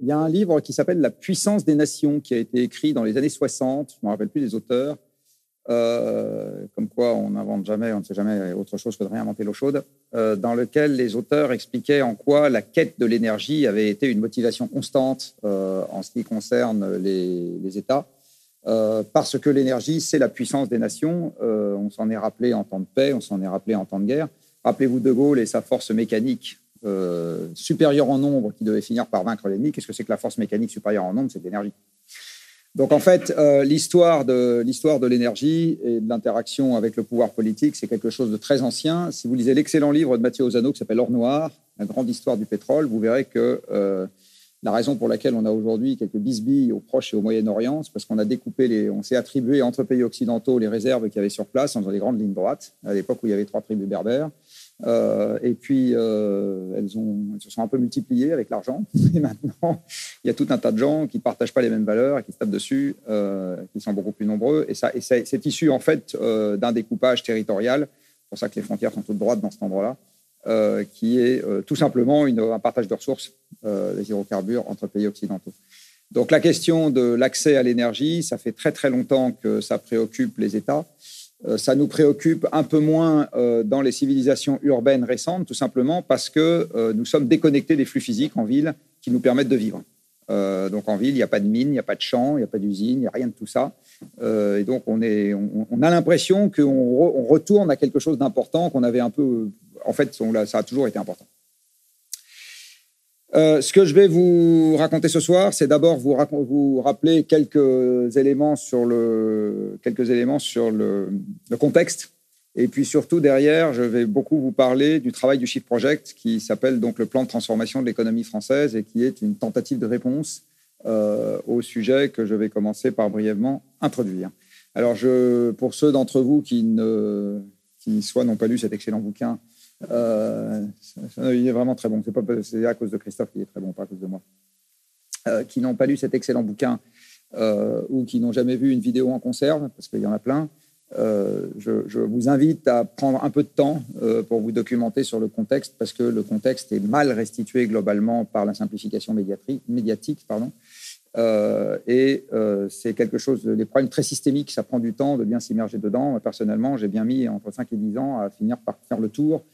il y a un livre qui s'appelle La puissance des nations, qui a été écrit dans les années 60, je ne me rappelle plus des auteurs, euh, comme quoi on n'invente jamais, on ne sait jamais autre chose que de réinventer l'eau chaude, euh, dans lequel les auteurs expliquaient en quoi la quête de l'énergie avait été une motivation constante euh, en ce qui concerne les, les États, parce que l'énergie, c'est la puissance des nations. on s'en est rappelé en temps de paix, on s'en est rappelé en temps de guerre. Rappelez-vous De Gaulle et sa force mécanique supérieure en nombre qui devait finir par vaincre l'ennemi. Qu'est-ce que c'est que la force mécanique supérieure en nombre? C'est l'énergie. Donc en fait, euh, l'histoire de l'histoire de l'énergie et de l'interaction avec le pouvoir politique, c'est quelque chose de très ancien. Si vous lisez l'excellent livre de Mathieu Ozano qui s'appelle Or noir, la grande histoire du pétrole, vous verrez que euh, la raison pour laquelle on a aujourd'hui quelques bisbilles au Proche et au Moyen-Orient, c'est parce qu'on a découpé les, on s'est attribué entre pays occidentaux les réserves qu'il y avait sur place en faisant des grandes lignes droites à l'époque où il y avait trois tribus berbères. Euh, et puis, euh, elles, se sont un peu multipliées avec l'argent. Et maintenant, il y a tout un tas de gens qui ne partagent pas les mêmes valeurs et qui se tapent dessus, euh, qui sont beaucoup plus nombreux. Et, ça, c'est issu, en fait, d'un découpage territorial. C'est pour ça que les frontières sont toutes droites dans cet endroit-là. qui est tout simplement un partage de ressources, des hydrocarbures, entre pays occidentaux. Donc la question de l'accès à l'énergie, ça fait très très longtemps que ça préoccupe les États. Euh, ça nous préoccupe un peu moins euh, dans les civilisations urbaines récentes, tout simplement parce que euh, nous sommes déconnectés des flux physiques en ville qui nous permettent de vivre. donc en ville, il n'y a pas de mine, il n'y a pas de champs, il n'y a pas d'usine, il n'y a rien de tout ça. et donc on, on, a l'impression qu'on retourne à quelque chose d'important qu'on avait un peu... En fait, ça a toujours été important. Euh, ce que je vais vous raconter ce soir, c'est d'abord vous, vous, rappeler quelques éléments sur le, quelques éléments sur le, contexte. Et puis surtout, derrière, je vais beaucoup vous parler du travail du Shift Project, qui s'appelle donc le plan de transformation de l'économie française et qui est une tentative de réponse euh, au sujet que je vais commencer par brièvement introduire. Alors, pour ceux d'entre vous qui, ne, qui soit n'ont pas lu cet excellent bouquin, euh, il est vraiment très bon. C'est à cause de Christophe qu'il est très bon, pas à cause de moi. Euh, qui n'ont pas lu cet excellent bouquin euh, ou qui n'ont jamais vu une vidéo en conserve, parce qu'il y en a plein, je, vous invite à prendre un peu de temps pour vous documenter sur le contexte, parce que le contexte est mal restitué globalement par la simplification médiatique. Pardon. et c'est quelque chose, les problèmes très systémiques, ça prend du temps de bien s'immerger dedans. Personnellement, j'ai bien mis entre 5 et 10 ans à finir par faire le tour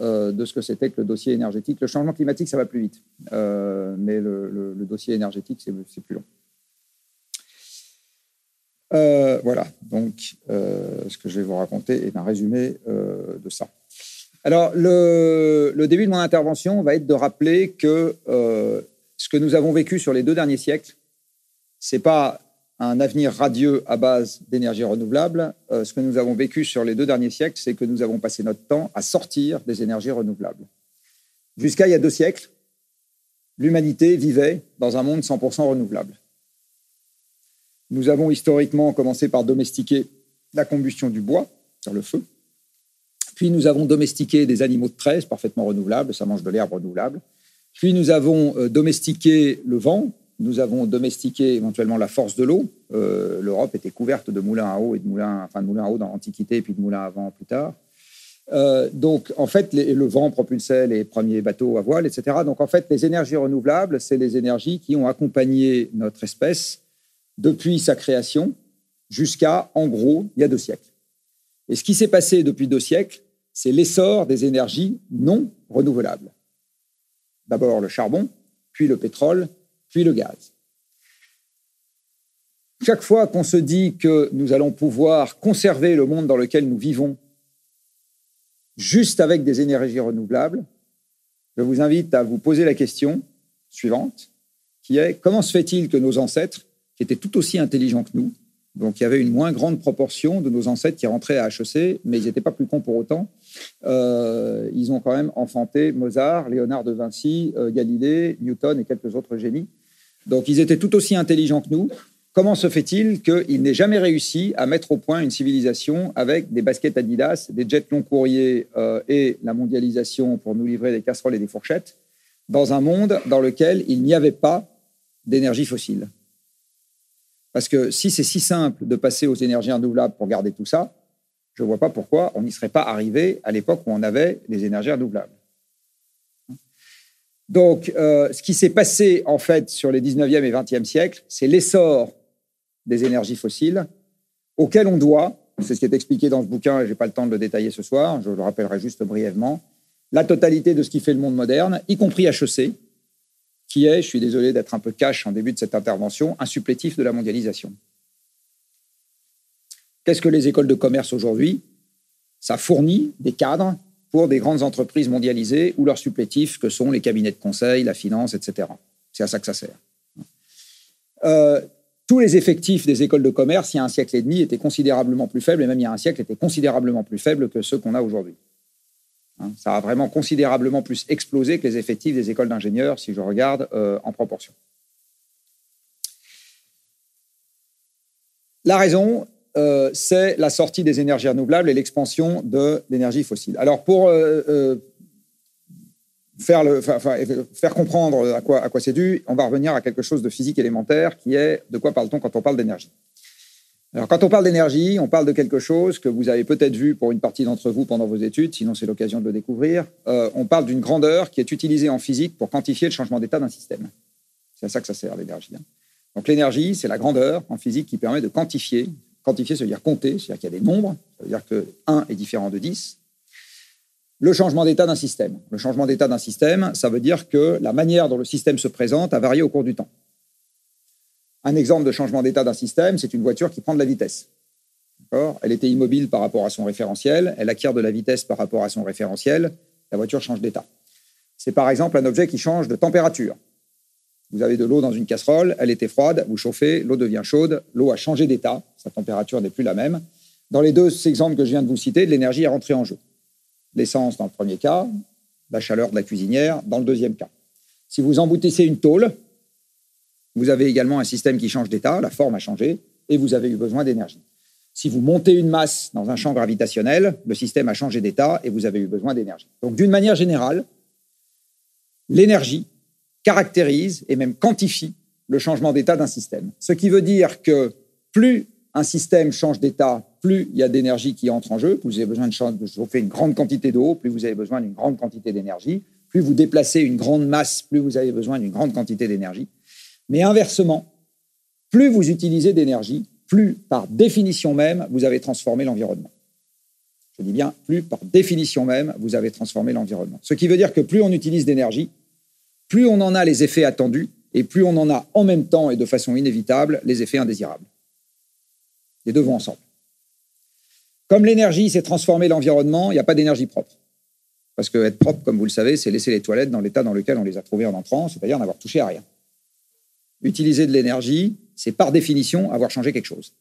euh, de ce que c'était que le dossier énergétique. Le changement climatique, ça va plus vite, euh, mais le, dossier énergétique, c'est plus long. Euh, voilà, donc ce que je vais vous raconter est un résumé de ça. Alors, le, le, début de mon intervention va être de rappeler que ce que nous avons vécu sur les deux derniers siècles, c'est pas un avenir radieux à base d'énergie renouvelable. Euh, ce que nous avons vécu sur les deux derniers siècles, c'est que nous avons passé notre temps à sortir des énergies renouvelables. Jusqu'à il y a deux siècles, l'humanité vivait dans un monde 100% renouvelable. Nous avons historiquement commencé par domestiquer la combustion du bois, sur le feu. Puis nous avons domestiqué des animaux de treize parfaitement renouvelables, ça mange de l'herbe renouvelable. Puis nous avons euh, domestiqué le vent, nous avons domestiqué éventuellement la force de l'eau. Euh, L'Europe était couverte de moulins à eau et de moulins, enfin de moulins à eau dans l'Antiquité et puis de moulins à vent plus tard. Euh, donc, en fait, le vent propulsait les premiers bateaux à voile, etc. Donc, en fait, les énergies renouvelables, c'est les énergies qui ont accompagné notre espèce depuis sa création jusqu'à, en gros, il y a deux siècles. Et ce qui s'est passé depuis deux siècles, c'est l'essor des énergies non renouvelables. D'abord le charbon, puis le pétrole, le gaz. Chaque fois qu'on se dit que nous allons pouvoir conserver le monde dans lequel nous vivons juste avec des énergies renouvelables, je vous invite à vous poser la question suivante, qui est comment se fait-il que nos ancêtres, qui étaient tout aussi intelligents que nous, donc il y avait une moins grande proportion de nos ancêtres qui rentraient à HEC, mais ils n'étaient pas plus cons pour autant, euh, ils ont quand même enfanté Mozart, Léonard de Vinci, euh, Galilée, Newton et quelques autres génies. Donc ils étaient tout aussi intelligents que nous. Comment se fait-il qu'ils n'aient jamais réussi à mettre au point une civilisation avec des baskets Adidas, des jets long courriers euh, et la mondialisation pour nous livrer des casseroles et des fourchettes dans un monde dans lequel il n'y avait pas d'énergie fossile? Parce que si c'est si simple de passer aux énergies renouvelables pour garder tout ça, je ne vois pas pourquoi on n'y serait pas arrivé à l'époque où on avait les énergies renouvelables. Donc, euh, ce qui s'est passé en fait sur les 19e et 20e siècles, c'est l'essor des énergies fossiles auxquelles on doit, c'est ce qui est expliqué dans ce bouquin, et je n'ai pas le temps de le détailler ce soir, je le rappellerai juste brièvement, la totalité de ce qui fait le monde moderne, y compris HEC, qui est, je suis désolé d'être un peu cash en début de cette intervention, un supplétif de la mondialisation. Qu'est-ce que les écoles de commerce aujourd'hui? Ça fournit des cadres pour des grandes entreprises mondialisées ou leurs supplétifs que sont les cabinets de conseil, la finance, etc. C'est à ça que ça sert. Euh, tous les effectifs des écoles de commerce, il y a un siècle et demi, étaient considérablement plus faibles, et même il y a un siècle, étaient considérablement plus faibles que ceux qu'on a aujourd'hui. Hein, ça a vraiment considérablement plus explosé que les effectifs des écoles d'ingénieurs, si je regarde euh, en proportion. La raison, euh, c'est la sortie des énergies renouvelables et l'expansion de l'énergie fossile. Alors, pour euh, faire, le, faire, comprendre à quoi, à quoi c'est dû, on va revenir à quelque chose de physique élémentaire qui est de quoi parle-t-on quand on parle d'énergie? Alors, quand on parle d'énergie, on parle de quelque chose que vous avez peut-être vu pour une partie d'entre vous pendant vos études, sinon c'est l'occasion de le découvrir. Euh, on parle d'une grandeur qui est utilisée en physique pour quantifier le changement d'état d'un système. C'est à ça que ça sert, l'énergie. Hein. Donc, l'énergie, c'est la grandeur en physique qui permet de quantifier. Quantifier, ça veut dire compter, c'est-à-dire qu'il y a des nombres, ça veut dire que 1 est différent de 10. Le changement d'état d'un système. Le changement d'état d'un système, ça veut dire que la manière dont le système se présente a varié au cours du temps. Un exemple de changement d'état d'un système, c'est une voiture qui prend de la vitesse. Elle était immobile par rapport à son référentiel, elle acquiert de la vitesse par rapport à son référentiel, la voiture change d'état. C'est par exemple un objet qui change de température. Vous avez de l'eau dans une casserole, elle était froide, vous chauffez, l'eau devient chaude, l'eau a changé d'état, sa température n'est plus la même. Dans les deux exemples que je viens de vous citer, l'énergie est rentrée en jeu. L'essence dans le premier cas, la chaleur de la cuisinière dans le deuxième cas. Si vous emboutissez une tôle, vous avez également un système qui change d'état, la forme a changé, et vous avez eu besoin d'énergie. Si vous montez une masse dans un champ gravitationnel, le système a changé d'état et vous avez eu besoin d'énergie. Donc d'une manière générale, l'énergie caractérise et même quantifie le changement d'état d'un système. Ce qui veut dire que plus un système change d'état, plus il y a d'énergie qui entre en jeu, plus vous avez besoin de chauffer une grande quantité d'eau, plus vous avez besoin d'une grande quantité d'énergie, plus vous déplacez une grande masse, plus vous avez besoin d'une grande quantité d'énergie. Mais inversement, plus vous utilisez d'énergie, plus par définition même, vous avez transformé l'environnement. Je dis bien, plus par définition même, vous avez transformé l'environnement. Ce qui veut dire que plus on utilise d'énergie, plus on en a les effets attendus, et plus on en a en même temps et de façon inévitable les effets indésirables. Les deux vont ensemble. Comme l'énergie s'est transformée l'environnement, il n'y a pas d'énergie propre. Parce que être propre, comme vous le savez, c'est laisser les toilettes dans l'état dans lequel on les a trouvées en entrant, c'est-à-dire n'avoir touché à rien utiliser de l'énergie, c'est par définition avoir changé quelque chose.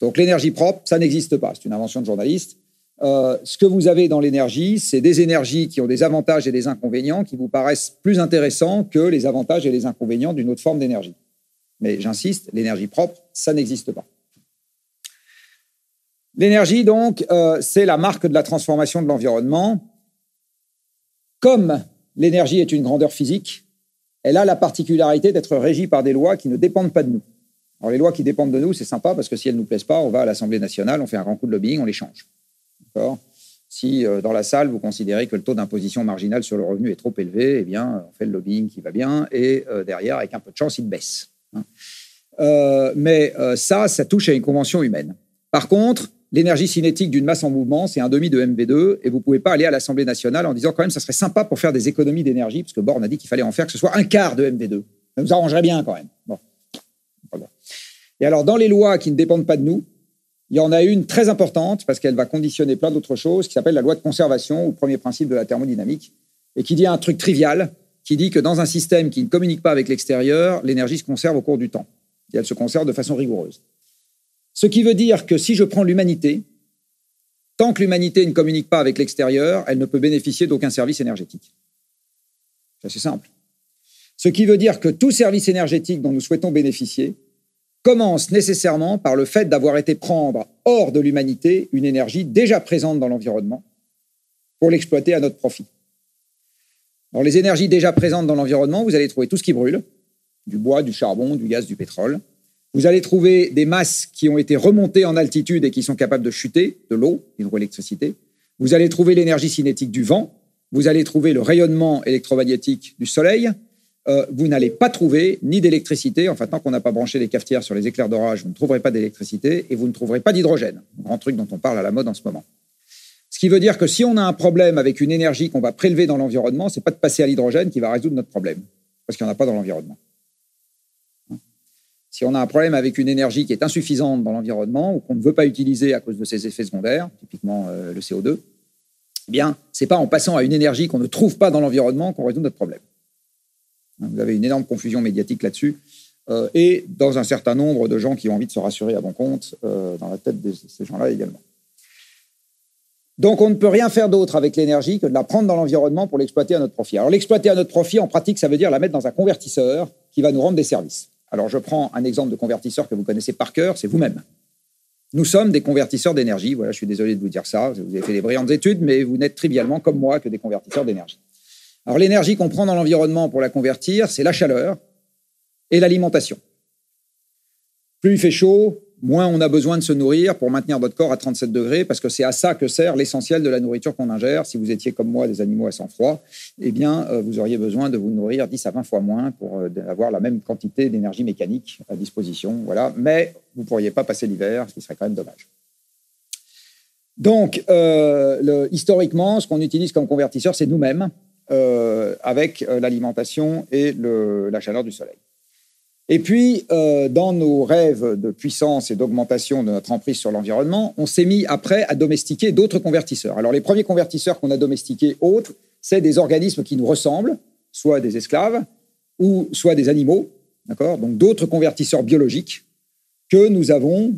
Donc l'énergie propre, ça n'existe pas, c'est une invention de journaliste. Euh, ce que vous avez dans l'énergie, c'est des énergies qui ont des avantages et des inconvénients qui vous paraissent plus intéressants que les avantages et les inconvénients d'une autre forme d'énergie. Mais j'insiste, l'énergie propre, ça n'existe pas. L'énergie, donc, euh, c'est la marque de la transformation de l'environnement. Comme l'énergie est une grandeur physique, elle a la particularité d'être régie par des lois qui ne dépendent pas de nous. Alors, les lois qui dépendent de nous, c'est sympa parce que si elles ne nous plaisent pas, on va à l'Assemblée nationale, on fait un grand coup de lobbying, on les change. Si euh, dans la salle, vous considérez que le taux d'imposition marginale sur le revenu est trop élevé, eh bien, on fait le lobbying qui va bien et euh, derrière, avec un peu de chance, il baisse. Hein. Euh, mais ça, ça touche à une convention humaine. Par contre, l'énergie cinétique d'une masse en mouvement, c'est un demi de MV2, et vous ne pouvez pas aller à l'Assemblée nationale en disant quand même, ça serait sympa pour faire des économies d'énergie, parce que Borne a dit qu'il fallait en faire que ce soit un quart de MV2. Ça nous arrangerait bien quand même. Bon. Et alors, dans les lois qui ne dépendent pas de nous, il y en a une très importante, parce qu'elle va conditionner plein d'autres choses, qui s'appelle la loi de conservation, ou premier principe de la thermodynamique, et qui dit un truc trivial, qui dit que dans un système qui ne communique pas avec l'extérieur, l'énergie se conserve au cours du temps. Et elle se conserve de façon rigoureuse. Ce qui veut dire que si je prends l'humanité, tant que l'humanité ne communique pas avec l'extérieur, elle ne peut bénéficier d'aucun service énergétique. C'est assez simple. Ce qui veut dire que tout service énergétique dont nous souhaitons bénéficier commence nécessairement par le fait d'avoir été prendre hors de l'humanité une énergie déjà présente dans l'environnement pour l'exploiter à notre profit. Dans les énergies déjà présentes dans l'environnement, vous allez trouver tout ce qui brûle, du bois, du charbon, du gaz, du pétrole. Vous allez trouver des masses qui ont été remontées en altitude et qui sont capables de chuter, de l'eau, l'hydroélectricité. Vous allez trouver l'énergie cinétique du vent. Vous allez trouver le rayonnement électromagnétique du soleil. Euh, vous n'allez pas trouver ni d'électricité. Enfin, tant qu'on n'a pas branché les cafetières sur les éclairs d'orage, vous ne trouverez pas d'électricité et vous ne trouverez pas d'hydrogène. Grand truc dont on parle à la mode en ce moment. Ce qui veut dire que si on a un problème avec une énergie qu'on va prélever dans l'environnement, c'est pas de passer à l'hydrogène qui va résoudre notre problème, parce qu'il n'y en a pas dans l'environnement. Si on a un problème avec une énergie qui est insuffisante dans l'environnement ou qu'on ne veut pas utiliser à cause de ses effets secondaires, typiquement euh, le CO2, eh bien, c'est pas en passant à une énergie qu'on ne trouve pas dans l'environnement qu'on résout notre problème. Vous avez une énorme confusion médiatique là-dessus. Euh, et dans un certain nombre de gens qui ont envie de se rassurer à bon compte, euh, dans la tête de ces gens-là également. Donc, on ne peut rien faire d'autre avec l'énergie que de la prendre dans l'environnement pour l'exploiter à notre profit. Alors, l'exploiter à notre profit, en pratique, ça veut dire la mettre dans un convertisseur qui va nous rendre des services. Alors, je prends un exemple de convertisseur que vous connaissez par cœur, c'est vous-même. Nous sommes des convertisseurs d'énergie. Voilà, je suis désolé de vous dire ça. Vous avez fait des brillantes études, mais vous n'êtes trivialement comme moi que des convertisseurs d'énergie. Alors, l'énergie qu'on prend dans l'environnement pour la convertir, c'est la chaleur et l'alimentation. Plus il fait chaud, moins on a besoin de se nourrir pour maintenir votre corps à 37 degrés, parce que c'est à ça que sert l'essentiel de la nourriture qu'on ingère. Si vous étiez comme moi des animaux à sang froid, eh bien, euh, vous auriez besoin de vous nourrir 10 à 20 fois moins pour euh, avoir la même quantité d'énergie mécanique à disposition. Voilà. Mais vous ne pourriez pas passer l'hiver, ce qui serait quand même dommage. Donc, euh, historiquement, ce qu'on utilise comme convertisseur, c'est nous-mêmes, avec l'alimentation et la chaleur du soleil. Et puis, euh, dans nos rêves de puissance et d'augmentation de notre emprise sur l'environnement, on s'est mis après à domestiquer d'autres convertisseurs. Alors, les premiers convertisseurs qu'on a domestiqués autres, c'est des organismes qui nous ressemblent, soit des esclaves, ou soit des animaux, d'accord? Donc, d'autres convertisseurs biologiques que nous avons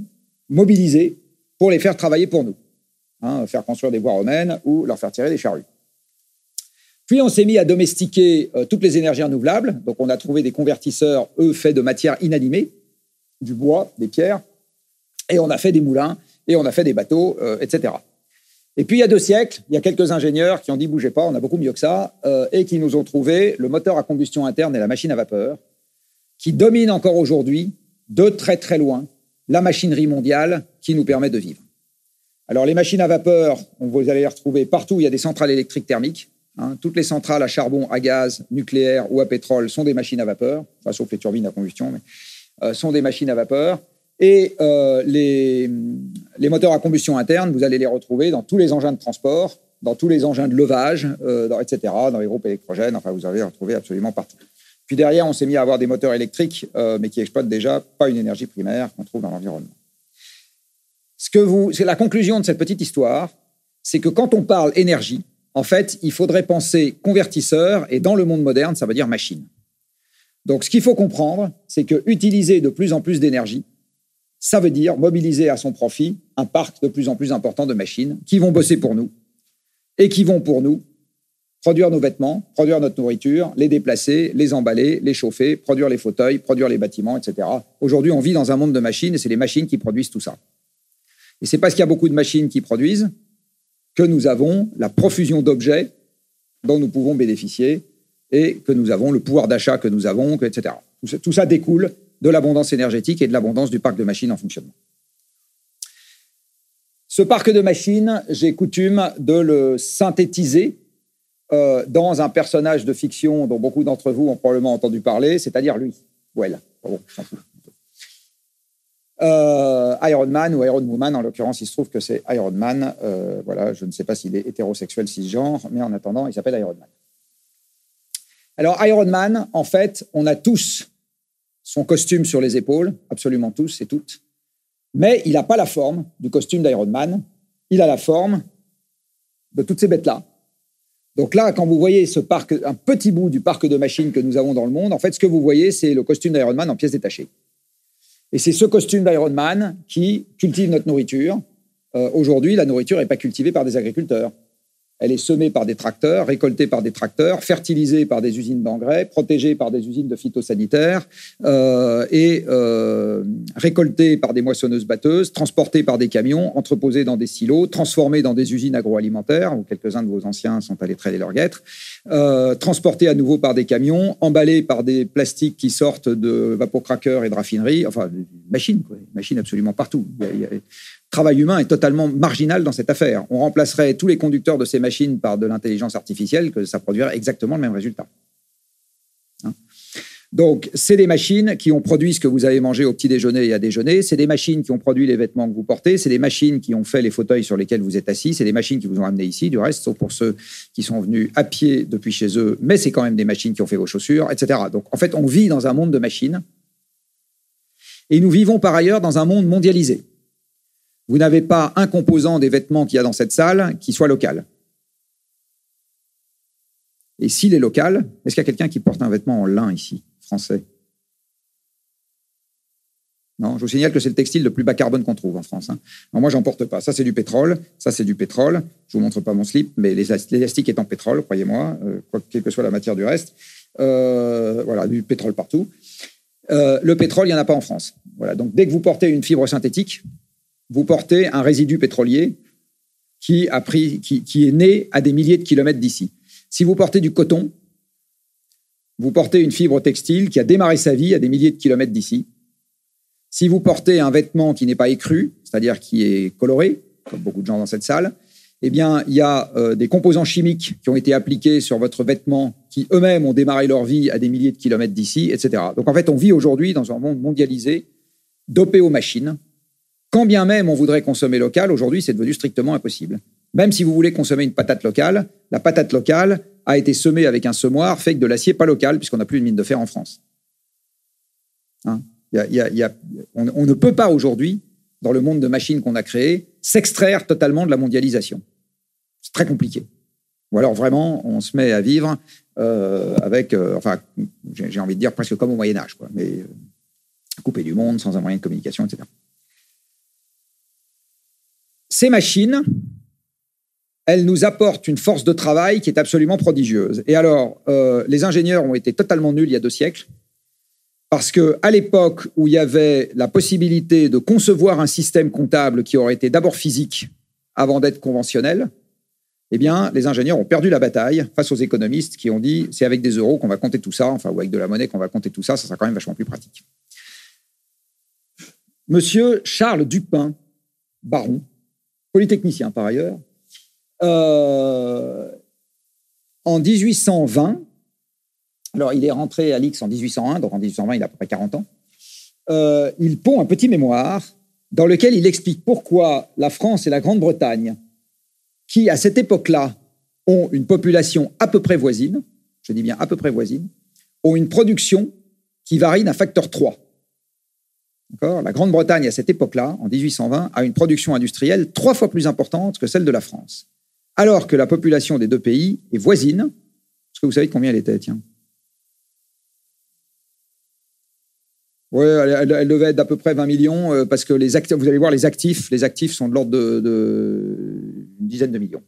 mobilisés pour les faire travailler pour nous, hein, faire construire des voies romaines ou leur faire tirer des charrues. Puis on s'est mis à domestiquer euh, toutes les énergies renouvelables. Donc on a trouvé des convertisseurs, eux, faits de matières inanimées, du bois, des pierres, et on a fait des moulins, et on a fait des bateaux, euh, etc. Et puis il y a deux siècles, il y a quelques ingénieurs qui ont dit bougez pas, on a beaucoup mieux que ça, euh, et qui nous ont trouvé le moteur à combustion interne et la machine à vapeur, qui dominent encore aujourd'hui, de très très loin, la machinerie mondiale qui nous permet de vivre. Alors les machines à vapeur, vous allez les retrouver partout il y a des centrales électriques thermiques. Hein, toutes les centrales à charbon, à gaz, nucléaire ou à pétrole sont des machines à vapeur, sauf les turbines à combustion, mais euh, sont des machines à vapeur. Et euh, les, les, moteurs à combustion interne, vous allez les retrouver dans tous les engins de transport, dans tous les engins de levage, euh, etc., dans les groupes électrogènes. Enfin, vous allez les retrouver absolument partout. Puis derrière, on s'est mis à avoir des moteurs électriques, mais qui exploitent déjà pas une énergie primaire qu'on trouve dans l'environnement. Ce que vous, c'est la conclusion de cette petite histoire, c'est que quand on parle énergie, en fait, il faudrait penser convertisseur, et dans le monde moderne, ça veut dire machine. Donc, ce qu'il faut comprendre, c'est que utiliser de plus en plus d'énergie, ça veut dire mobiliser à son profit un parc de plus en plus important de machines qui vont bosser pour nous et qui vont pour nous produire nos vêtements, produire notre nourriture, les déplacer, les emballer, les chauffer, produire les fauteuils, produire les bâtiments, etc. Aujourd'hui, on vit dans un monde de machines et c'est les machines qui produisent tout ça. Et c'est parce qu'il y a beaucoup de machines qui produisent que nous avons la profusion d'objets dont nous pouvons bénéficier et que nous avons le pouvoir d'achat que nous avons, etc. Tout ça, découle de l'abondance énergétique et de l'abondance du parc de machines en fonctionnement. Ce parc de machines, j'ai coutume de le synthétiser euh, dans un personnage de fiction dont beaucoup d'entre vous ont probablement entendu parler, c'est-à-dire lui, Well. Euh, Iron Man ou Iron Woman, en l'occurrence, il se trouve que c'est Iron Man. Euh, voilà, je ne sais pas s'il est hétérosexuel, cisgenre, mais en attendant, il s'appelle Iron Man. Alors, Iron Man, en fait, on a tous son costume sur les épaules, absolument tous et toutes, mais il n'a pas la forme du costume d'Iron Man, il a la forme de toutes ces bêtes-là. Donc là, quand vous voyez ce parc, un petit bout du parc de machines que nous avons dans le monde, en fait, ce que vous voyez, c'est le costume d'Iron Man en pièces détachées. Et c'est ce costume d'Iron Man qui cultive notre nourriture. Euh, aujourd'hui, la nourriture n'est pas cultivée par des agriculteurs. Elle est semée par des tracteurs, récoltée par des tracteurs, fertilisée par des usines d'engrais, protégée par des usines de phytosanitaires euh, et euh, récoltée par des moissonneuses-batteuses, transportée par des camions, entreposée dans des silos, transformée dans des usines agroalimentaires, où quelques-uns de vos anciens sont allés traiter leurs guêtres, euh, transportée à nouveau par des camions, emballée par des plastiques qui sortent de vapocraqueurs et de raffineries, enfin, machines, quoi, machines absolument partout. Travail humain est totalement marginal dans cette affaire. On remplacerait tous les conducteurs de ces machines par de l'intelligence artificielle, que ça produirait exactement le même résultat. Hein Donc, c'est des machines qui ont produit ce que vous avez mangé au petit déjeuner et à déjeuner. C'est des machines qui ont produit les vêtements que vous portez. C'est des machines qui ont fait les fauteuils sur lesquels vous êtes assis. C'est des machines qui vous ont amené ici, du reste, sauf pour ceux qui sont venus à pied depuis chez eux. Mais c'est quand même des machines qui ont fait vos chaussures, etc. Donc, en fait, on vit dans un monde de machines. Et nous vivons par ailleurs dans un monde mondialisé vous n'avez pas un composant des vêtements qu'il y a dans cette salle qui soit local. Et s'il est local, est-ce qu'il y a quelqu'un qui porte un vêtement en lin ici, français? Non, je vous signale que c'est le textile le plus bas carbone qu'on trouve en France. Hein. moi, j'en porte pas. Ça, c'est du pétrole. Ça, c'est du pétrole. Je vous montre pas mon slip, mais l'élastique est en pétrole, croyez-moi, euh, quelle que soit la matière du reste. Euh, voilà, du pétrole partout. Euh, le pétrole, il n'y en a pas en France. Voilà. Donc, dès que vous portez une fibre synthétique, vous portez un résidu pétrolier qui, est né à des milliers de kilomètres d'ici. Si vous portez du coton, vous portez une fibre textile qui a démarré sa vie à des milliers de kilomètres d'ici. Si vous portez un vêtement qui n'est pas écru, c'est-à-dire qui est coloré, comme beaucoup de gens dans cette salle, eh bien, il y a euh, des composants chimiques qui ont été appliqués sur votre vêtement qui eux-mêmes ont démarré leur vie à des milliers de kilomètres d'ici, etc. Donc, en fait, on vit aujourd'hui dans un monde mondialisé, dopé aux machines, quand bien même on voudrait consommer local, aujourd'hui, c'est devenu strictement impossible. Même si vous voulez consommer une patate locale, la patate locale a été semée avec un semoir fait avec de l'acier pas local, puisqu'on n'a plus de mine de fer en France. on, ne peut pas aujourd'hui, dans le monde de machines qu'on a créé, s'extraire totalement de la mondialisation. C'est très compliqué. Ou alors vraiment, on se met à vivre euh, avec, euh, enfin, j'ai envie de dire presque comme au Moyen Âge, mais euh, coupé du monde, sans un moyen de communication, etc. Ces machines, elles nous apportent une force de travail qui est absolument prodigieuse. Et alors, euh, les ingénieurs ont été totalement nuls il y a deux siècles, parce que à l'époque où il y avait la possibilité de concevoir un système comptable qui aurait été d'abord physique avant d'être conventionnel, eh bien, les ingénieurs ont perdu la bataille face aux économistes qui ont dit c'est avec des euros qu'on va compter tout ça, enfin, ou avec de la monnaie qu'on va compter tout ça, ça sera quand même vachement plus pratique. Monsieur Charles Dupin, baron, polytechnicien par ailleurs, euh, en 1820, alors il est rentré à l'Ix en 1801, donc en 1820 il a à peu près 40 ans, euh, il pond un petit mémoire dans lequel il explique pourquoi la France et la Grande-Bretagne, qui à cette époque-là ont une population à peu près voisine, je dis bien à peu près voisine, ont une production qui varie d'un facteur 3. La Grande-Bretagne, à cette époque-là, en 1820, a une production industrielle trois fois plus importante que celle de la France. Alors que la population des deux pays est voisine. Est-ce que vous savez combien elle était, tiens? Oui, elle, devait être d'à peu près 20 millions, euh, parce que les actifs, vous allez voir, les actifs, les actifs sont de l'ordre de, dizaine de millions.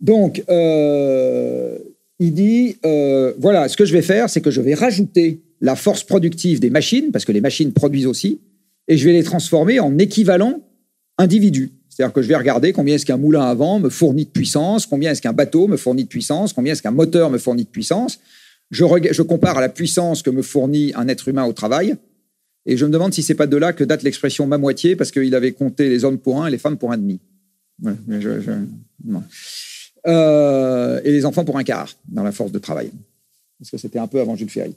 Donc, euh, il dit, euh, voilà, ce que je vais faire, c'est que je vais rajouter la force productive des machines, parce que les machines produisent aussi, et je vais les transformer en équivalent individus. C'est-à-dire que je vais regarder combien est-ce qu'un moulin à vent me fournit de puissance, combien est-ce qu'un bateau me fournit de puissance, combien est-ce qu'un moteur me fournit de puissance. Je, je, compare à la puissance que me fournit un être humain au travail, et je me demande si c'est pas de là que date l'expression ma moitié, parce qu'il avait compté les hommes pour un et les femmes pour un demi. Euh, et les enfants pour un quart dans la force de travail. Parce que c'était un peu avant Jules Ferry.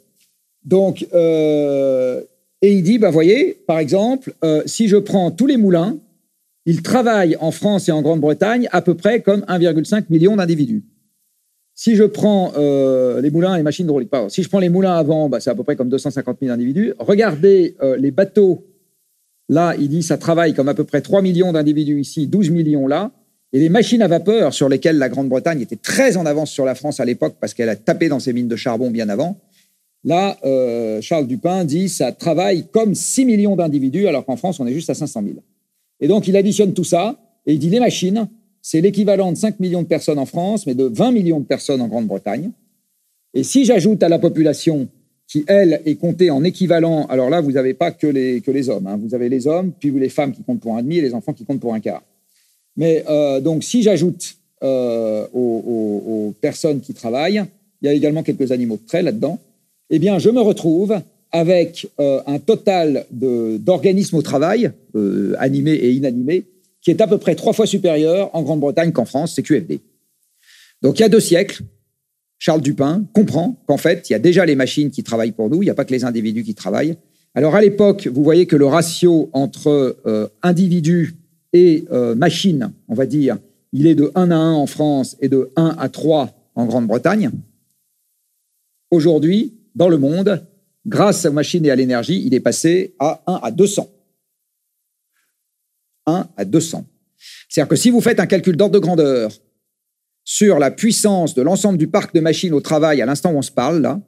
Donc, euh, et il dit, bah, voyez, par exemple, euh, si je prends tous les moulins, ils travaillent en France et en Grande-Bretagne à peu près comme 1,5 million d'individus. Si je prends euh, les moulins et machines hydrauliques, si je prends les moulins avant, bah, c'est à peu près comme 250 000 individus. Regardez les bateaux. Là, il dit ça travaille comme à peu près 3 millions d'individus ici, 12 millions là. Et les machines à vapeur sur lesquelles la Grande-Bretagne était très en avance sur la France à l'époque parce qu'elle a tapé dans ses mines de charbon bien avant, Là, euh, Charles Dupin dit ça travaille comme 6 millions d'individus, alors qu'en France, on est juste à 500 000. Et donc, il additionne tout ça et il dit les machines, c'est l'équivalent de 5 millions de personnes en France, mais de 20 millions de personnes en Grande-Bretagne. Et si j'ajoute à la population qui, elle, est comptée en équivalent, alors là, vous n'avez pas que les, que les hommes. Hein. Vous avez les hommes, puis les femmes qui comptent pour un demi et les enfants qui comptent pour un quart. Mais euh, donc, si j'ajoute euh, aux, personnes qui travaillent, il y a également quelques animaux de trait là-dedans, eh bien, je me retrouve avec euh, un total d'organismes au travail, animés et inanimés, qui est à peu près trois fois supérieur en Grande-Bretagne qu'en France, c'est QFD. Donc, il y a deux siècles, Charles Dupin comprend qu'en fait, il y a déjà les machines qui travaillent pour nous, il n'y a pas que les individus qui travaillent. Alors à l'époque, vous voyez que le ratio entre euh, individus et euh, machines, on va dire, il est de 1 à 1 en France et de 1 à 3 en Grande-Bretagne. Aujourd'hui, dans le monde, grâce aux machines et à l'énergie, il est passé à 1 à 200. 1 à 200. C'est-à-dire que si vous faites un calcul d'ordre de grandeur sur la puissance de l'ensemble du parc de machines au travail à l'instant où on se parle, là,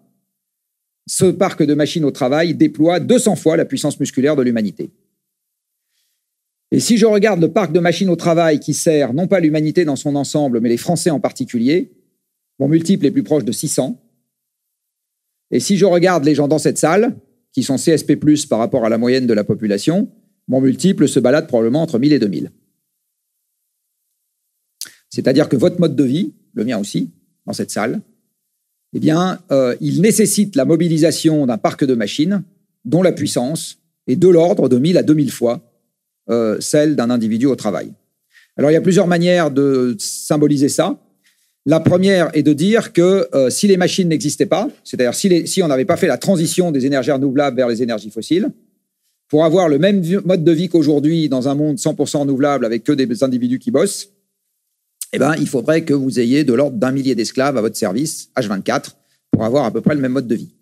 ce parc de machines au travail déploie 200 fois la puissance musculaire de l'humanité. Et si je regarde le parc de machines au travail qui sert non pas l'humanité dans son ensemble, mais les Français en particulier, mon multiple est plus proche de 600. Et si je regarde les gens dans cette salle, qui sont CSP+, par rapport à la moyenne de la population, mon multiple se balade probablement entre 1000 et 2000. C'est-à-dire que votre mode de vie, le mien aussi, dans cette salle, eh bien, euh, il nécessite la mobilisation d'un parc de machines dont la puissance est de l'ordre de 1000 à 2000 fois euh, celle d'un individu au travail. Alors, il y a plusieurs manières de symboliser ça. La première est de dire que euh, si les machines n'existaient pas, c'est-à-dire si, si, on n'avait pas fait la transition des énergies renouvelables vers les énergies fossiles, pour avoir le même mode de vie qu'aujourd'hui dans un monde 100% renouvelable avec que des individus qui bossent, eh ben, il faudrait que vous ayez de l'ordre d'un millier d'esclaves à votre service, H24, pour avoir à peu près le même mode de vie.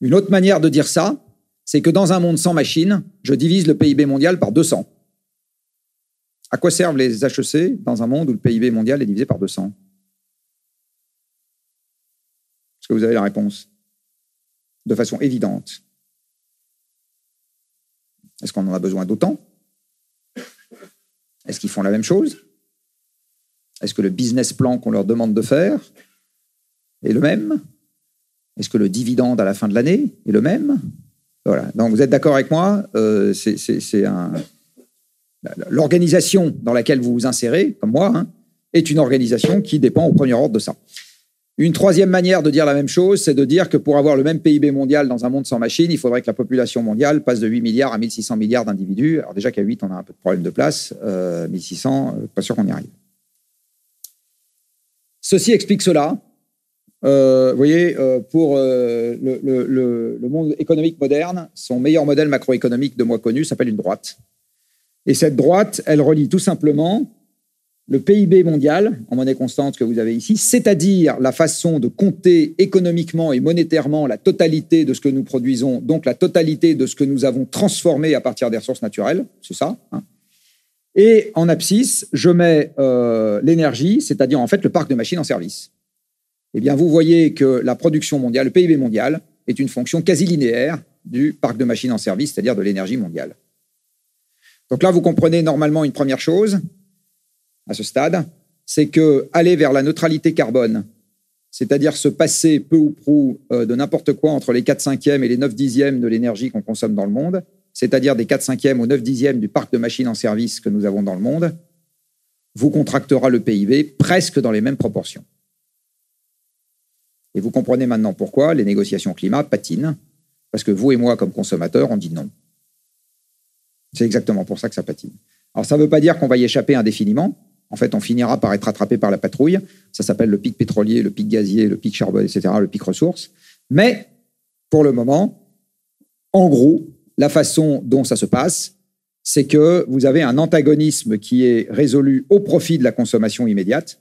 Une autre manière de dire ça, c'est que dans un monde sans machines, je divise le PIB mondial par 200. À quoi servent les HEC dans un monde où le PIB mondial est divisé par 200 Est-ce que vous avez la réponse? De façon évidente. Est-ce qu'on en a besoin d'autant? Est-ce qu'ils font la même chose? Est-ce que le business plan qu'on leur demande de faire est le même? Est-ce que le dividende à la fin de l'année est le même? Voilà. Donc vous êtes d'accord avec moi euh, C'est un l'organisation dans laquelle vous vous insérez, comme moi, hein, est une organisation qui dépend au premier ordre de ça. Une troisième manière de dire la même chose, c'est de dire que pour avoir le même PIB mondial dans un monde sans machines, il faudrait que la population mondiale passe de 8 milliards à 1600 milliards d'individus. Alors déjà qu'à 8, on a un peu de problème de place. 1600, euh, pas sûr qu'on y arrive. Ceci explique cela. Euh, vous voyez, euh, pour euh, le, monde économique moderne, son meilleur modèle macroéconomique de moi connu s'appelle une droite. Et cette droite, elle relie tout simplement le PIB mondial, en monnaie constante que vous avez ici, c'est-à-dire la façon de compter économiquement et monétairement la totalité de ce que nous produisons, donc la totalité de ce que nous avons transformé à partir des ressources naturelles, c'est ça, hein, et en abscisse, je mets euh, l'énergie, c'est-à-dire en fait le parc de machines en service. Eh bien, vous voyez que la production mondiale, le PIB mondial, est une fonction quasi linéaire du parc de machines en service, c'est-à-dire de l'énergie mondiale. Donc là, vous comprenez normalement une première chose à ce stade, c'est que aller vers la neutralité carbone, c'est-à-dire se passer peu ou prou euh, de n'importe quoi entre les 4 cinquièmes et les 9 dixièmes de l'énergie qu'on consomme dans le monde, c'est-à-dire des 4 cinquièmes ou 9 dixièmes du parc de machines en service que nous avons dans le monde, vous contractera le PIB presque dans les mêmes proportions. Et vous comprenez maintenant pourquoi les négociations climat patinent, parce que vous et moi, comme consommateurs, on dit non. C'est exactement pour ça que ça patine. Alors ça ne veut pas dire qu'on va y échapper indéfiniment. En fait, on finira par être attrapé par la patrouille. Ça s'appelle le pic pétrolier, le pic gazier, le pic charbon, etc., le pic ressources. Mais pour le moment, en gros, la façon dont ça se passe, c'est que vous avez un antagonisme qui est résolu au profit de la consommation immédiate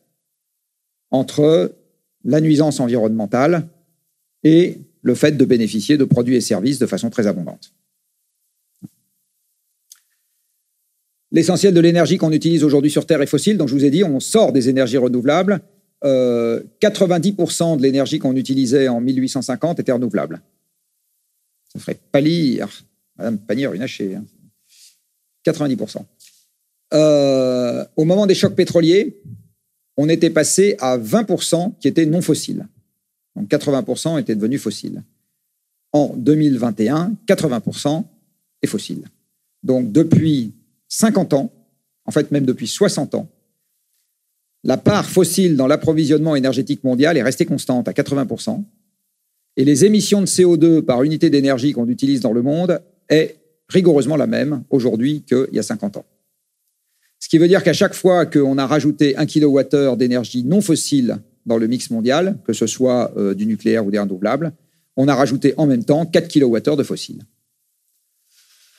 entre la nuisance environnementale et le fait de bénéficier de produits et services de façon très abondante. L'essentiel de l'énergie qu'on utilise aujourd'hui sur Terre est fossile, donc je vous ai dit, on sort des énergies renouvelables. 90% euh, de l'énergie qu'on utilisait en 1850 était renouvelable. Ça ferait pâlir Madame Panier, une hachée. 90%. euh, au moment des chocs pétroliers, on était passé à 20% qui étaient non fossiles. Donc 80% étaient devenus fossiles. En 2021, 80% est fossile. Donc depuis 50 ans, en fait même depuis 60 ans, la part fossile dans l'approvisionnement énergétique mondial est restée constante à 80%, et les émissions de CO2 par unité d'énergie qu'on utilise dans le monde est rigoureusement la même aujourd'hui qu'il y a 50 ans. Ce qui veut dire qu'à chaque fois qu'on a rajouté un kilowattheure d'énergie non fossile dans le mix mondial, que ce soit euh, du nucléaire ou des renouvelables, on a rajouté en même temps 4 kWh de fossiles.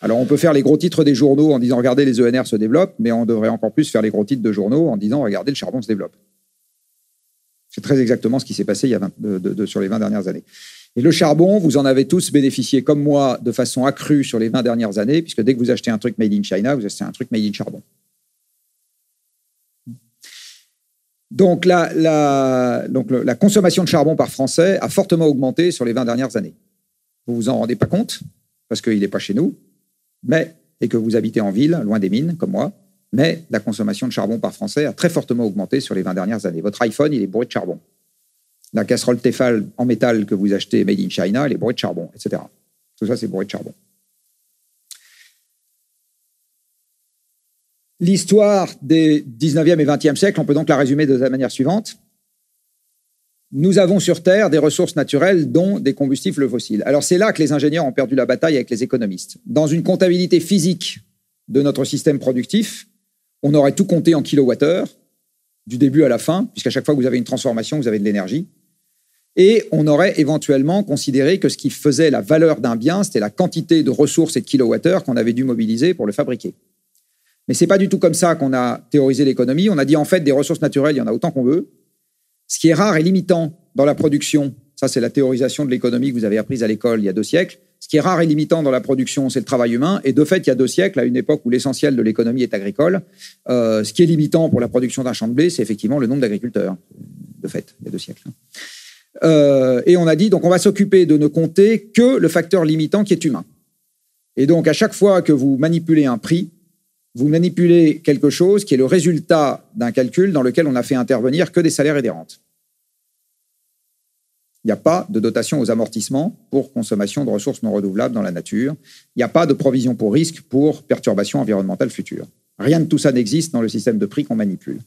Alors on peut faire les gros titres des journaux en disant regardez les ENR se développent, mais on devrait encore plus faire les gros titres de journaux en disant regardez le charbon se développe. C'est très exactement ce qui s'est passé sur les 20 dernières années. Et le charbon, vous en avez tous bénéficié comme moi de façon accrue sur les 20 dernières années, puisque dès que vous achetez un truc made in China, vous achetez un truc made in charbon. Donc la, donc la consommation de charbon par Français a fortement augmenté sur les 20 dernières années. Vous vous en rendez pas compte, parce qu'il n'est pas chez nous, mais, et que vous habitez en ville, loin des mines, comme moi, mais la consommation de charbon par Français a très fortement augmenté sur les 20 dernières années. Votre iPhone, il est bourré de charbon. La casserole Tefal en métal que vous achetez made in China, elle est bourrée de charbon, etc. Tout ça, c'est bourré de charbon. L'histoire des 19e et 20e siècles, on peut donc la résumer de la manière suivante. Nous avons sur Terre des ressources naturelles, dont des combustibles fossiles. Alors c'est là que les ingénieurs ont perdu la bataille avec les économistes. Dans une comptabilité physique de notre système productif, on aurait tout compté en kilowattheures, du début à la fin, puisqu'à chaque fois que vous avez une transformation, vous avez de l'énergie. Et on aurait éventuellement considéré que ce qui faisait la valeur d'un bien, c'était la quantité de ressources et de kilowattheures qu'on avait dû mobiliser pour le fabriquer. Mais c'est pas du tout comme ça qu'on a théorisé l'économie. On a dit en fait des ressources naturelles, il y en a autant qu'on veut. Ce qui est rare et limitant dans la production, ça c'est la théorisation de l'économie que vous avez apprise à l'école il y a deux siècles. Ce qui est rare et limitant dans la production, c'est le travail humain. Et de fait, il y a deux siècles, à une époque où l'essentiel de l'économie est agricole, euh, ce qui est limitant pour la production d'un champ de blé, c'est effectivement le nombre d'agriculteurs. De fait, il y a deux siècles. Euh, et on a dit, donc on va s'occuper de ne compter que le facteur limitant qui est humain. Et donc à chaque fois que vous manipulez un prix, vous manipulez quelque chose qui est le résultat d'un calcul dans lequel on a fait intervenir que des salaires et des rentes. Il n'y a pas de dotation aux amortissements pour consommation de ressources non renouvelables dans la nature. Il n'y a pas de provision pour risque pour perturbations environnementales futures. Rien de tout ça n'existe dans le système de prix qu'on manipule.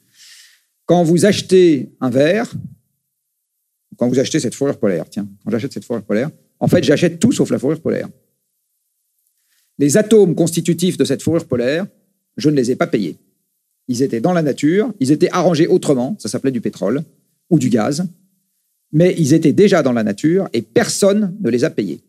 Quand vous achetez un verre, quand vous achetez cette fourrure polaire, tiens, quand j'achète cette fourrure polaire, en fait, j'achète tout sauf la fourrure polaire. Les atomes constitutifs de cette fourrure polaire, je ne les ai pas payés. Ils étaient dans la nature, ils étaient arrangés autrement, ça s'appelait du pétrole ou du gaz, mais ils étaient déjà dans la nature et personne ne les a payés.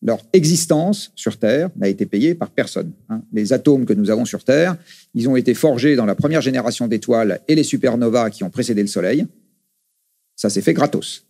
Leur existence sur Terre n'a été payée par personne. Hein. Les atomes que nous avons sur Terre, ils ont été forgés dans la première génération d'étoiles et les supernovas qui ont précédé le Soleil. Ça s'est fait gratos.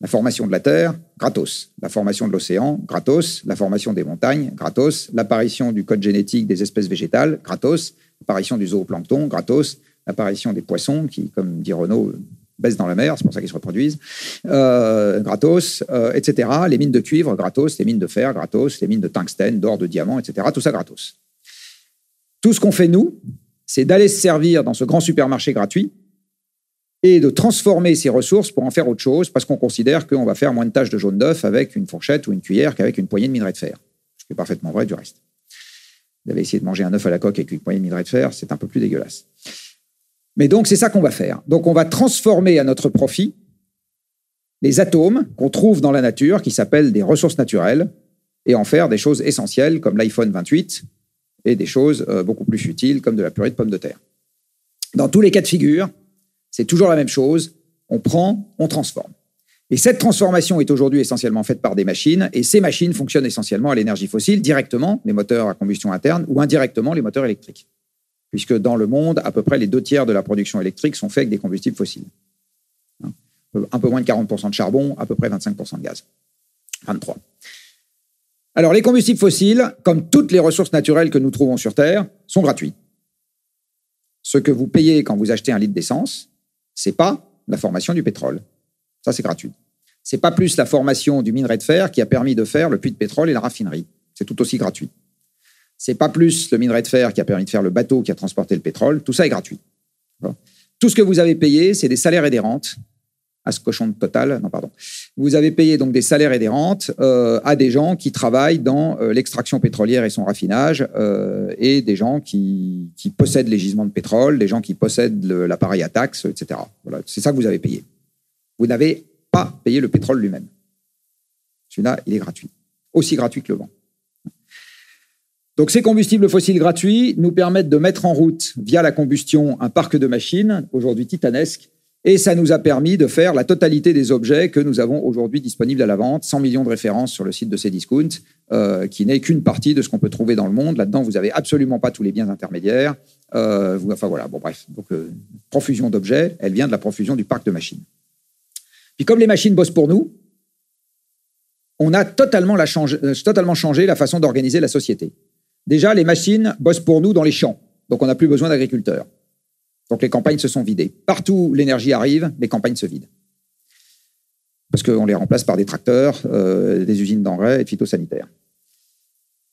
La formation de la Terre, gratos. La formation de l'océan, gratos. La formation des montagnes, gratos. L'apparition du code génétique des espèces végétales, gratos. L'apparition du zooplancton, gratos. L'apparition des poissons, qui, comme dit Renaud, baissent dans la mer, c'est pour ça qu'ils se reproduisent, euh, gratos, euh, etc. Les mines de cuivre, gratos. Les mines de fer, gratos. Les mines de tungstène, d'or, de diamant, etc. Tout ça gratos. Tout ce qu'on fait, nous, c'est d'aller se servir dans ce grand supermarché gratuit et de transformer ces ressources pour en faire autre chose, parce qu'on considère qu'on va faire moins de tâches de jaune d'œuf avec une fourchette ou une cuillère qu'avec une poignée de minerai de fer. Ce qui est parfaitement vrai du reste. Vous avez essayé de manger un œuf à la coque avec une poignée de minerai de fer, c'est un peu plus dégueulasse. Mais donc, c'est ça qu'on va faire. Donc, on va transformer à notre profit les atomes qu'on trouve dans la nature, qui s'appellent des ressources naturelles, et en faire des choses essentielles comme l'iPhone 28 et des choses euh, beaucoup plus futiles comme de la purée de pommes de terre. Dans tous les cas de figure, c'est toujours la même chose. On prend, on transforme. Et cette transformation est aujourd'hui essentiellement faite par des machines, et ces machines fonctionnent essentiellement à l'énergie fossile, directement, les moteurs à combustion interne, ou indirectement, les moteurs électriques. Puisque dans le monde, à peu près les deux tiers de la production électrique sont faits avec des combustibles fossiles. Hein? Un peu moins de 40% de charbon, à peu près 25% de gaz. 23. Alors, les combustibles fossiles, comme toutes les ressources naturelles que nous trouvons sur Terre, sont gratuits. Ce que vous payez quand vous achetez un litre d'essence, c'est pas la formation du pétrole. Ça, c'est gratuit. C'est pas plus la formation du minerai de fer qui a permis de faire le puits de pétrole et la raffinerie. C'est tout aussi gratuit. C'est pas plus le minerai de fer qui a permis de faire le bateau qui a transporté le pétrole. Tout ça est gratuit. Tout ce que vous avez payé, c'est des salaires et des rentes à ce cochon de total. Non, pardon. Vous avez payé donc des salaires et des rentes euh, à des gens qui travaillent dans euh, l'extraction pétrolière et son raffinage, euh, et des gens qui, possèdent les gisements de pétrole, des gens qui possèdent l'appareil à taxes, etc. Voilà, c'est ça que vous avez payé. Vous n'avez pas payé le pétrole lui-même. Celui-là, il est gratuit, aussi gratuit que le vent. Donc ces combustibles fossiles gratuits nous permettent de mettre en route, via la combustion, un parc de machines, aujourd'hui titanesque, et ça nous a permis de faire la totalité des objets que nous avons aujourd'hui disponibles à la vente, 100 millions de références sur le site de Cdiscount, euh, qui n'est qu'une partie de ce qu'on peut trouver dans le monde. Là-dedans, vous n'avez absolument pas tous les biens intermédiaires. Euh, enfin voilà, bon bref. Donc euh, profusion d'objets, elle vient de la profusion du parc de machines. Puis comme les machines bossent pour nous, on a totalement, totalement changé la façon d'organiser la société. Déjà, les machines bossent pour nous dans les champs, donc on n'a plus besoin d'agriculteurs. Donc les campagnes se sont vidées. Partout où l'énergie arrive, les campagnes se vident. Parce qu'on les remplace par des tracteurs, euh, des usines d'engrais et de phytosanitaires.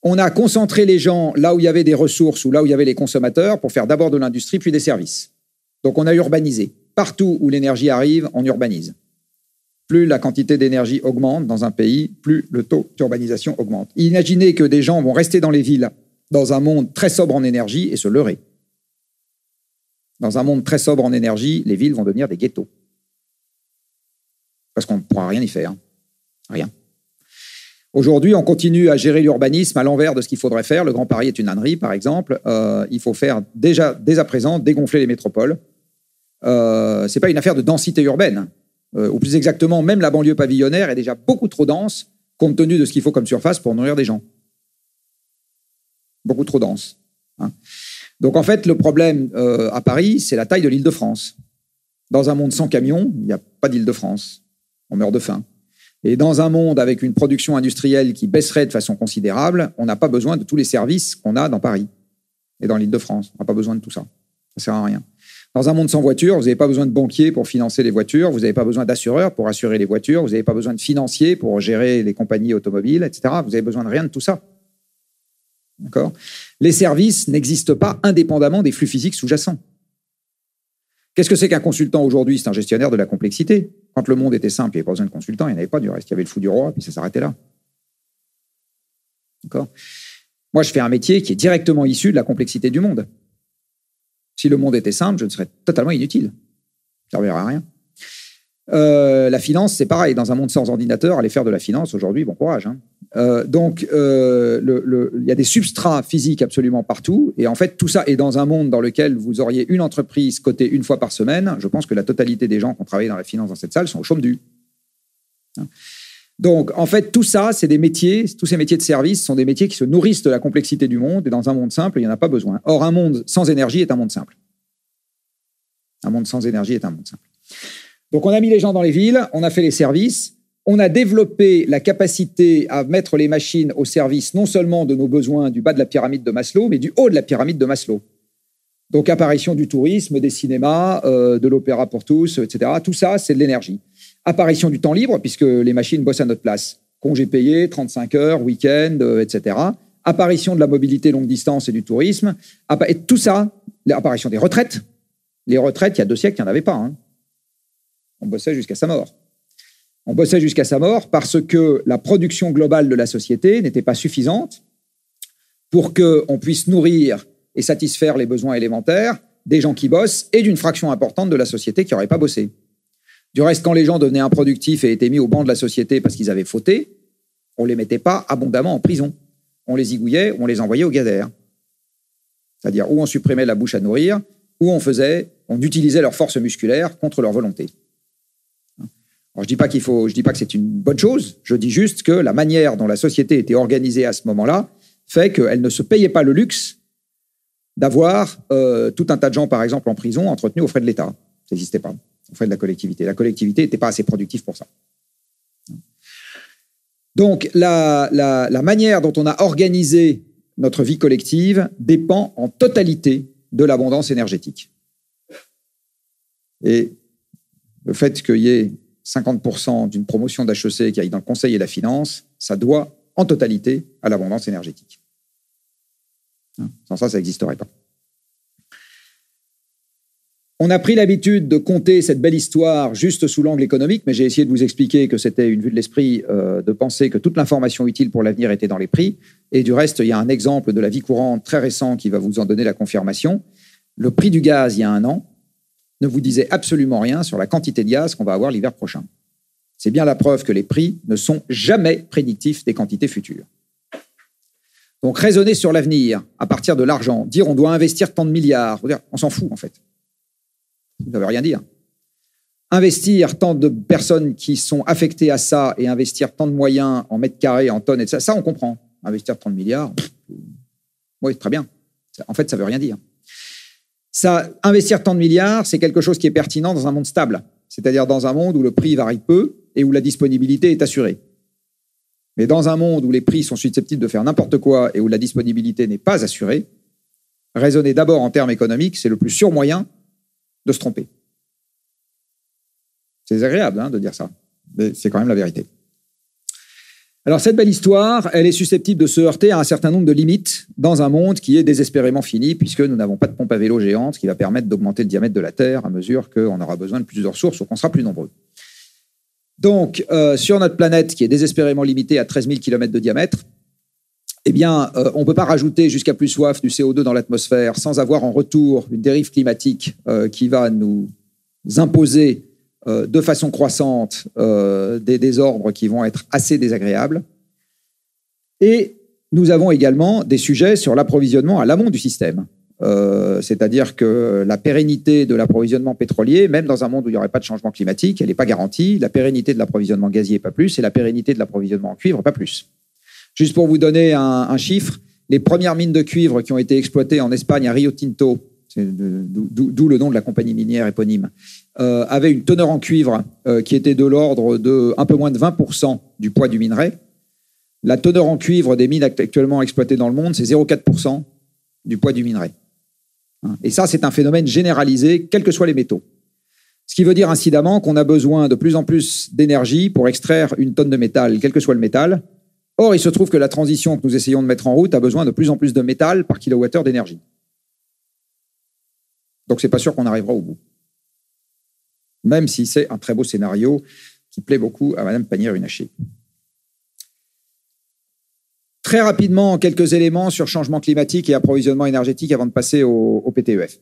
On a concentré les gens là où il y avait des ressources ou là où il y avait les consommateurs pour faire d'abord de l'industrie puis des services. Donc on a urbanisé. Partout où l'énergie arrive, on urbanise. Plus la quantité d'énergie augmente dans un pays, plus le taux d'urbanisation augmente. Imaginez que des gens vont rester dans les villes dans un monde très sobre en énergie et se leurrer. Dans un monde très sobre en énergie, les villes vont devenir des ghettos. Parce qu'on ne pourra rien y faire. Rien. Aujourd'hui, on continue à gérer l'urbanisme à l'envers de ce qu'il faudrait faire. Le Grand Paris est une ânerie, par exemple. Euh, il faut faire déjà, dès à présent, dégonfler les métropoles. Euh, Ce n'est pas une affaire de densité urbaine. Euh, ou plus exactement, même la banlieue pavillonnaire est déjà beaucoup trop dense compte tenu de ce qu'il faut comme surface pour nourrir des gens. Beaucoup trop dense. Hein. Donc en fait, le problème euh, à Paris, c'est la taille de l'île de France. Dans un monde sans camions, il n'y a pas d'île de France. On meurt de faim. Et dans un monde avec une production industrielle qui baisserait de façon considérable, on n'a pas besoin de tous les services qu'on a dans Paris et dans l'île de France. On n'a pas besoin de tout ça. Ça ne sert à rien. Dans un monde sans voitures, vous n'avez pas besoin de banquiers pour financer les voitures, vous n'avez pas besoin d'assureurs pour assurer les voitures, vous n'avez pas besoin de financiers pour gérer les compagnies automobiles, etc. Vous n'avez besoin de rien de tout ça. D'accord? Les services n'existent pas indépendamment des flux physiques sous-jacents. Qu'est-ce que c'est qu'un consultant aujourd'hui? C'est un gestionnaire de la complexité. Quand le monde était simple, il n'y avait pas besoin de consultant, il n'y en avait pas du reste. Il y avait le fou du roi, puis ça s'arrêtait là. Moi, je fais un métier qui est directement issu de la complexité du monde. Si le monde était simple, je ne serais totalement inutile. Ça ne servirait à rien. Euh, la finance, c'est pareil. Dans un monde sans ordinateur, aller faire de la finance aujourd'hui, bon courage. Hein. Euh, donc, euh, il y a des substrats physiques absolument partout. Et en fait, tout ça est dans un monde dans lequel vous auriez une entreprise cotée une fois par semaine. Je pense que la totalité des gens qui ont travaillé dans la finance dans cette salle sont au chaume du. Donc, en fait, tout ça, c'est des métiers, tous ces métiers de service sont des métiers qui se nourrissent de la complexité du monde. Et dans un monde simple, il n'y en a pas besoin. Or, un monde sans énergie est un monde simple. Un monde sans énergie est un monde simple. Donc on a mis les gens dans les villes, on a fait les services, on a développé la capacité à mettre les machines au service non seulement de nos besoins du bas de la pyramide de Maslow, mais du haut de la pyramide de Maslow. Donc apparition du tourisme, des cinémas, euh, de l'opéra pour tous, etc. Tout ça, c'est de l'énergie. Apparition du temps libre, puisque les machines bossent à notre place. Congés payés, 35 heures, week-end, euh, etc. Apparition de la mobilité longue distance et du tourisme. Et tout ça, l'apparition des retraites. Les retraites, il y a deux siècles, il n'y en avait pas. Hein. On bossait jusqu'à sa mort. On bossait jusqu'à sa mort parce que la production globale de la société n'était pas suffisante pour qu'on puisse nourrir et satisfaire les besoins élémentaires des gens qui bossent et d'une fraction importante de la société qui n'aurait pas bossé. Du reste, quand les gens devenaient improductifs et étaient mis au banc de la société parce qu'ils avaient fauté, on les mettait pas abondamment en prison. On les igouillait ou on les envoyait au gadère. C'est-à-dire où on supprimait la bouche à nourrir, ou on faisait, on utilisait leur force musculaire contre leur volonté je dis pas qu'il faut, je dis pas que c'est une bonne chose. Je dis juste que la manière dont la société était organisée à ce moment-là fait qu'elle ne se payait pas le luxe d'avoir euh, tout un tas de gens, par exemple, en prison, entretenus aux frais de l'État. Ça n'existait pas, aux frais de la collectivité. La collectivité n'était pas assez productive pour ça. Donc, la, la manière dont on a organisé notre vie collective dépend en totalité de l'abondance énergétique. Et le fait qu'il y ait 50% d'une promotion d'HEC qui aille dans le conseil et la finance, ça doit en totalité à l'abondance énergétique. Sans ça, ça n'existerait pas. On a pris l'habitude de compter cette belle histoire juste sous l'angle économique, mais j'ai essayé de vous expliquer que c'était une vue de l'esprit euh, de penser que toute l'information utile pour l'avenir était dans les prix. Et du reste, il y a un exemple de la vie courante très récent qui va vous en donner la confirmation. Le prix du gaz, il y a un an, ne vous disait absolument rien sur la quantité de gaz qu'on va avoir l'hiver prochain. C'est bien la preuve que les prix ne sont jamais prédictifs des quantités futures. Donc raisonner sur l'avenir à partir de l'argent, dire on doit investir tant de milliards, on s'en fout en fait. Ça ne veut rien dire. Investir tant de personnes qui sont affectées à ça et investir tant de moyens en mètres carrés, en tonnes, et ça, ça on comprend. Investir 30 milliards, oui, très bien. En fait, ça ne veut rien dire. Ça, investir tant de milliards, c'est quelque chose qui est pertinent dans un monde stable, c'est-à-dire dans un monde où le prix varie peu et où la disponibilité est assurée. Mais dans un monde où les prix sont susceptibles de faire n'importe quoi et où la disponibilité n'est pas assurée, raisonner d'abord en termes économiques, c'est le plus sûr moyen de se tromper. C'est agréable hein, de dire ça, mais c'est quand même la vérité. Alors cette belle histoire, elle est susceptible de se heurter à un certain nombre de limites dans un monde qui est désespérément fini, puisque nous n'avons pas de pompe à vélo géante qui va permettre d'augmenter le diamètre de la Terre à mesure qu'on aura besoin de plusieurs ressources ou qu'on sera plus nombreux. Donc, euh, sur notre planète qui est désespérément limitée à 13 000 km de diamètre, eh bien, euh, on ne peut pas rajouter jusqu'à plus soif du CO2 dans l'atmosphère sans avoir en retour une dérive climatique euh, qui va nous imposer euh, de façon croissante des désordres qui vont être assez désagréables. Et nous avons également des sujets sur l'approvisionnement à l'amont du système. C'est-à-dire que la pérennité de l'approvisionnement pétrolier, même dans un monde où il n'y aurait pas de changement climatique, elle n'est pas garantie. La pérennité de l'approvisionnement gazier, pas plus, et la pérennité de l'approvisionnement en cuivre, pas plus. Juste pour vous donner un, chiffre, les premières mines de cuivre qui ont été exploitées en Espagne à Rio Tinto, d'où le nom de la compagnie minière éponyme, euh, avaient une teneur en cuivre euh, qui était de l'ordre de un peu moins de 20% du poids du minerai. La teneur en cuivre des mines actuellement exploitées dans le monde, c'est 0,4% du poids du minerai. Hein. Et ça, c'est un phénomène généralisé, quels que soient les métaux. Ce qui veut dire incidemment qu'on a besoin de plus en plus d'énergie pour extraire une tonne de métal, quel que soit le métal, Or, il se trouve que la transition que nous essayons de mettre en route a besoin de plus en plus de métal par kilowattheure d'énergie. Donc, ce n'est pas sûr qu'on arrivera au bout. Même si c'est un très beau scénario qui plaît beaucoup à Mme Pannier-Runacher. Très rapidement, quelques éléments sur changement climatique et approvisionnement énergétique avant de passer au, au PTEF.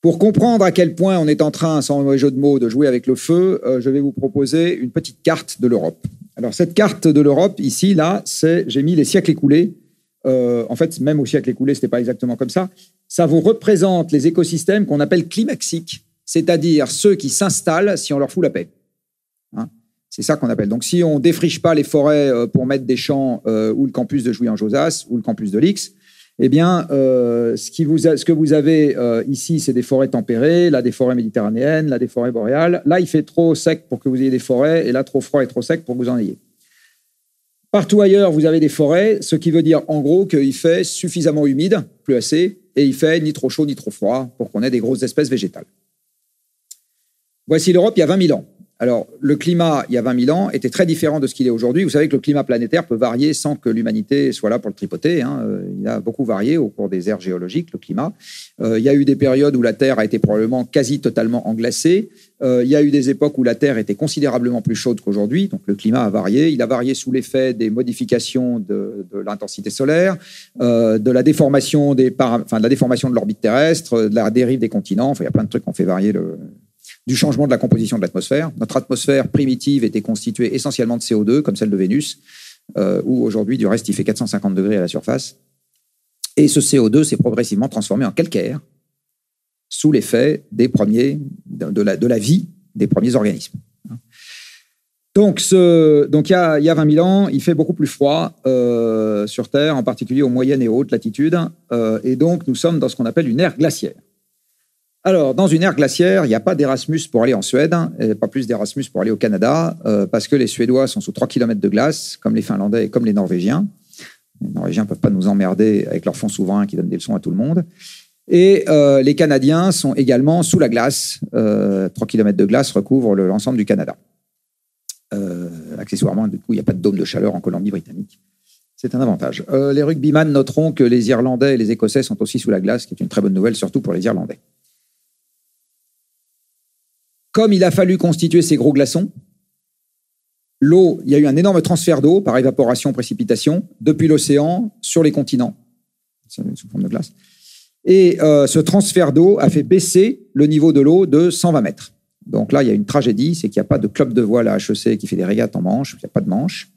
Pour comprendre à quel point on est en train, sans mauvais jeu de mots, de jouer avec le feu, euh, je vais vous proposer une petite carte de l'Europe. Alors cette carte de l'Europe, ici, là, c'est j'ai mis les siècles écoulés. Euh, en fait, même au siècle écoulé, ce n'était pas exactement comme ça. Ça vous représente les écosystèmes qu'on appelle climaxiques, c'est-à-dire ceux qui s'installent si on leur fout la paix. Hein c'est ça qu'on appelle. Donc si on défriche pas les forêts euh, pour mettre des champs ou le campus de Jouy en Josas ou le campus de Lix, eh bien, euh, ce, que vous avez euh, ici, c'est des forêts tempérées, là des forêts méditerranéennes, là des forêts boréales. Là, il fait trop sec pour que vous ayez des forêts, et là, trop froid et trop sec pour que vous en ayez. Partout ailleurs, vous avez des forêts, ce qui veut dire en gros qu'il fait suffisamment humide, plus assez, et il fait ni trop chaud ni trop froid pour qu'on ait des grosses espèces végétales. Voici l'Europe il y a 20 000 ans. Alors, le climat, il y a 20 000 ans, était très différent de ce qu'il est aujourd'hui. Vous savez que le climat planétaire peut varier sans que l'humanité soit là pour le tripoter. Hein. Euh, il a beaucoup varié au cours des ères géologiques, le climat. Euh, il y a eu des périodes où la Terre a été probablement quasi totalement englacée. Euh, il y a eu des époques où la Terre était considérablement plus chaude qu'aujourd'hui. Donc, le climat a varié. Il a varié sous l'effet des modifications de, l'intensité solaire, de la déformation de la déformation de l'orbite terrestre, de la dérive des continents. Enfin, il y a plein de trucs qui ont fait varier le, du changement de la composition de l'atmosphère. Notre atmosphère primitive était constituée essentiellement de CO2, comme celle de Vénus, euh, où aujourd'hui, du reste, il fait 450 degrés à la surface. Et ce CO2 s'est progressivement transformé en calcaire sous l'effet des premiers, de la, vie des premiers organismes. Donc, donc il, y a, il y a 20 000 ans, il fait beaucoup plus froid euh, sur Terre, en particulier aux moyennes et hautes latitudes. Euh, et donc, nous sommes dans ce qu'on appelle une ère glaciaire. Alors, dans une ère glaciaire, il n'y a pas d'Erasmus pour aller en Suède, et pas plus d'Erasmus pour aller au Canada, euh, parce que les Suédois sont sous 3 km de glace, comme les Finlandais et comme les Norvégiens. Les Norvégiens ne peuvent pas nous emmerder avec leur fonds souverain qui donne des leçons à tout le monde. Et euh, les Canadiens sont également sous la glace. 3 euh, km de glace recouvrent l'ensemble du Canada. accessoirement, du coup, il n'y a pas de dôme de chaleur en Colombie-Britannique. C'est un avantage. Euh, les rugbyman noteront que les Irlandais et les Écossais sont aussi sous la glace, ce qui est une très bonne nouvelle, surtout pour les Irlandais. Comme il a fallu constituer ces gros glaçons, l'eau, il y a eu un énorme transfert d'eau par évaporation, précipitation, depuis l'océan sur les continents. Et euh, ce transfert d'eau a fait baisser le niveau de l'eau de 120 mètres. Donc là, il y a une tragédie, c'est qu'il n'y a pas de club de voile à HEC qui fait des régates en manche, il n'y a pas de manche.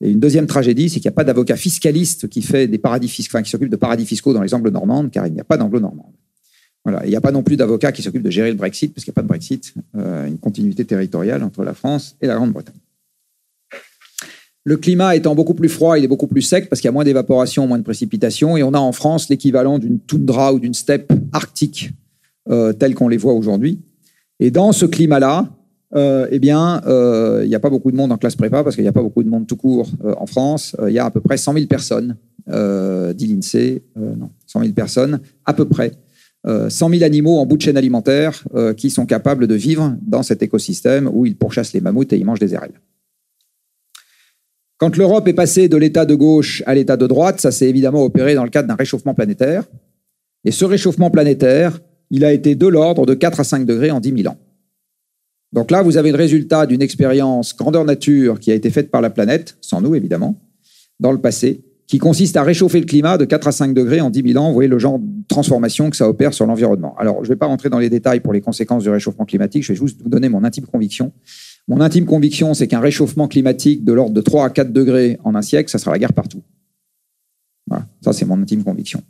Et une deuxième tragédie, c'est qu'il n'y a pas d'avocat fiscaliste qui fait des paradis fiscaux, qui s'occupe de paradis fiscaux dans les anglo normandes, car il n'y a pas d'anglo normande. Voilà. il n'y a pas non plus d'avocat qui s'occupe de gérer le Brexit, parce qu'il n'y a pas de Brexit, euh, une continuité territoriale entre la France et la Grande-Bretagne. Le climat étant beaucoup plus froid, il est beaucoup plus sec parce qu'il y a moins d'évaporation, moins de précipitations, et on a en France l'équivalent d'une toundra ou d'une steppe arctique euh, telle qu'on les voit aujourd'hui. Et dans ce climat-là, euh, eh bien, il n'y a pas beaucoup de monde en classe prépa parce qu'il n'y a pas beaucoup de monde tout court en France. Il y a à peu près 100 000 personnes, dit l'INSEE, non, 100 000 personnes à peu près 100 000 animaux en bout de chaîne alimentaire qui sont capables de vivre dans cet écosystème où ils pourchassent les mammouths et ils mangent des érelles. Quand l'Europe est passée de l'état de gauche à l'état de droite, ça s'est évidemment opéré dans le cadre d'un réchauffement planétaire. Et ce réchauffement planétaire, il a été de l'ordre de 4 à 5 degrés en 10 000 ans. Donc là, vous avez le résultat d'une expérience grandeur nature qui a été faite par la planète, sans nous évidemment, dans le passé, qui consiste à réchauffer le climat de 4 à 5 degrés en 10 000 ans. Vous voyez le genre de transformation que ça opère sur l'environnement. Alors, je ne vais pas rentrer dans les détails pour les conséquences du réchauffement climatique, je vais juste vous donner mon intime conviction. Mon intime conviction, c'est qu'un réchauffement climatique de l'ordre de 3 à 4 degrés en un siècle, ça sera la guerre partout. Voilà, ça c'est mon intime conviction.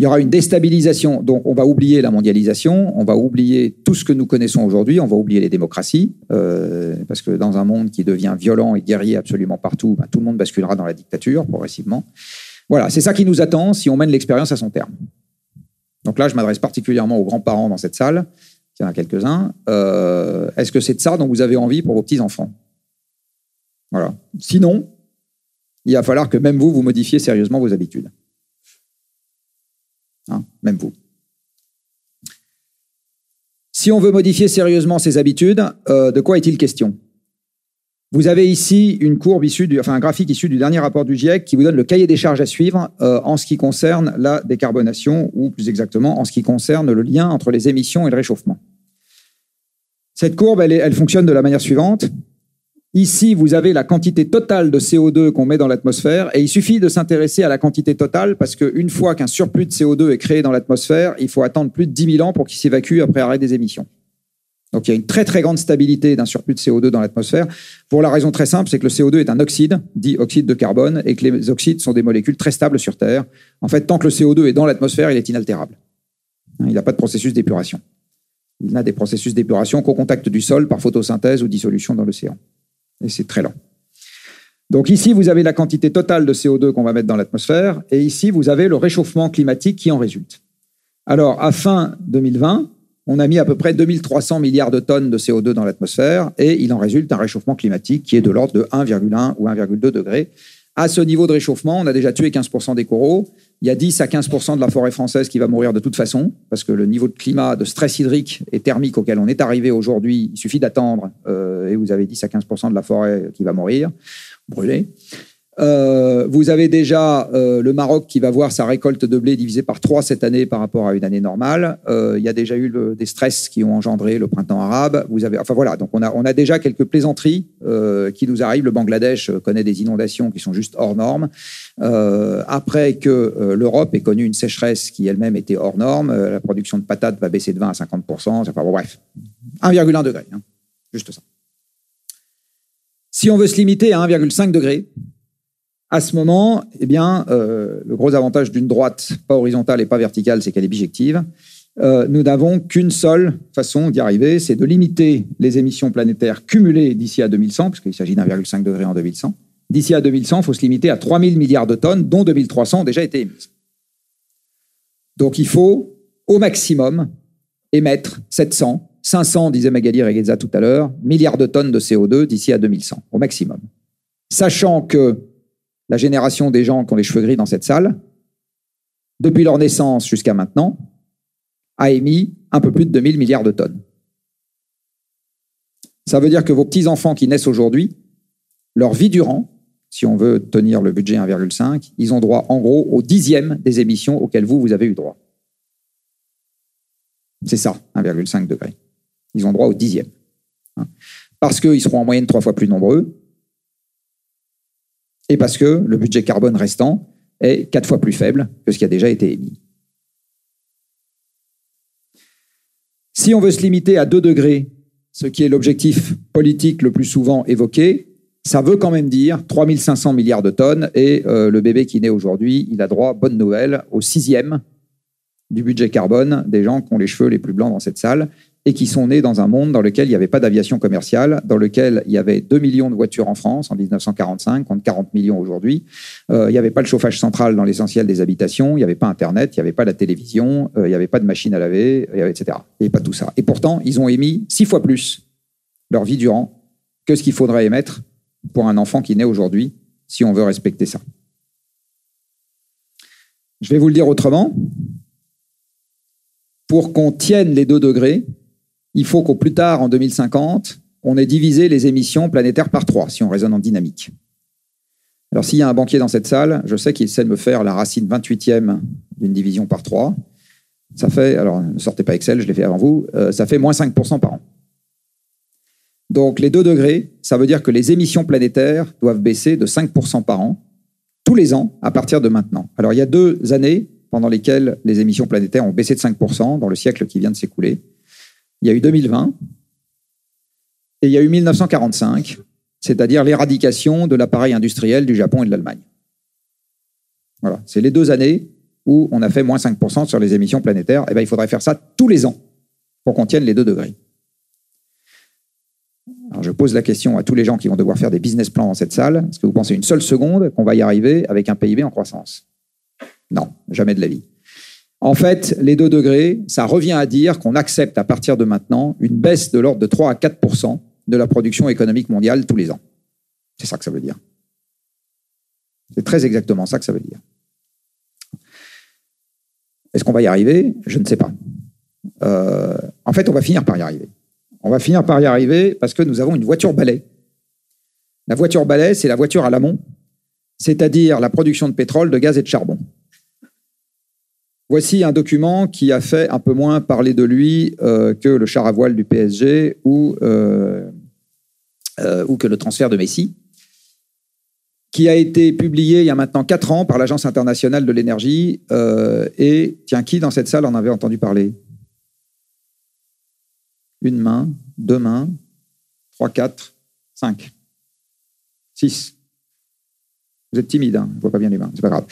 Il y aura une déstabilisation, donc on va oublier la mondialisation, on va oublier tout ce que nous connaissons aujourd'hui, on va oublier les démocraties, euh, parce que dans un monde qui devient violent et guerrier absolument partout, ben, tout le monde basculera dans la dictature progressivement. Voilà, c'est ça qui nous attend si on mène l'expérience à son terme. Donc là, je m'adresse particulièrement aux grands-parents dans cette salle il y en a quelques-uns. Euh, est-ce que c'est de ça dont vous avez envie pour vos petits-enfants? Voilà. Sinon, il va falloir que même vous, vous modifiez sérieusement vos habitudes. Hein, même vous. Si on veut modifier sérieusement ses habitudes, euh, de quoi est-il question? Vous avez ici une courbe issue, du, enfin un graphique issu du dernier rapport du GIEC qui vous donne le cahier des charges à suivre euh, en ce qui concerne la décarbonation, ou plus exactement en ce qui concerne le lien entre les émissions et le réchauffement. Cette courbe, elle, fonctionne de la manière suivante. Ici, vous avez la quantité totale de CO2 qu'on met dans l'atmosphère, et il suffit de s'intéresser à la quantité totale, parce qu'une fois qu'un surplus de CO2 est créé dans l'atmosphère, il faut attendre plus de 10 000 ans pour qu'il s'évacue après arrêt des émissions. Donc il y a une très très grande stabilité d'un surplus de CO2 dans l'atmosphère, pour la raison très simple, c'est que le CO2 est un oxyde, dit oxyde de carbone, et que les oxydes sont des molécules très stables sur Terre. En fait, tant que le CO2 est dans l'atmosphère, il est inaltérable. Il n'a pas de processus d'épuration. Il n'a des processus d'épuration qu'au contact du sol par photosynthèse ou dissolution dans l'océan. Et c'est très lent. Donc ici, vous avez la quantité totale de CO2 qu'on va mettre dans l'atmosphère, et ici, vous avez le réchauffement climatique qui en résulte. Alors, à fin 2020, on a mis à peu près 2300 milliards de tonnes de CO2 dans l'atmosphère, et il en résulte un réchauffement climatique qui est de l'ordre de 1,1 ou 1,2 degrés. À ce niveau de réchauffement, on a déjà tué 15% des coraux, il y a 10 à 15% de la forêt française qui va mourir de toute façon, parce que le niveau de climat, de stress hydrique et thermique auquel on est arrivé aujourd'hui, il suffit d'attendre, euh, et vous avez 10 à 15% de la forêt qui va mourir, brûler. Euh, vous avez déjà euh, le Maroc qui va voir sa récolte de blé divisée par trois cette année par rapport à une année normale. Euh, il y a déjà eu des stress qui ont engendré le printemps arabe. Enfin voilà, donc on a, on a déjà quelques plaisanteries qui nous arrivent. Le Bangladesh connaît des inondations qui sont juste hors normes. après que l'Europe ait connu une sécheresse qui elle-même était hors norme, la production de patates va baisser de 20 à 50% Enfin bon, bref, 1,1 degré, hein, juste ça. Si on veut se limiter à 1,5 degré, à ce moment, eh bien, euh, le gros avantage d'une droite pas horizontale et pas verticale, c'est qu'elle est bijective. Euh, nous n'avons qu'une seule façon d'y arriver, c'est de limiter les émissions planétaires cumulées d'ici à 2100, puisqu'il s'agit d'1,5 degré en 2100. D'ici à 2100, il faut se limiter à 3000 milliards de tonnes, dont 2300 ont déjà été émises. Donc il faut, au maximum, émettre 700, 500, disait Magali Regueza tout à l'heure, milliards de tonnes de CO2 d'ici à 2100, au maximum. Sachant que la génération des gens qui ont les cheveux gris dans cette salle, depuis leur naissance jusqu'à maintenant, a émis un peu plus de 2000 milliards de tonnes. Ça veut dire que vos petits-enfants qui naissent aujourd'hui, leur vie durant, si on veut tenir le budget 1,5, ils ont droit en gros au dixième des émissions auxquelles vous, vous avez eu droit. C'est ça, 1,5 degré. Ils ont droit au dixième. Hein. Parce qu'ils seront en moyenne trois fois plus nombreux et parce que le budget carbone restant est quatre fois plus faible que ce qui a déjà été émis. Si on veut se limiter à 2 degrés, ce qui est l'objectif politique le plus souvent évoqué, ça veut quand même dire 3500 milliards de tonnes et euh, le bébé qui naît aujourd'hui, il a droit, bonne nouvelle, au sixième du budget carbone des gens qui ont les cheveux les plus blancs dans cette salle et qui sont nés dans un monde dans lequel il n'y avait pas d'aviation commerciale, dans lequel il y avait 2 millions de voitures en France en 1945, contre 40 millions aujourd'hui. Euh, il n'y avait pas le chauffage central dans l'essentiel des habitations, il n'y avait pas Internet, il n'y avait pas la télévision, euh, il n'y avait pas de machine à laver, etc. Il n'y avait pas tout ça. Et pourtant, ils ont émis six fois plus leur vie durant que ce qu'il faudrait émettre pour un enfant qui naît aujourd'hui, si on veut respecter ça. Je vais vous le dire autrement. Pour qu'on tienne les 2 degrés, il faut qu'au plus tard, en 2050, on ait divisé les émissions planétaires par 3, si on raisonne en dynamique. Alors, s'il y a un banquier dans cette salle, je sais qu'il sait me faire la racine 28e d'une division par 3. Ça fait, alors ne sortez pas Excel, je l'ai fait avant vous, euh, ça fait moins 5% par an. Donc, les 2 degrés, ça veut dire que les émissions planétaires doivent baisser de 5% par an, tous les ans, à partir de maintenant. Alors, il y a deux années pendant lesquelles les émissions planétaires ont baissé de 5% dans le siècle qui vient de s'écouler. Il y a eu 2020 et il y a eu 1945, c'est-à-dire l'éradication de l'appareil industriel du Japon et de l'Allemagne. Voilà, c'est les deux années où on a fait moins 5% sur les émissions planétaires. Eh bien, il faudrait faire ça tous les ans pour qu'on tienne les deux degrés. Alors, je pose la question à tous les gens qui vont devoir faire des business plans dans cette salle. Est-ce que vous pensez une seule seconde qu'on va y arriver avec un PIB en croissance? Non, jamais de la vie. En fait, les 2 degrés, ça revient à dire qu'on accepte à partir de maintenant une baisse de l'ordre de 3 à 4 de la production économique mondiale tous les ans. C'est ça que ça veut dire. C'est très exactement ça que ça veut dire. Est-ce qu'on va y arriver? Je ne sais pas. Euh, en fait, on va finir par y arriver. On va finir par y arriver parce que nous avons une voiture balai. La voiture balai, c'est la voiture à l'amont, c'est-à-dire la production de pétrole, de gaz et de charbon. Voici un document qui a fait un peu moins parler de lui euh, que le char à voile du PSG ou, euh, euh, ou que le transfert de Messi, qui a été publié il y a maintenant quatre ans par l'Agence internationale de l'énergie. et tiens, qui dans cette salle en avait entendu parler? Une main, deux mains, trois, quatre, cinq, six. Vous êtes timide, hein je ne vois pas bien les mains, c'est pas grave.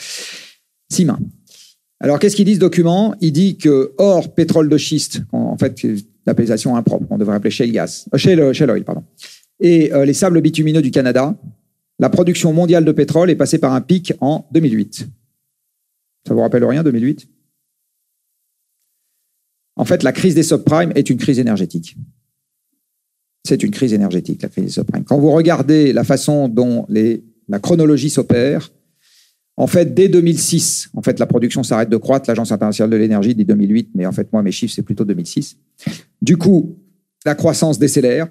Six mains. Alors, qu'est-ce qu'il dit ce document Il dit que hors pétrole de schiste, en fait, l'appellation impropre, on devrait appeler shale gas, euh, shale, oil, pardon, et euh, les sables bitumineux du Canada, la production mondiale de pétrole est passée par un pic en 2008. Ça vous rappelle rien, 2008 En fait, la crise des subprimes est une crise énergétique. C'est une crise énergétique, la crise des subprimes. Quand vous regardez la façon dont la chronologie s'opère, en fait, dès 2006, en fait, la production s'arrête de croître. L'Agence internationale de l'énergie dit 2008, mais en fait, moi, mes chiffres, c'est plutôt 2006. Du coup, la croissance décélère,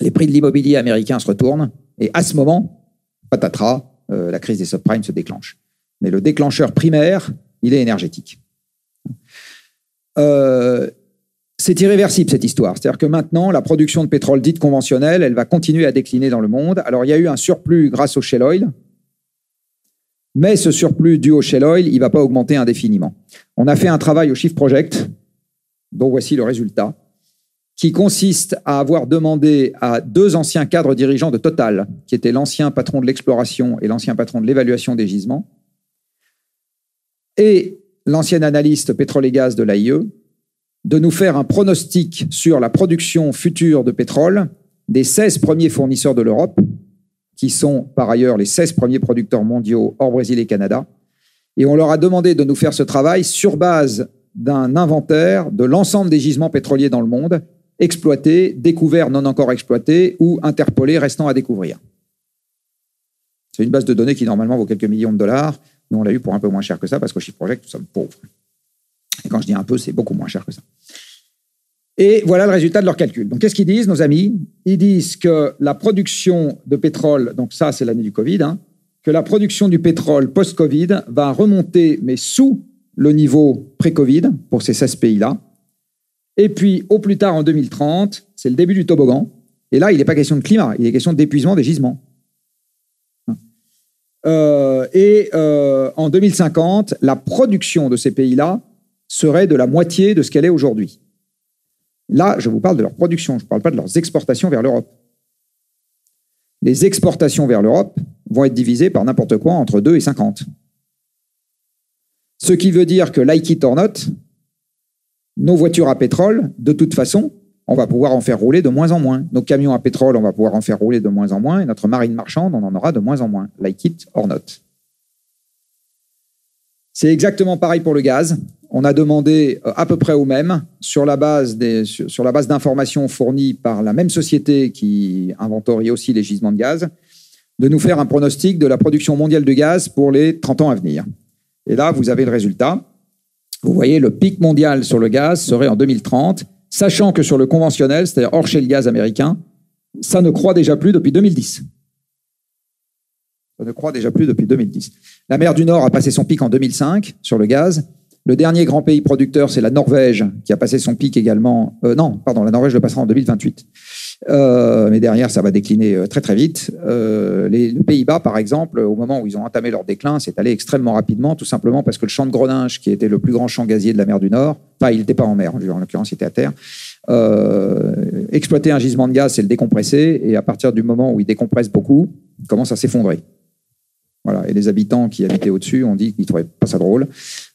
les prix de l'immobilier américain se retournent, et à ce moment, patatras, euh, la crise des subprimes se déclenche. Mais le déclencheur primaire, il est énergétique. Euh, c'est irréversible cette histoire. C'est-à-dire que maintenant, la production de pétrole dite conventionnelle, elle va continuer à décliner dans le monde. Alors, il y a eu un surplus grâce au shale oil, mais ce surplus dû au shale oil, il ne va pas augmenter indéfiniment. On a fait un travail au Shift Project, dont voici le résultat, qui consiste à avoir demandé à deux anciens cadres dirigeants de Total, qui étaient l'ancien patron de l'exploration et l'ancien patron de l'évaluation des gisements, et l'ancien analyste pétrole et gaz de l'AIE, de nous faire un pronostic sur la production future de pétrole des 16 premiers fournisseurs de l'Europe, qui sont par ailleurs les 16 premiers producteurs mondiaux hors Brésil et Canada. Et on leur a demandé de nous faire ce travail sur base d'un inventaire de l'ensemble des gisements pétroliers dans le monde, exploités, découverts, non encore exploités, ou interpolés, restant à découvrir. C'est une base de données qui normalement vaut quelques millions de dollars. Nous, on l'a eu pour un peu moins cher que ça, parce qu'au Shift Project, nous sommes pauvres. Et quand je dis un peu, c'est beaucoup moins cher que ça. Et voilà le résultat de leur calcul. Donc, qu'est-ce qu'ils disent, nos amis? Ils disent que la production de pétrole, donc ça, c'est l'année du Covid, hein, que la production du pétrole post-Covid va remonter, mais sous le niveau pré-Covid pour ces 16 pays-là. Et puis, au plus tard, en 2030, c'est le début du toboggan. Et là, il n'est pas question de climat, il est question d'épuisement des gisements. Euh, et euh, en 2050, la production de ces pays-là serait de la moitié de ce qu'elle est aujourd'hui. Là, je vous parle de leur production, je ne parle pas de leurs exportations vers l'Europe. Les exportations vers l'Europe vont être divisées par n'importe quoi entre 2 et 50. Ce qui veut dire que, like it or not, nos voitures à pétrole, de toute façon, on va pouvoir en faire rouler de moins en moins. Nos camions à pétrole, on va pouvoir en faire rouler de moins en moins. Et notre marine marchande, on en aura de moins en moins. Like it or not. C'est exactement pareil pour le gaz. On a demandé euh, à peu près au même, sur la base sur la base d'informations fournies par la même société qui inventorie aussi les gisements de gaz, de nous faire un pronostic de la production mondiale de gaz pour les 30 ans à venir. Et là, vous avez le résultat. Vous voyez, le pic mondial sur le gaz serait en 2030 sachant que sur le conventionnel, c'est-à-dire hors chez le gaz américain, ça ne croît déjà plus depuis 2010. Ça ne croît déjà plus depuis 2010. La mer du Nord a passé son pic en 2005 sur le gaz. Le dernier grand pays producteur, c'est la Norvège, qui a passé son pic également. Euh, non, pardon, la Norvège le passera en 2028. Euh, mais derrière, ça va décliner euh, très très vite. Les, Pays-Bas, par exemple, au moment où ils ont entamé leur déclin, c'est allé extrêmement rapidement, tout simplement parce que le champ de Groninge, qui était le plus grand champ gazier de la mer du Nord, enfin, il n'était pas en mer, en l'occurrence, il était à terre. exploiter un gisement de gaz, c'est le décompresser, et à partir du moment où il décompresse beaucoup, il commence à s'effondrer. Voilà. Et les habitants qui habitaient au-dessus ont dit qu'ils ne trouvaient pas ça drôle.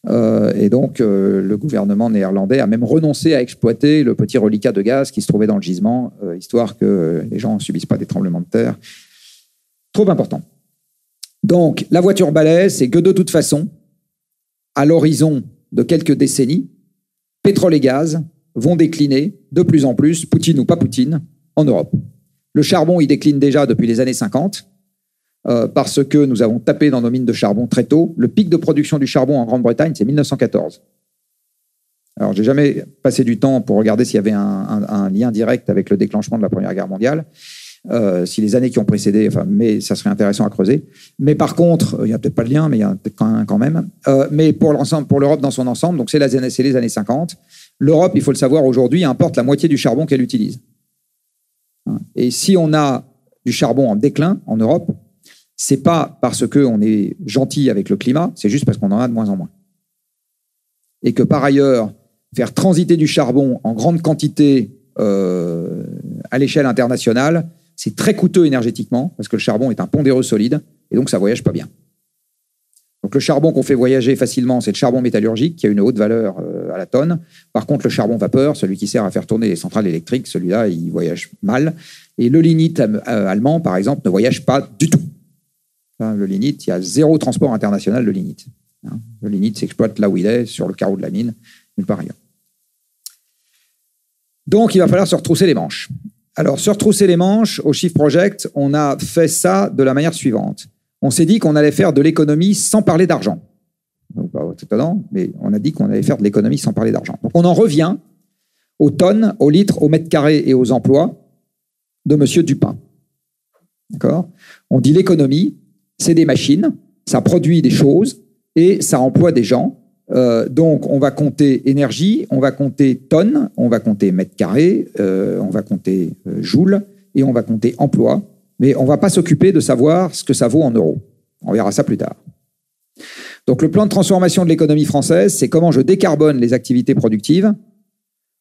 Euh, et donc, euh, le gouvernement néerlandais a même renoncé à exploiter le petit reliquat de gaz qui se trouvait dans le gisement, euh, histoire que les gens ne subissent pas des tremblements de terre. Trop important. Donc, la voiture balai, c'est que de toute façon, à l'horizon de quelques décennies, pétrole et gaz vont décliner de plus en plus, Poutine ou pas Poutine, en Europe. Le charbon, il décline déjà depuis les années 50. Euh, parce que nous avons tapé dans nos mines de charbon très tôt. Le pic de production du charbon en Grande-Bretagne, c'est 1914. Alors, j'ai jamais passé du temps pour regarder s'il y avait un, lien direct avec le déclenchement de la Première Guerre mondiale. Euh, si les années qui ont précédé, enfin, mais ça serait intéressant à creuser. Mais par contre, il n'y a peut-être pas de lien, mais il y a peut-être quand même. Euh, mais pour l'ensemble, pour l'Europe dans son ensemble, donc c'est les années 50. L'Europe, il faut le savoir aujourd'hui, importe la moitié du charbon qu'elle utilise. Et si on a du charbon en déclin en Europe, c'est pas parce qu'on est gentil avec le climat, c'est juste parce qu'on en a de moins en moins. Et que par ailleurs, faire transiter du charbon en grande quantité euh, à l'échelle internationale, c'est très coûteux énergétiquement, parce que le charbon est un pondéreux solide, et donc ça voyage pas bien. Donc le charbon qu'on fait voyager facilement, c'est le charbon métallurgique, qui a une haute valeur euh, à la tonne. Par contre, le charbon vapeur, celui qui sert à faire tourner les centrales électriques, celui-là, il voyage mal. Et le lignite euh, allemand, par exemple, ne voyage pas du tout. Hein, le lignite, il y a zéro transport international de lignite. Hein, le lignite s'exploite là où il est, sur le carreau de la mine, nulle part ailleurs. Donc, il va falloir se retrousser les manches. Alors, se retrousser les manches, au Shift Project, on a fait ça de la manière suivante. On s'est dit qu'on allait faire de l'économie sans parler d'argent. Pas mais on a dit qu'on allait faire de l'économie sans parler d'argent. Donc, on en revient aux tonnes, aux litres, aux mètres carrés et aux emplois de M. Dupin. D'accord? On dit l'économie, c'est des machines, ça produit des choses et ça emploie des gens. Euh, donc, on va compter énergie, on va compter tonnes, on va compter mètres carrés, euh, on va compter euh, joules et on va compter emploi. Mais on ne va pas s'occuper de savoir ce que ça vaut en euros. On verra ça plus tard. Donc, le plan de transformation de l'économie française, c'est comment je décarbone les activités productives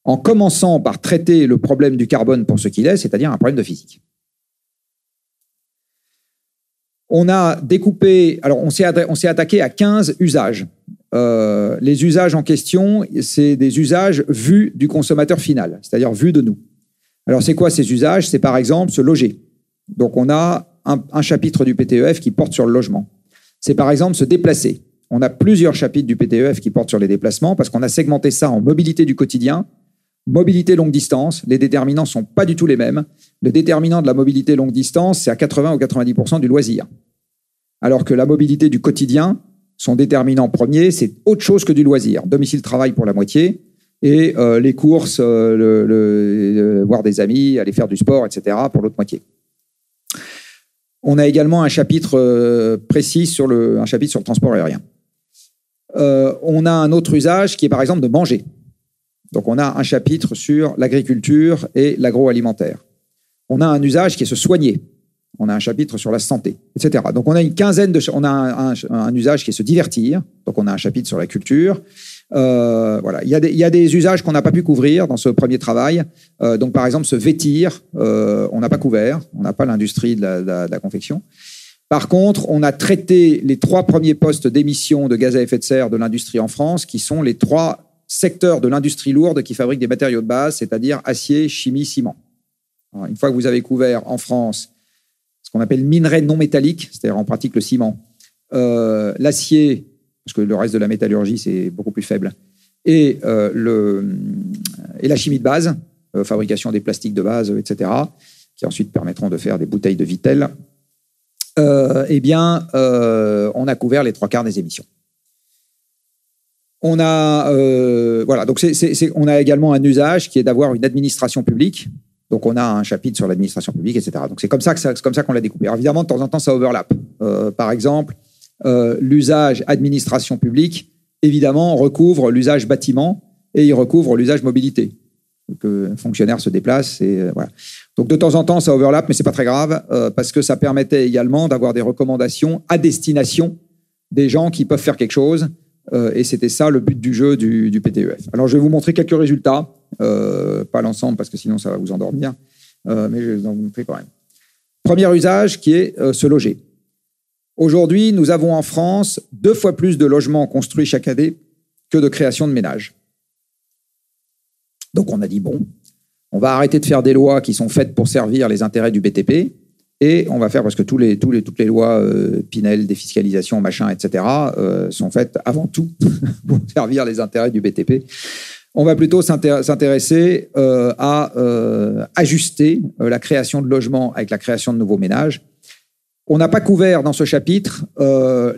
en commençant par traiter le problème du carbone pour ce qu'il est, c'est-à-dire un problème de physique on a découpé, alors on s'est, attaqué à 15 usages. Euh, les usages en question, c'est des usages vus du consommateur final, c'est-à-dire vus de nous. Alors c'est quoi ces usages? C'est par exemple se loger. Donc on a un, un, chapitre du PTEF qui porte sur le logement. C'est par exemple se déplacer. On a plusieurs chapitres du PTEF qui portent sur les déplacements parce qu'on a segmenté ça en mobilité du quotidien, mobilité longue distance. Les déterminants sont pas du tout les mêmes. Le déterminant de la mobilité longue distance, c'est à 80 ou 90% du loisir. Alors que la mobilité du quotidien, son déterminant premier, c'est autre chose que du loisir. Domicile-travail pour la moitié, et les courses, le, voir des amis, aller faire du sport, etc. pour l'autre moitié. On a également un chapitre précis sur le, chapitre sur le transport aérien. on a un autre usage qui est par exemple de manger. Donc on a un chapitre sur l'agriculture et l'agroalimentaire. On a un usage qui est se soigner on a un chapitre sur la santé, etc. Donc on a une quinzaine de, on a un, usage qui est se divertir, donc on a un chapitre sur la culture. Euh, voilà, il y, a des, usages qu'on n'a pas pu couvrir dans ce premier travail. Euh, donc par exemple, se vêtir, euh, on n'a pas couvert, on n'a pas l'industrie de, la, confection. Par contre, on a traité les trois premiers postes d'émissions de gaz à effet de serre de l'industrie en France, qui sont les trois secteurs de l'industrie lourde qui fabriquent des matériaux de base, c'est-à-dire acier, chimie, ciment. une fois que vous avez couvert en France ce qu'on appelle minerai non métallique, c'est-à-dire en pratique le ciment, euh, l'acier, parce que le reste de la métallurgie, c'est beaucoup plus faible, et, euh, le, et la chimie de base, euh, fabrication des plastiques de base, etc., qui ensuite permettront de faire des bouteilles de Vitel, eh bien, on a couvert les trois quarts des émissions. On a, voilà, donc on a également un usage qui est d'avoir une administration publique donc on a un chapitre sur l'administration publique, etc. Donc c'est comme ça que c'est comme ça qu'on l'a découpé. Alors, évidemment, de temps en temps, ça overlap. Euh, par exemple, euh, l'usage administration publique, évidemment, recouvre l'usage bâtiment et il recouvre l'usage mobilité. Que un fonctionnaire se déplace et euh, voilà. Donc de temps en temps, ça overlap, mais c'est pas très grave parce que ça permettait également d'avoir des recommandations à destination des gens qui peuvent faire quelque chose. Et c'était ça le but du jeu du, PTEF. Alors je vais vous montrer quelques résultats. Euh, pas l'ensemble parce que sinon ça va vous endormir, euh, mais je vais vous en montrer quand même. Premier usage qui est euh, se loger. Aujourd'hui, nous avons en France deux fois plus de logements construits chaque année que de création de ménages. Donc on a dit, bon, on va arrêter de faire des lois qui sont faites pour servir les intérêts du BTP, et on va faire, parce que toutes les lois Pinel, défiscalisation, machin, etc., sont faites avant tout pour servir les intérêts du BTP. On va plutôt s'intéresser euh, à euh, ajuster euh, la création de logements avec la création de nouveaux ménages. On n'a pas couvert dans ce chapitre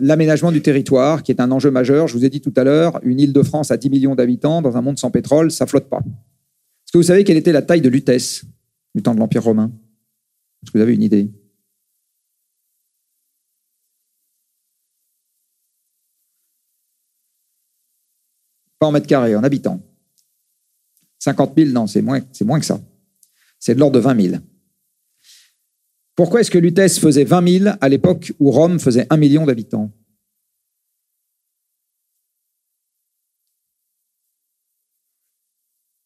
l'aménagement du territoire, qui est un enjeu majeur. Je vous ai dit tout à l'heure, une île de France à 10 millions d'habitants, dans un monde sans pétrole, ça flotte pas. Est-ce que vous savez quelle était la taille de Lutèce du temps de l'Empire romain? Est-ce que vous avez une idée? Pas en mètres carrés, en habitants. 50 000, non, c'est moins, moins que ça. C'est de l'ordre de 20 000. Pourquoi est-ce que Lutèce faisait 20 000 à l'époque où Rome faisait 1 million d'habitants?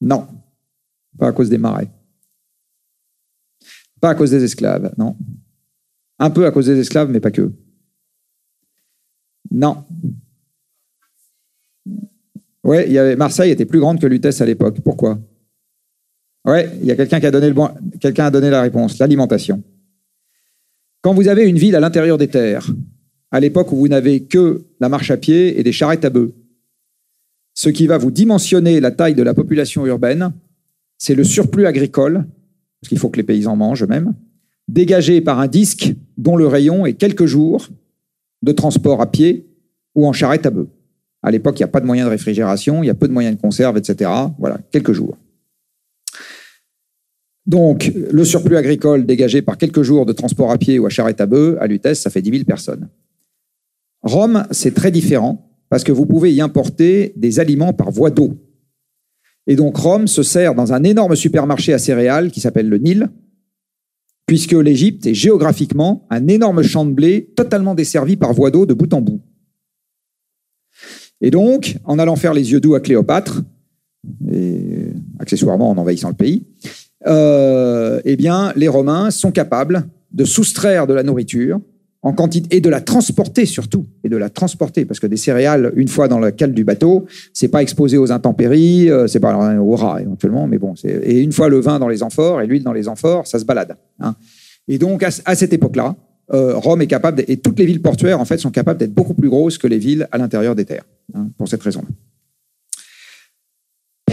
Non, pas à cause des marais. Pas à cause des esclaves, non. Un peu à cause des esclaves, mais pas que. Non, oui, il y avait, Marseille était plus grande que Lutèce à l'époque. Pourquoi? Oui, il y a quelqu'un qui a donné, le bon, quelqu'un a donné la réponse, l'alimentation. Quand vous avez une ville à l'intérieur des terres, à l'époque où vous n'avez que la marche à pied et des charrettes à bœufs, ce qui va vous dimensionner la taille de la population urbaine, c'est le surplus agricole, parce qu'il faut que les paysans mangent eux-mêmes, dégagé par un disque dont le rayon est quelques jours de transport à pied ou en charrette à bœufs. À l'époque, il n'y a pas de moyens de réfrigération, il y a peu de moyens de conserve, etc. Voilà, quelques jours. Donc, le surplus agricole dégagé par quelques jours de transport à pied ou à charrette à bœuf, à Lutèce, ça fait 10 000 personnes. Rome, c'est très différent parce que vous pouvez y importer des aliments par voie d'eau. Et donc, Rome se sert dans un énorme supermarché à céréales qui s'appelle le Nil, puisque l'Égypte est géographiquement un énorme champ de blé totalement desservi par voie d'eau de bout en bout. Et donc, en allant faire les yeux doux à Cléopâtre, et accessoirement en envahissant le pays, euh, eh bien, les Romains sont capables de soustraire de la nourriture en quantité et de la transporter surtout et de la transporter parce que des céréales une fois dans la cale du bateau c'est pas exposé aux intempéries euh, c'est pas au rat éventuellement mais bon et une fois le vin dans les amphores et l'huile dans les amphores ça se balade hein. et donc à cette époque là euh, Rome est capable, et toutes les villes portuaires en fait sont capables d'être beaucoup plus grosses que les villes à l'intérieur des terres, hein, pour cette raison-là.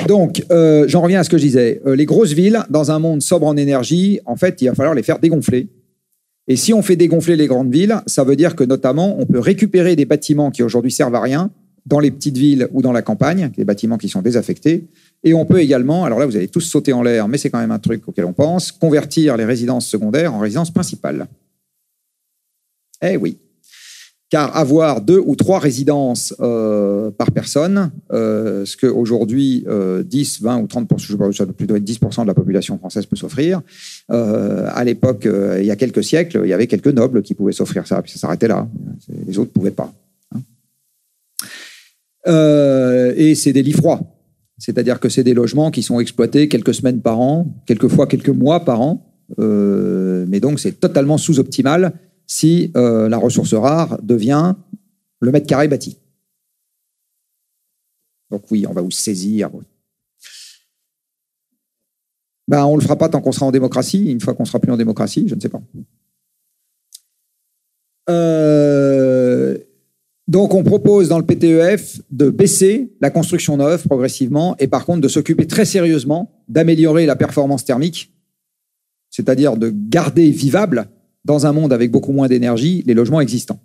Donc, euh, j'en reviens à ce que je disais. Euh, les grosses villes, dans un monde sobre en énergie, en fait, il va falloir les faire dégonfler. Et si on fait dégonfler les grandes villes, ça veut dire que notamment, on peut récupérer des bâtiments qui aujourd'hui servent à rien dans les petites villes ou dans la campagne, des bâtiments qui sont désaffectés, Et on peut également, alors là vous allez tous sauter en l'air, mais c'est quand même un truc auquel on pense, convertir les résidences secondaires en résidences principales. Eh oui. Car avoir deux ou trois résidences euh, par personne, euh, ce qu'aujourd'hui euh, 10, 20 ou 30 je sais pas, ça doit plus de 10 de la population française peut s'offrir, euh, à l'époque, il y a quelques siècles, il y avait quelques nobles qui pouvaient s'offrir ça, puis ça s'arrêtait là. Les autres ne pouvaient pas. Hein. et c'est des lits froids. C'est-à-dire que c'est des logements qui sont exploités quelques semaines par an, quelquefois quelques mois par an. mais donc, c'est totalement sous-optimal si euh, la ressource rare devient le mètre carré bâti. Donc oui, on va vous saisir. Ben, on ne le fera pas tant qu'on sera en démocratie. Une fois qu'on sera plus en démocratie, je ne sais pas. Euh, donc on propose dans le PTEF de baisser la construction neuve progressivement et par contre de s'occuper très sérieusement d'améliorer la performance thermique, c'est-à-dire de garder vivable dans un monde avec beaucoup moins d'énergie, les logements existants.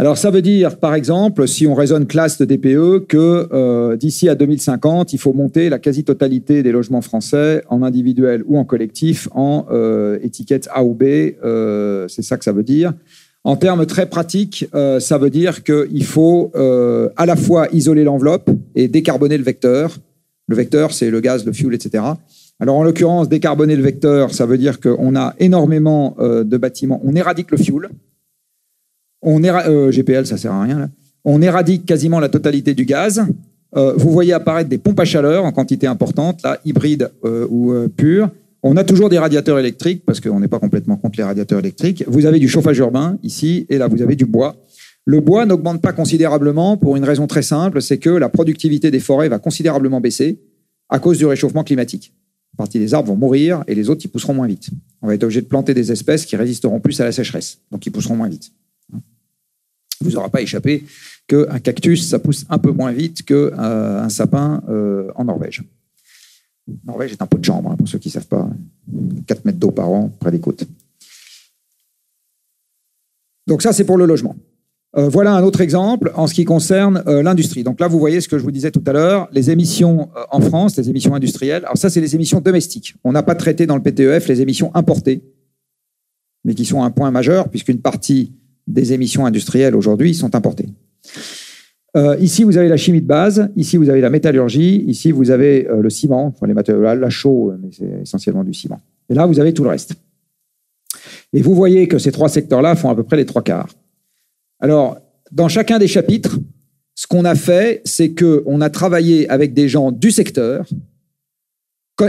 Alors ça veut dire, par exemple, si on raisonne classe de DPE, que euh, d'ici à 2050, il faut monter la quasi-totalité des logements français en individuel ou en collectif en euh, étiquette A ou B. Euh, c'est ça que ça veut dire. En termes très pratiques, ça veut dire qu'il faut à la fois isoler l'enveloppe et décarboner le vecteur. Le vecteur, c'est le gaz, le fuel, etc. Alors en l'occurrence, décarboner le vecteur, ça veut dire qu'on a énormément euh, de bâtiments. On éradique le fuel. On euh, GPL, ça sert à rien. Là. On éradique quasiment la totalité du gaz. Euh, vous voyez apparaître des pompes à chaleur en quantité importante, là, hybrides ou pures. On a toujours des radiateurs électriques parce qu'on n'est pas complètement contre les radiateurs électriques. Vous avez du chauffage urbain ici et là vous avez du bois. Le bois n'augmente pas considérablement pour une raison très simple, c'est que la productivité des forêts va considérablement baisser à cause du réchauffement climatique partie des arbres vont mourir et les autres, ils pousseront moins vite. On va être obligé de planter des espèces qui résisteront plus à la sécheresse, donc ils pousseront moins vite. Vous n'aurez pas échappé qu'un cactus, ça pousse un peu moins vite qu'un euh, sapin euh, en Norvège. Norvège est un pot de chambre, hein, pour ceux qui ne savent pas. 4 mètres d'eau par an près des côtes. Donc ça, c'est pour le logement. Euh, voilà un autre exemple en ce qui concerne euh, l'industrie. Donc là, vous voyez ce que je vous disais tout à l'heure, les émissions euh, en France, les émissions industrielles. Alors ça, c'est les émissions domestiques. On n'a pas traité dans le PTEF les émissions importées, mais qui sont un point majeur puisqu'une partie des émissions industrielles aujourd'hui sont importées. ici, vous avez la chimie de base, ici, vous avez la métallurgie, ici, vous avez le ciment, enfin les matériaux, la chaux, mais c'est essentiellement du ciment. Et là, vous avez tout le reste. Et vous voyez que ces trois secteurs-là font à peu près les trois quarts. Alors, dans chacun des chapitres, ce qu'on a fait, c'est qu'on a travaillé avec des gens du secteur,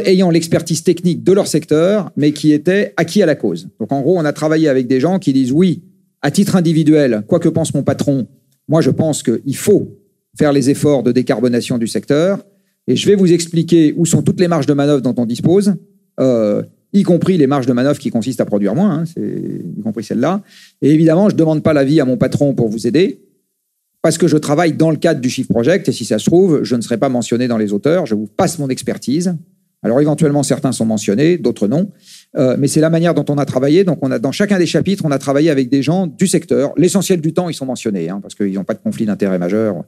ayant l'expertise technique de leur secteur, mais qui étaient acquis à la cause. Donc, en gros, on a travaillé avec des gens qui disent oui, à titre individuel, quoi que pense mon patron, moi, je pense qu'il faut faire les efforts de décarbonation du secteur. Et je vais vous expliquer où sont toutes les marges de manœuvre dont on dispose. Euh, y compris les marges de manœuvre qui consistent à produire moins, hein, y compris celle-là. Et évidemment, je ne demande pas l'avis à mon patron pour vous aider, parce que je travaille dans le cadre du Shift Project, et si ça se trouve, je ne serai pas mentionné dans les auteurs, je vous passe mon expertise. Alors éventuellement, certains sont mentionnés, d'autres non, euh, mais c'est la manière dont on a travaillé. Donc, on a dans chacun des chapitres, on a travaillé avec des gens du secteur. L'essentiel du temps, ils sont mentionnés, hein, parce qu'ils n'ont pas de conflit d'intérêt majeur.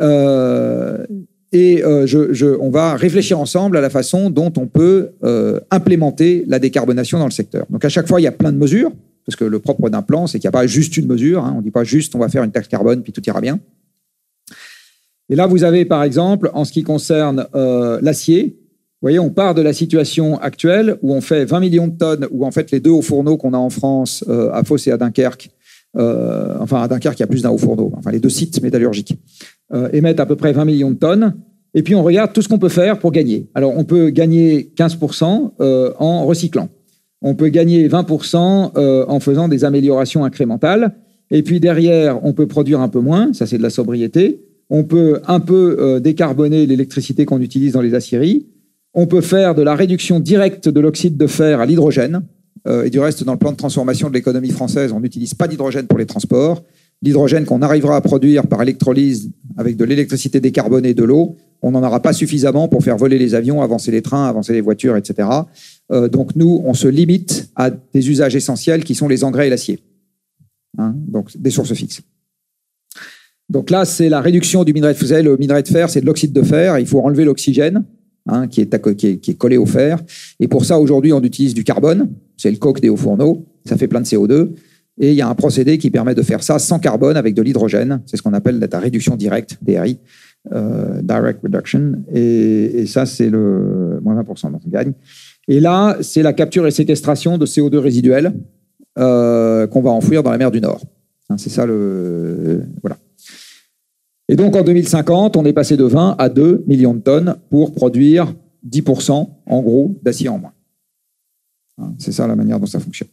Euh, et euh, on va réfléchir ensemble à la façon dont on peut euh, implémenter la décarbonation dans le secteur. Donc à chaque fois, il y a plein de mesures, parce que le propre d'un plan, c'est qu'il n'y a pas juste une mesure. Hein. on ne dit pas juste on va faire une taxe carbone, puis tout ira bien. Et là, vous avez par exemple, en ce qui concerne euh, l'acier, vous voyez, on part de la situation actuelle où on fait 20 millions de tonnes, où en fait les deux hauts fourneaux qu'on a en France, à Fos et à Dunkerque, enfin à Dunkerque, il y a plus d'un haut fourneau, enfin les deux sites métallurgiques, euh, émettent à peu près 20 millions de tonnes. Et puis on regarde tout ce qu'on peut faire pour gagner. Alors on peut gagner 15% euh, en recyclant. On peut gagner 20% euh, en faisant des améliorations incrémentales. Et puis derrière, on peut produire un peu moins, ça c'est de la sobriété. On peut un peu décarboner l'électricité qu'on utilise dans les aciéries. On peut faire de la réduction directe de l'oxyde de fer à l'hydrogène. et du reste, dans le plan de transformation de l'économie française, on n'utilise pas d'hydrogène pour les transports. L'hydrogène qu'on arrivera à produire par électrolyse avec de l'électricité décarbonée de l'eau, on n'en aura pas suffisamment pour faire voler les avions, avancer les trains, avancer les voitures, etc. Euh, donc nous, on se limite à des usages essentiels qui sont les engrais et l'acier. Hein, donc des sources fixes. Donc là, c'est la réduction du minerai de fer. Le minerai de fer, c'est de l'oxyde de fer. Il faut enlever l'oxygène hein, qui, est, qui, est, collé au fer. Et pour ça, aujourd'hui, on utilise du carbone. C'est le coke des hauts fourneaux. Ça fait plein de CO2. Et il y a un procédé qui permet de faire ça sans carbone avec de l'hydrogène. C'est ce qu'on appelle la réduction directe, DRI, euh, Direct Reduction. Et, ça, c'est le moins 20%, donc on gagne. Et là, c'est la capture et séquestration de CO2 résiduel euh, qu'on va enfouir dans la mer du Nord. Hein, c'est ça le. Voilà. Et donc en 2050, on est passé de 20 à 2 millions de tonnes pour produire 10% en gros d'acier en moins. Hein, c'est ça la manière dont ça fonctionne.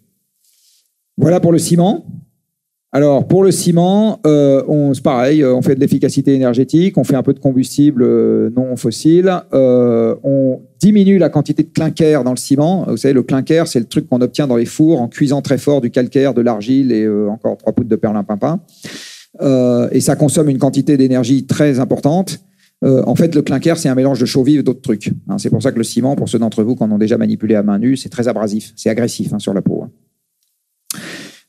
Voilà pour le ciment. Alors, pour le ciment, euh, on, c'est pareil, on fait de l'efficacité énergétique, on fait un peu de combustible euh, non fossile, euh, on diminue la quantité de clinker dans le ciment. Vous savez, le clinker, c'est le truc qu'on obtient dans les fours en cuisant très fort du calcaire, de l'argile et encore trois poutres de perlimpinpin. et ça consomme une quantité d'énergie très importante. en fait, le clinker, c'est un mélange de chaux vive et d'autres trucs. Hein. c'est pour ça que le ciment, pour ceux d'entre vous qui en ont déjà manipulé à main nue, c'est très abrasif, c'est agressif hein, sur la peau. Hein.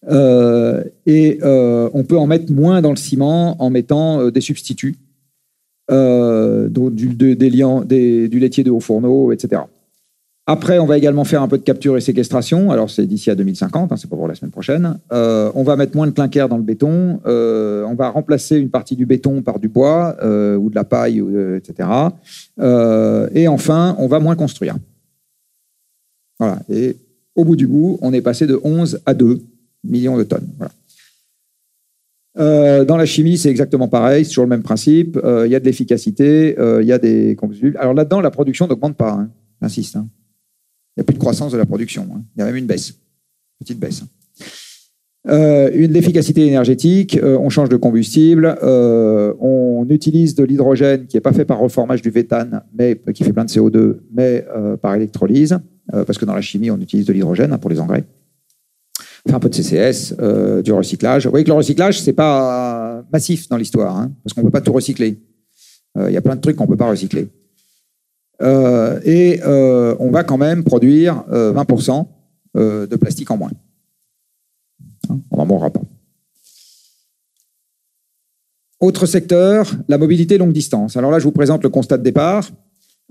Euh, et euh, on peut en mettre moins dans le ciment en mettant euh, des substituts, du, du laitier de haut fourneau, etc. Après, on va également faire un peu de capture et séquestration. Alors, c'est d'ici à 2050, hein, c'est pas pour la semaine prochaine. on va mettre moins de clinker dans le béton. on va remplacer une partie du béton par du bois ou de la paille, etc. et enfin, on va moins construire. Voilà. Et au bout du bout, on est passé de 11 à 2 millions de tonnes. Euh, dans la chimie, c'est exactement pareil, c'est toujours le même principe. Euh, il y a de l'efficacité, euh, il y a des combustibles. Alors là-dedans, la production n'augmente pas, hein, j'insiste. Hein. Il n'y a plus de croissance de la production. Hein. Il y a même une baisse, petite baisse. une l'efficacité énergétique, on change de combustible, on utilise de l'hydrogène qui n'est pas fait par reformage du véthane, mais qui fait plein de CO2, mais par électrolyse, parce que dans la chimie, on utilise de l'hydrogène pour les engrais un peu de CCS, euh, du recyclage. Vous voyez que le recyclage, c'est pas massif dans l'histoire, hein, parce qu'on peut pas tout recycler. Euh, il y a plein de trucs qu'on peut pas recycler. Euh, et on va quand même produire 20% de plastique en moins. Hein, on n'en mourra pas. Autre secteur, la mobilité longue distance. Alors là, je vous présente le constat de départ.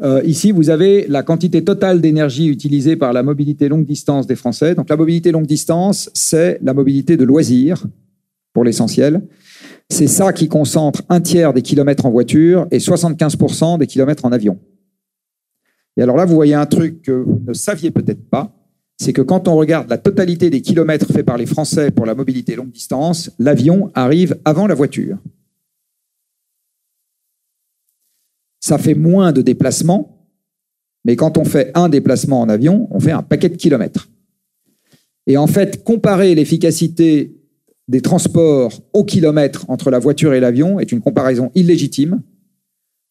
Euh, ici, vous avez la quantité totale d'énergie utilisée par la mobilité longue distance des Français. Donc la mobilité longue distance, c'est la mobilité de loisirs, pour l'essentiel. C'est ça qui concentre un tiers des kilomètres en voiture et 75% des kilomètres en avion. Et alors là, vous voyez un truc que vous ne saviez peut-être pas, c'est que quand on regarde la totalité des kilomètres faits par les Français pour la mobilité longue distance, l'avion arrive avant la voiture. Ça fait moins de déplacements, mais quand on fait un déplacement en avion, on fait un paquet de kilomètres. Et en fait, comparer l'efficacité des transports au kilomètre entre la voiture et l'avion est une comparaison illégitime,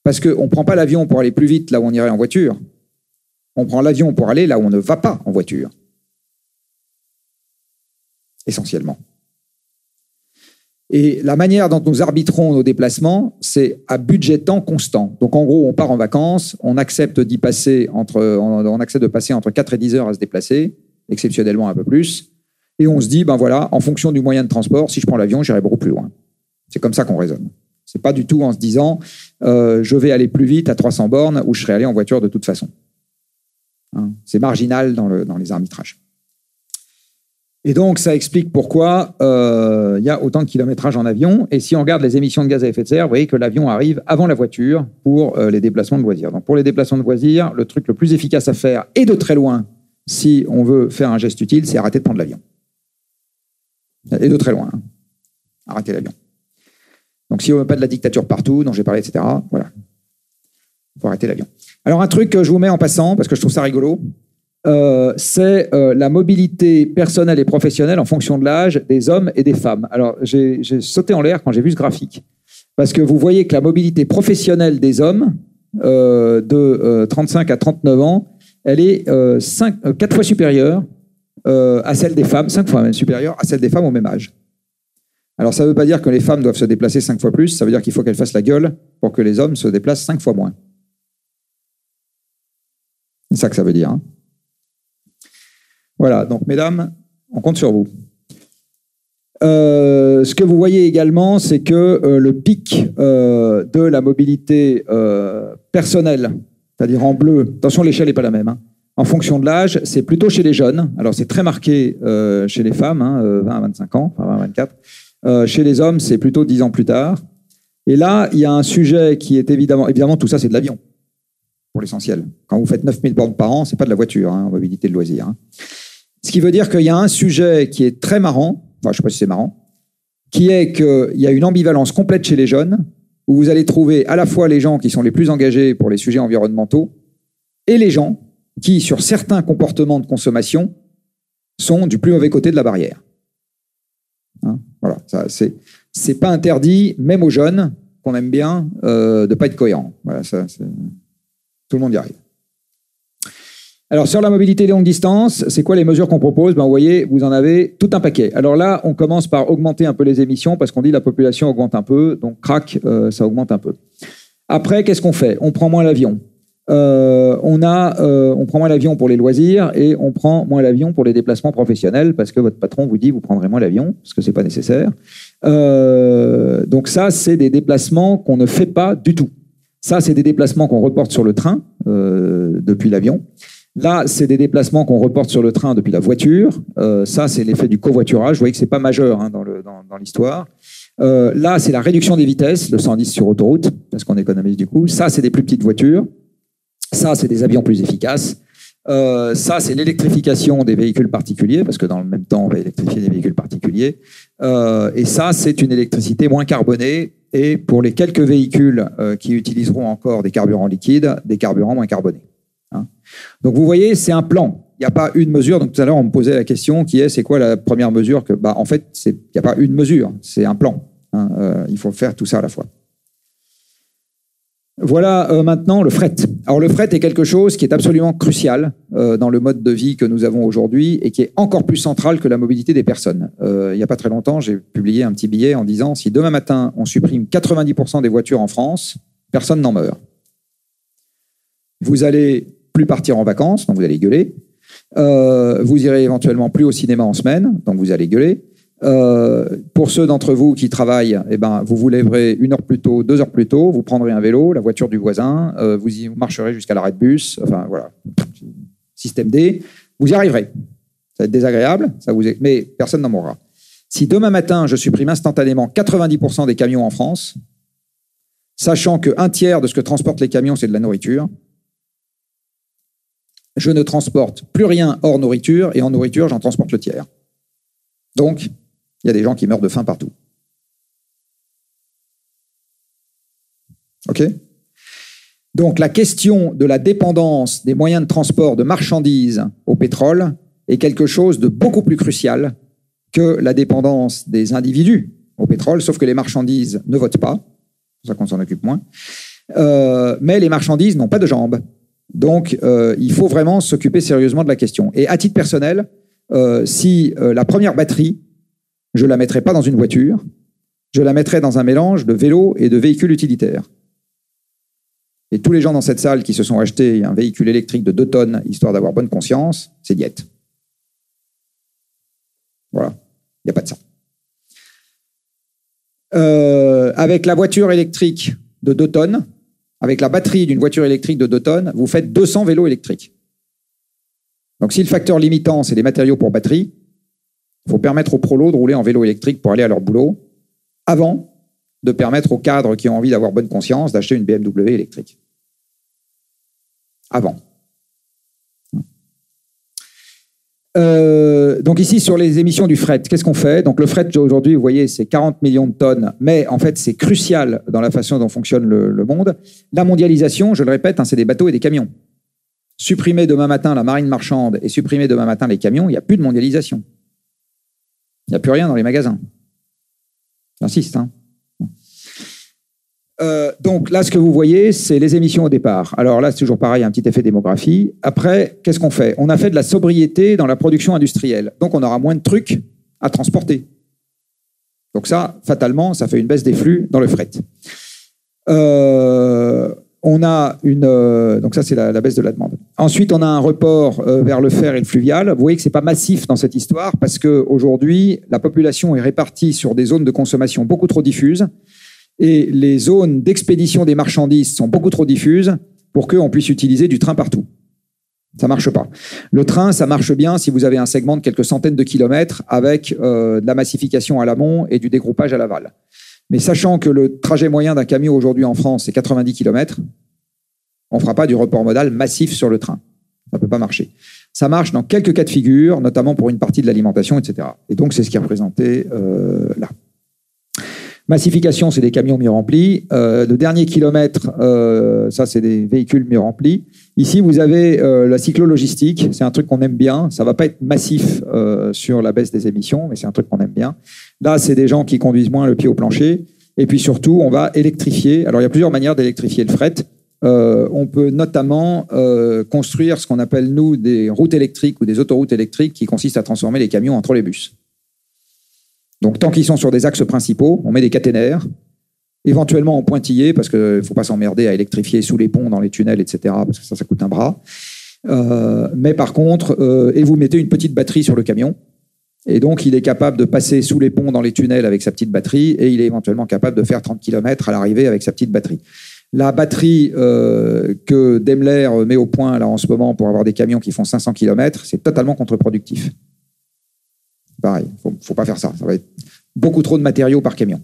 parce qu'on ne prend pas l'avion pour aller plus vite là où on irait en voiture, on prend l'avion pour aller là où on ne va pas en voiture, essentiellement. Et la manière dont nous arbitrons nos déplacements, c'est à budget temps constant. Donc en gros, on part en vacances, on accepte d'y passer entre, on accepte de passer entre 4 et 10 heures à se déplacer, exceptionnellement un peu plus. Et on se dit, ben voilà, en fonction du moyen de transport, si je prends l'avion, j'irai beaucoup plus loin. C'est comme ça qu'on raisonne. C'est pas du tout en se disant, euh, je vais aller plus vite à 300 bornes ou je serai allé en voiture de toute façon. Hein, c'est marginal dans, le, dans les arbitrages. Et donc, ça explique pourquoi euh, il y a autant de kilométrage en avion. Et si on regarde les émissions de gaz à effet de serre, vous voyez que l'avion arrive avant la voiture pour euh, les déplacements de loisirs. Donc, pour les déplacements de loisirs, le truc le plus efficace à faire, et de très loin, si on veut faire un geste utile, c'est arrêter de prendre l'avion. Et de très loin. Hein. Arrêter l'avion. Donc, si on veut pas de la dictature partout, dont j'ai parlé, etc., voilà. Il faut arrêter l'avion. Alors, un truc que je vous mets en passant, parce que je trouve ça rigolo, euh, c'est euh, la mobilité personnelle et professionnelle en fonction de l'âge des hommes et des femmes. Alors, j'ai sauté en l'air quand j'ai vu ce graphique, parce que vous voyez que la mobilité professionnelle des hommes euh, de 35 à 39 ans, elle est 5, 4 fois supérieure à celle des femmes, 5 fois même supérieure à celle des femmes au même âge. Alors, ça ne veut pas dire que les femmes doivent se déplacer 5 fois plus, ça veut dire qu'il faut qu'elles fassent la gueule pour que les hommes se déplacent 5 fois moins. C'est ça que ça veut dire. Hein. Voilà, donc mesdames, on compte sur vous. ce que vous voyez également, c'est que le pic de la mobilité personnelle, c'est-à-dire en bleu, attention, l'échelle n'est pas la même, hein, en fonction de l'âge, c'est plutôt chez les jeunes. Alors, c'est très marqué chez les femmes, 20 à 25 ans, enfin 20 à 24. chez les hommes, c'est plutôt 10 ans plus tard. Et là, il y a un sujet qui est évidemment, évidemment, tout ça, c'est de l'avion, pour l'essentiel. Quand vous faites 9000 bornes par an, c'est pas de la voiture, hein, en mobilité de loisirs. Ce qui veut dire qu'il y a un sujet qui est très marrant, enfin, je sais pas si c'est marrant, qui est qu'il y a une ambivalence complète chez les jeunes, où vous allez trouver à la fois les gens qui sont les plus engagés pour les sujets environnementaux, et les gens qui, sur certains comportements de consommation, sont du plus mauvais côté de la barrière. Hein, voilà, c'est pas interdit, même aux jeunes qu'on aime bien, euh, de pas être cohérent. Voilà, ça, tout le monde y arrive. Alors sur la mobilité longue distance, c'est quoi les mesures qu'on propose? Ben, Vous voyez, vous en avez tout un paquet. Alors là, on commence par augmenter un peu les émissions parce qu'on dit la population augmente un peu, donc crac, euh, ça augmente un peu. Après, qu'est-ce qu'on fait? On prend moins l'avion. Euh, on, a, euh, on prend moins l'avion pour les loisirs et on prend moins l'avion pour les déplacements professionnels parce que votre patron vous dit vous prendrez moins l'avion parce que c'est pas nécessaire. Euh, donc ça, c'est des déplacements qu'on ne fait pas du tout. Ça, c'est des déplacements qu'on reporte sur le train depuis l'avion. Là, c'est des déplacements qu'on reporte sur le train depuis la voiture. ça, c'est l'effet du covoiturage. Vous voyez que c'est pas majeur hein, dans l'histoire. Dans, là, c'est la réduction des vitesses, le 110 sur autoroute, parce qu'on économise du coup. Ça, c'est des plus petites voitures. Ça, c'est des avions plus efficaces. Euh, ça, c'est l'électrification des véhicules particuliers, parce que dans le même temps, on va électrifier des véhicules particuliers. Euh, et ça, c'est une électricité moins carbonée. Et pour les quelques véhicules euh, qui utiliseront encore des carburants liquides, des carburants moins carbonés. Hein. Donc vous voyez, c'est un plan. Il n'y a pas une mesure. Donc tout à l'heure, on me posait la question qui est, c'est quoi la première mesure que, bah, En fait, il n'y a pas une mesure, c'est un plan. Hein. il faut faire tout ça à la fois. Voilà euh, maintenant le fret. Alors le fret est quelque chose qui est absolument crucial euh, dans le mode de vie que nous avons aujourd'hui et qui est encore plus central que la mobilité des personnes. Euh, il n'y a pas très longtemps, j'ai publié un petit billet en disant si demain matin on supprime 90% des voitures en France, personne n'en meurt. Vous allez plus partir en vacances, donc vous allez gueuler. vous irez éventuellement plus au cinéma en semaine, donc vous allez gueuler. Euh, pour ceux d'entre vous qui travaillent, eh ben, vous vous lèverez une heure plus tôt, deux heures plus tôt, vous prendrez un vélo, la voiture du voisin, euh, vous y marcherez jusqu'à l'arrêt de bus, enfin voilà, système D, vous y arriverez. Ça va être désagréable, ça vous mais personne n'en mourra. Si demain matin, je supprime instantanément 90% des camions en France, sachant qu'un tiers de ce que transportent les camions, c'est de la nourriture, je ne transporte plus rien hors nourriture, et en nourriture, j'en transporte le tiers. Donc, il y a des gens qui meurent de faim partout. OK? Donc la question de la dépendance des moyens de transport de marchandises au pétrole est quelque chose de beaucoup plus crucial que la dépendance des individus au pétrole, sauf que les marchandises ne votent pas, c'est pour ça qu'on s'en occupe moins, euh, mais les marchandises n'ont pas de jambes. Donc euh, il faut vraiment s'occuper sérieusement de la question. Et à titre personnel, euh, si la première batterie je la mettrai pas dans une voiture, je la mettrai dans un mélange de vélo et de véhicules utilitaires. Et tous les gens dans cette salle qui se sont achetés un véhicule électrique de 2 tonnes, histoire d'avoir bonne conscience, c'est diète. Voilà, il n'y a pas de ça. Euh, avec la voiture électrique de 2 tonnes, avec la batterie d'une voiture électrique de 2 tonnes, vous faites 200 vélos électriques. Donc si le facteur limitant, c'est les matériaux pour batterie, il faut permettre aux prolos de rouler en vélo électrique pour aller à leur boulot avant de permettre aux cadres qui ont envie d'avoir bonne conscience d'acheter une BMW électrique. Avant. Euh, donc ici, sur les émissions du fret, qu'est-ce qu'on fait? Donc le fret, aujourd'hui, vous voyez, c'est 40 millions de tonnes, mais en fait, c'est crucial dans la façon dont fonctionne le, monde. La mondialisation, je le répète, hein, c'est des bateaux et des camions. Supprimer demain matin la marine marchande et supprimer demain matin les camions, il n'y a plus de mondialisation. Il n'y a plus rien dans les magasins. J'insiste. Hein. Euh, donc là, ce que vous voyez, c'est les émissions au départ. Alors là, c'est toujours pareil, un petit effet démographie. Après, qu'est-ce qu'on fait? On a fait de la sobriété dans la production industrielle. Donc on aura moins de trucs à transporter. Donc ça, fatalement, ça fait une baisse des flux dans le fret. Euh, on a une. Euh, donc, ça, c'est la, baisse de la demande. Ensuite, on a un report euh, vers le fer et le fluvial. Vous voyez que ce n'est pas massif dans cette histoire parce qu'aujourd'hui, la population est répartie sur des zones de consommation beaucoup trop diffuses et les zones d'expédition des marchandises sont beaucoup trop diffuses pour qu'on puisse utiliser du train partout. Ça marche pas. Le train, ça marche bien si vous avez un segment de quelques centaines de kilomètres avec de la massification à l'amont et du dégroupage à l'aval. Mais sachant que le trajet moyen d'un camion aujourd'hui en France, c'est 90 km, on ne fera pas du report modal massif sur le train. Ça ne peut pas marcher. Ça marche dans quelques cas de figure, notamment pour une partie de l'alimentation, etc. Et donc, c'est ce qui est représenté euh, là. Massification, c'est des camions mieux remplis. Euh, le dernier kilomètre, euh, ça, c'est des véhicules mieux remplis. Ici, vous avez euh, la cyclo-logistique. C'est un truc qu'on aime bien. Ça va pas être massif euh, sur la baisse des émissions, mais c'est un truc qu'on aime bien. Là, c'est des gens qui conduisent moins le pied au plancher. Et puis surtout, on va électrifier. Alors, il y a plusieurs manières d'électrifier le fret. On peut notamment construire ce qu'on appelle, nous, des routes électriques ou des autoroutes électriques qui consistent à transformer les camions en trolleybus. Donc, tant qu'ils sont sur des axes principaux, on met des caténaires, éventuellement en pointillé, parce qu'il ne faut pas s'emmerder à électrifier sous les ponts, dans les tunnels, etc., parce que ça, ça coûte un bras. Euh, mais par contre, euh, et vous mettez une petite batterie sur le camion, et donc il est capable de passer sous les ponts, dans les tunnels avec sa petite batterie, et il est éventuellement capable de faire 30 km à l'arrivée avec sa petite batterie. La batterie euh, que Daimler met au point là en ce moment pour avoir des camions qui font 500 km, c'est totalement contre-productif. Pareil, il ne faut pas faire ça. Ça va être beaucoup trop de matériaux par camion.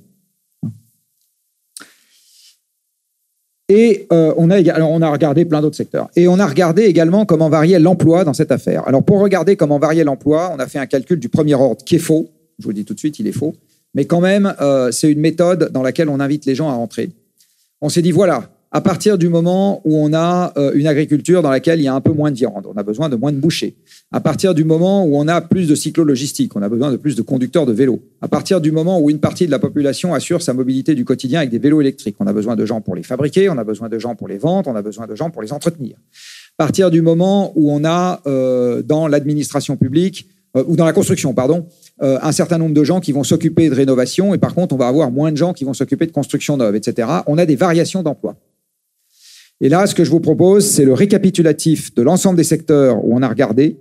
Et euh, on, a, on a regardé plein d'autres secteurs. Et on a regardé également comment variait l'emploi dans cette affaire. Alors pour regarder comment variait l'emploi, on a fait un calcul du premier ordre qui est faux. Je vous le dis tout de suite, il est faux. Mais quand même, euh, c'est une méthode dans laquelle on invite les gens à rentrer. On s'est dit, voilà, à partir du moment où on a euh, une agriculture dans laquelle il y a un peu moins de viande, on a besoin de moins de bouchers. À partir du moment où on a plus de cyclo-logistique, on a besoin de plus de conducteurs de vélos. À partir du moment où une partie de la population assure sa mobilité du quotidien avec des vélos électriques, on a besoin de gens pour les fabriquer, on a besoin de gens pour les vendre, on a besoin de gens pour les entretenir. À partir du moment où on a euh, dans l'administration publique euh, ou dans la construction, pardon, un certain nombre de gens qui vont s'occuper de rénovation et par contre on va avoir moins de gens qui vont s'occuper de construction neuve, etc. On a des variations d'emploi. Et là, ce que je vous propose, c'est le récapitulatif de l'ensemble des secteurs où on a regardé,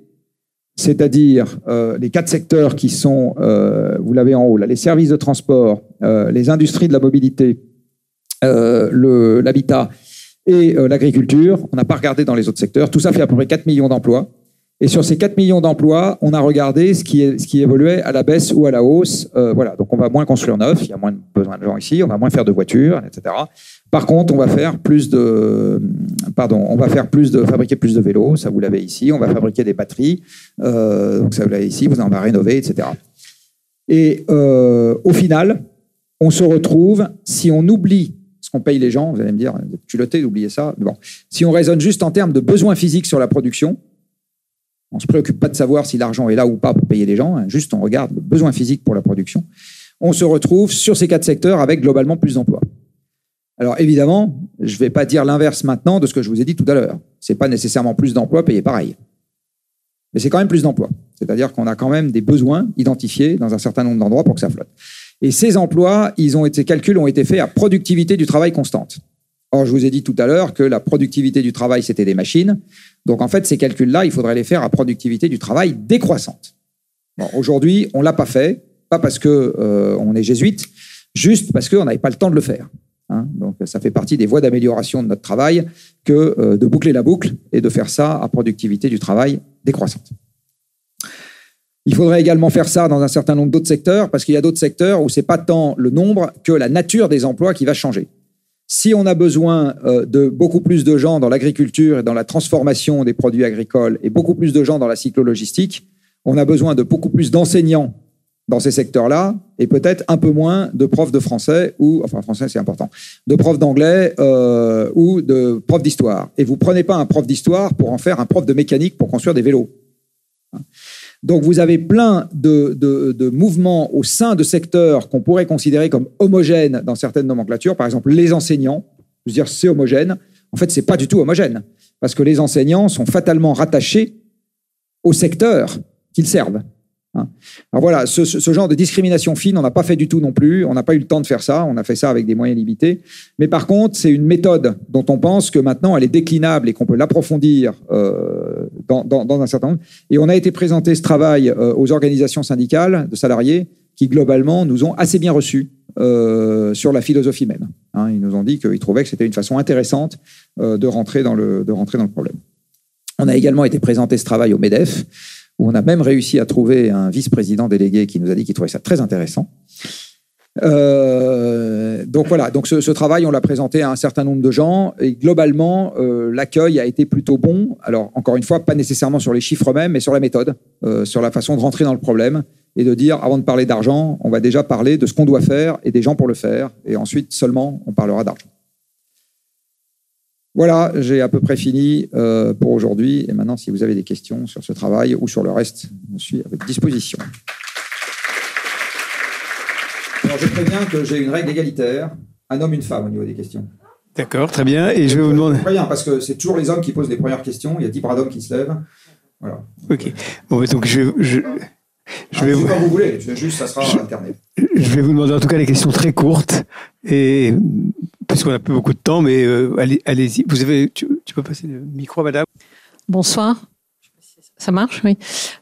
c'est-à-dire euh, les quatre secteurs qui sont, euh, vous l'avez en haut, les services de transport, euh, les industries de la mobilité, l'habitat et l'agriculture. On n'a pas regardé dans les autres secteurs. Tout ça fait à peu près 4 millions d'emplois. Et sur ces 4 millions d'emplois, on a regardé ce qui, évoluait à la baisse ou à la hausse. voilà, donc on va moins construire neuf, il y a moins besoin de gens ici, on va moins faire de voitures, etc. Par contre, on va faire plus de, pardon, on va faire plus de, fabriquer plus de vélos, ça vous l'avez ici. On va fabriquer des batteries, euh, donc ça vous l'avez ici. Vous en va rénover, etc. Et euh, au final, on se retrouve si on oublie ce qu'on paye les gens. Vous allez me dire, culotté d'oublier ça. Bon, si on raisonne juste en termes de besoins physiques sur la production, on ne se préoccupe pas de savoir si l'argent est là ou pas pour payer les gens. Hein. juste, on regarde le besoin physique pour la production. On se retrouve sur ces quatre secteurs avec globalement plus d'emplois. Alors évidemment, je ne vais pas dire l'inverse maintenant de ce que je vous ai dit tout à l'heure. Ce n'est pas nécessairement plus d'emplois payés pareil. Mais c'est quand même plus d'emplois. C'est-à-dire qu'on a quand même des besoins identifiés dans un certain nombre d'endroits pour que ça flotte. Et ces emplois, ils ont été, ces calculs ont été faits à productivité du travail constante. Or, je vous ai dit tout à l'heure que la productivité du travail, c'était des machines. Donc, en fait, ces calculs-là, il faudrait les faire à productivité du travail décroissante. Aujourd'hui, on l'a pas fait, pas parce qu'on euh, est jésuite, juste parce qu'on n'avait pas le temps de le faire. Hein. donc, ça fait partie des voies d'amélioration de notre travail que euh, de boucler la boucle et de faire ça à productivité du travail décroissante. Il faudrait également faire ça dans un certain nombre d'autres secteurs, parce qu'il y a d'autres secteurs où ce n'est pas tant le nombre que la nature des emplois qui va changer. Si on a besoin euh, de beaucoup plus de gens dans l'agriculture et dans la transformation des produits agricoles et beaucoup plus de gens dans la cyclo-logistique, on a besoin de beaucoup plus d'enseignants dans ces secteurs-là, et peut-être un peu moins de profs de français, ou, enfin français c'est important, de profs d'anglais euh, ou de profs d'histoire. Et vous prenez pas un prof d'histoire pour en faire un prof de mécanique pour construire des vélos. Donc vous avez plein de, de mouvements au sein de secteurs qu'on pourrait considérer comme homogènes dans certaines nomenclatures. Par exemple, les enseignants, je veux dire c'est homogène. En fait, c'est pas du tout homogène, parce que les enseignants sont fatalement rattachés au secteur qu'ils servent. Hein. Alors voilà, ce, genre de discrimination fine, on n'a pas fait du tout non plus. On n'a pas eu le temps de faire ça. On a fait ça avec des moyens limités. Mais par contre, c'est une méthode dont on pense que maintenant elle est déclinable et qu'on peut l'approfondir euh, dans, un certain nombre. Et on a été présenté ce travail euh, aux organisations syndicales de salariés qui globalement nous ont assez bien reçus euh, sur la philosophie même. Hein. ils nous ont dit qu'ils trouvaient que c'était une façon intéressante de rentrer dans le de rentrer dans le problème. On a également été présenté ce travail au Medef où on a même réussi à trouver un vice-président délégué qui nous a dit qu'il trouvait ça très intéressant. Euh, donc voilà, donc ce, travail, on l'a présenté à un certain nombre de gens et globalement, euh, l'accueil a été plutôt bon. Alors encore une fois, pas nécessairement sur les chiffres eux-mêmes, mais sur la méthode, euh, sur la façon de rentrer dans le problème et de dire, avant de parler d'argent, on va déjà parler de ce qu'on doit faire et des gens pour le faire, et ensuite seulement on parlera d'argent. Voilà, j'ai à peu près fini euh, pour aujourd'hui. Et maintenant, si vous avez des questions sur ce travail ou sur le reste, je suis à votre disposition. Alors, je préviens que j'ai une règle égalitaire, un homme, une femme au niveau des questions. D'accord, très bien. Et je vais vous demander. Rien, parce que c'est toujours les hommes qui posent les premières questions. Il y a dix bras d'hommes qui se lèvent. Voilà. Ok. Bon, donc je, je, je vais vous... vous voulez, juste ça sera alterné. Je vais vous demander en tout cas les questions très courtes et parce qu'on n'a plus beaucoup de temps, mais euh, allez-y. Vous avez, tu, peux passer le micro, madame? Bonsoir. Ça marche, oui.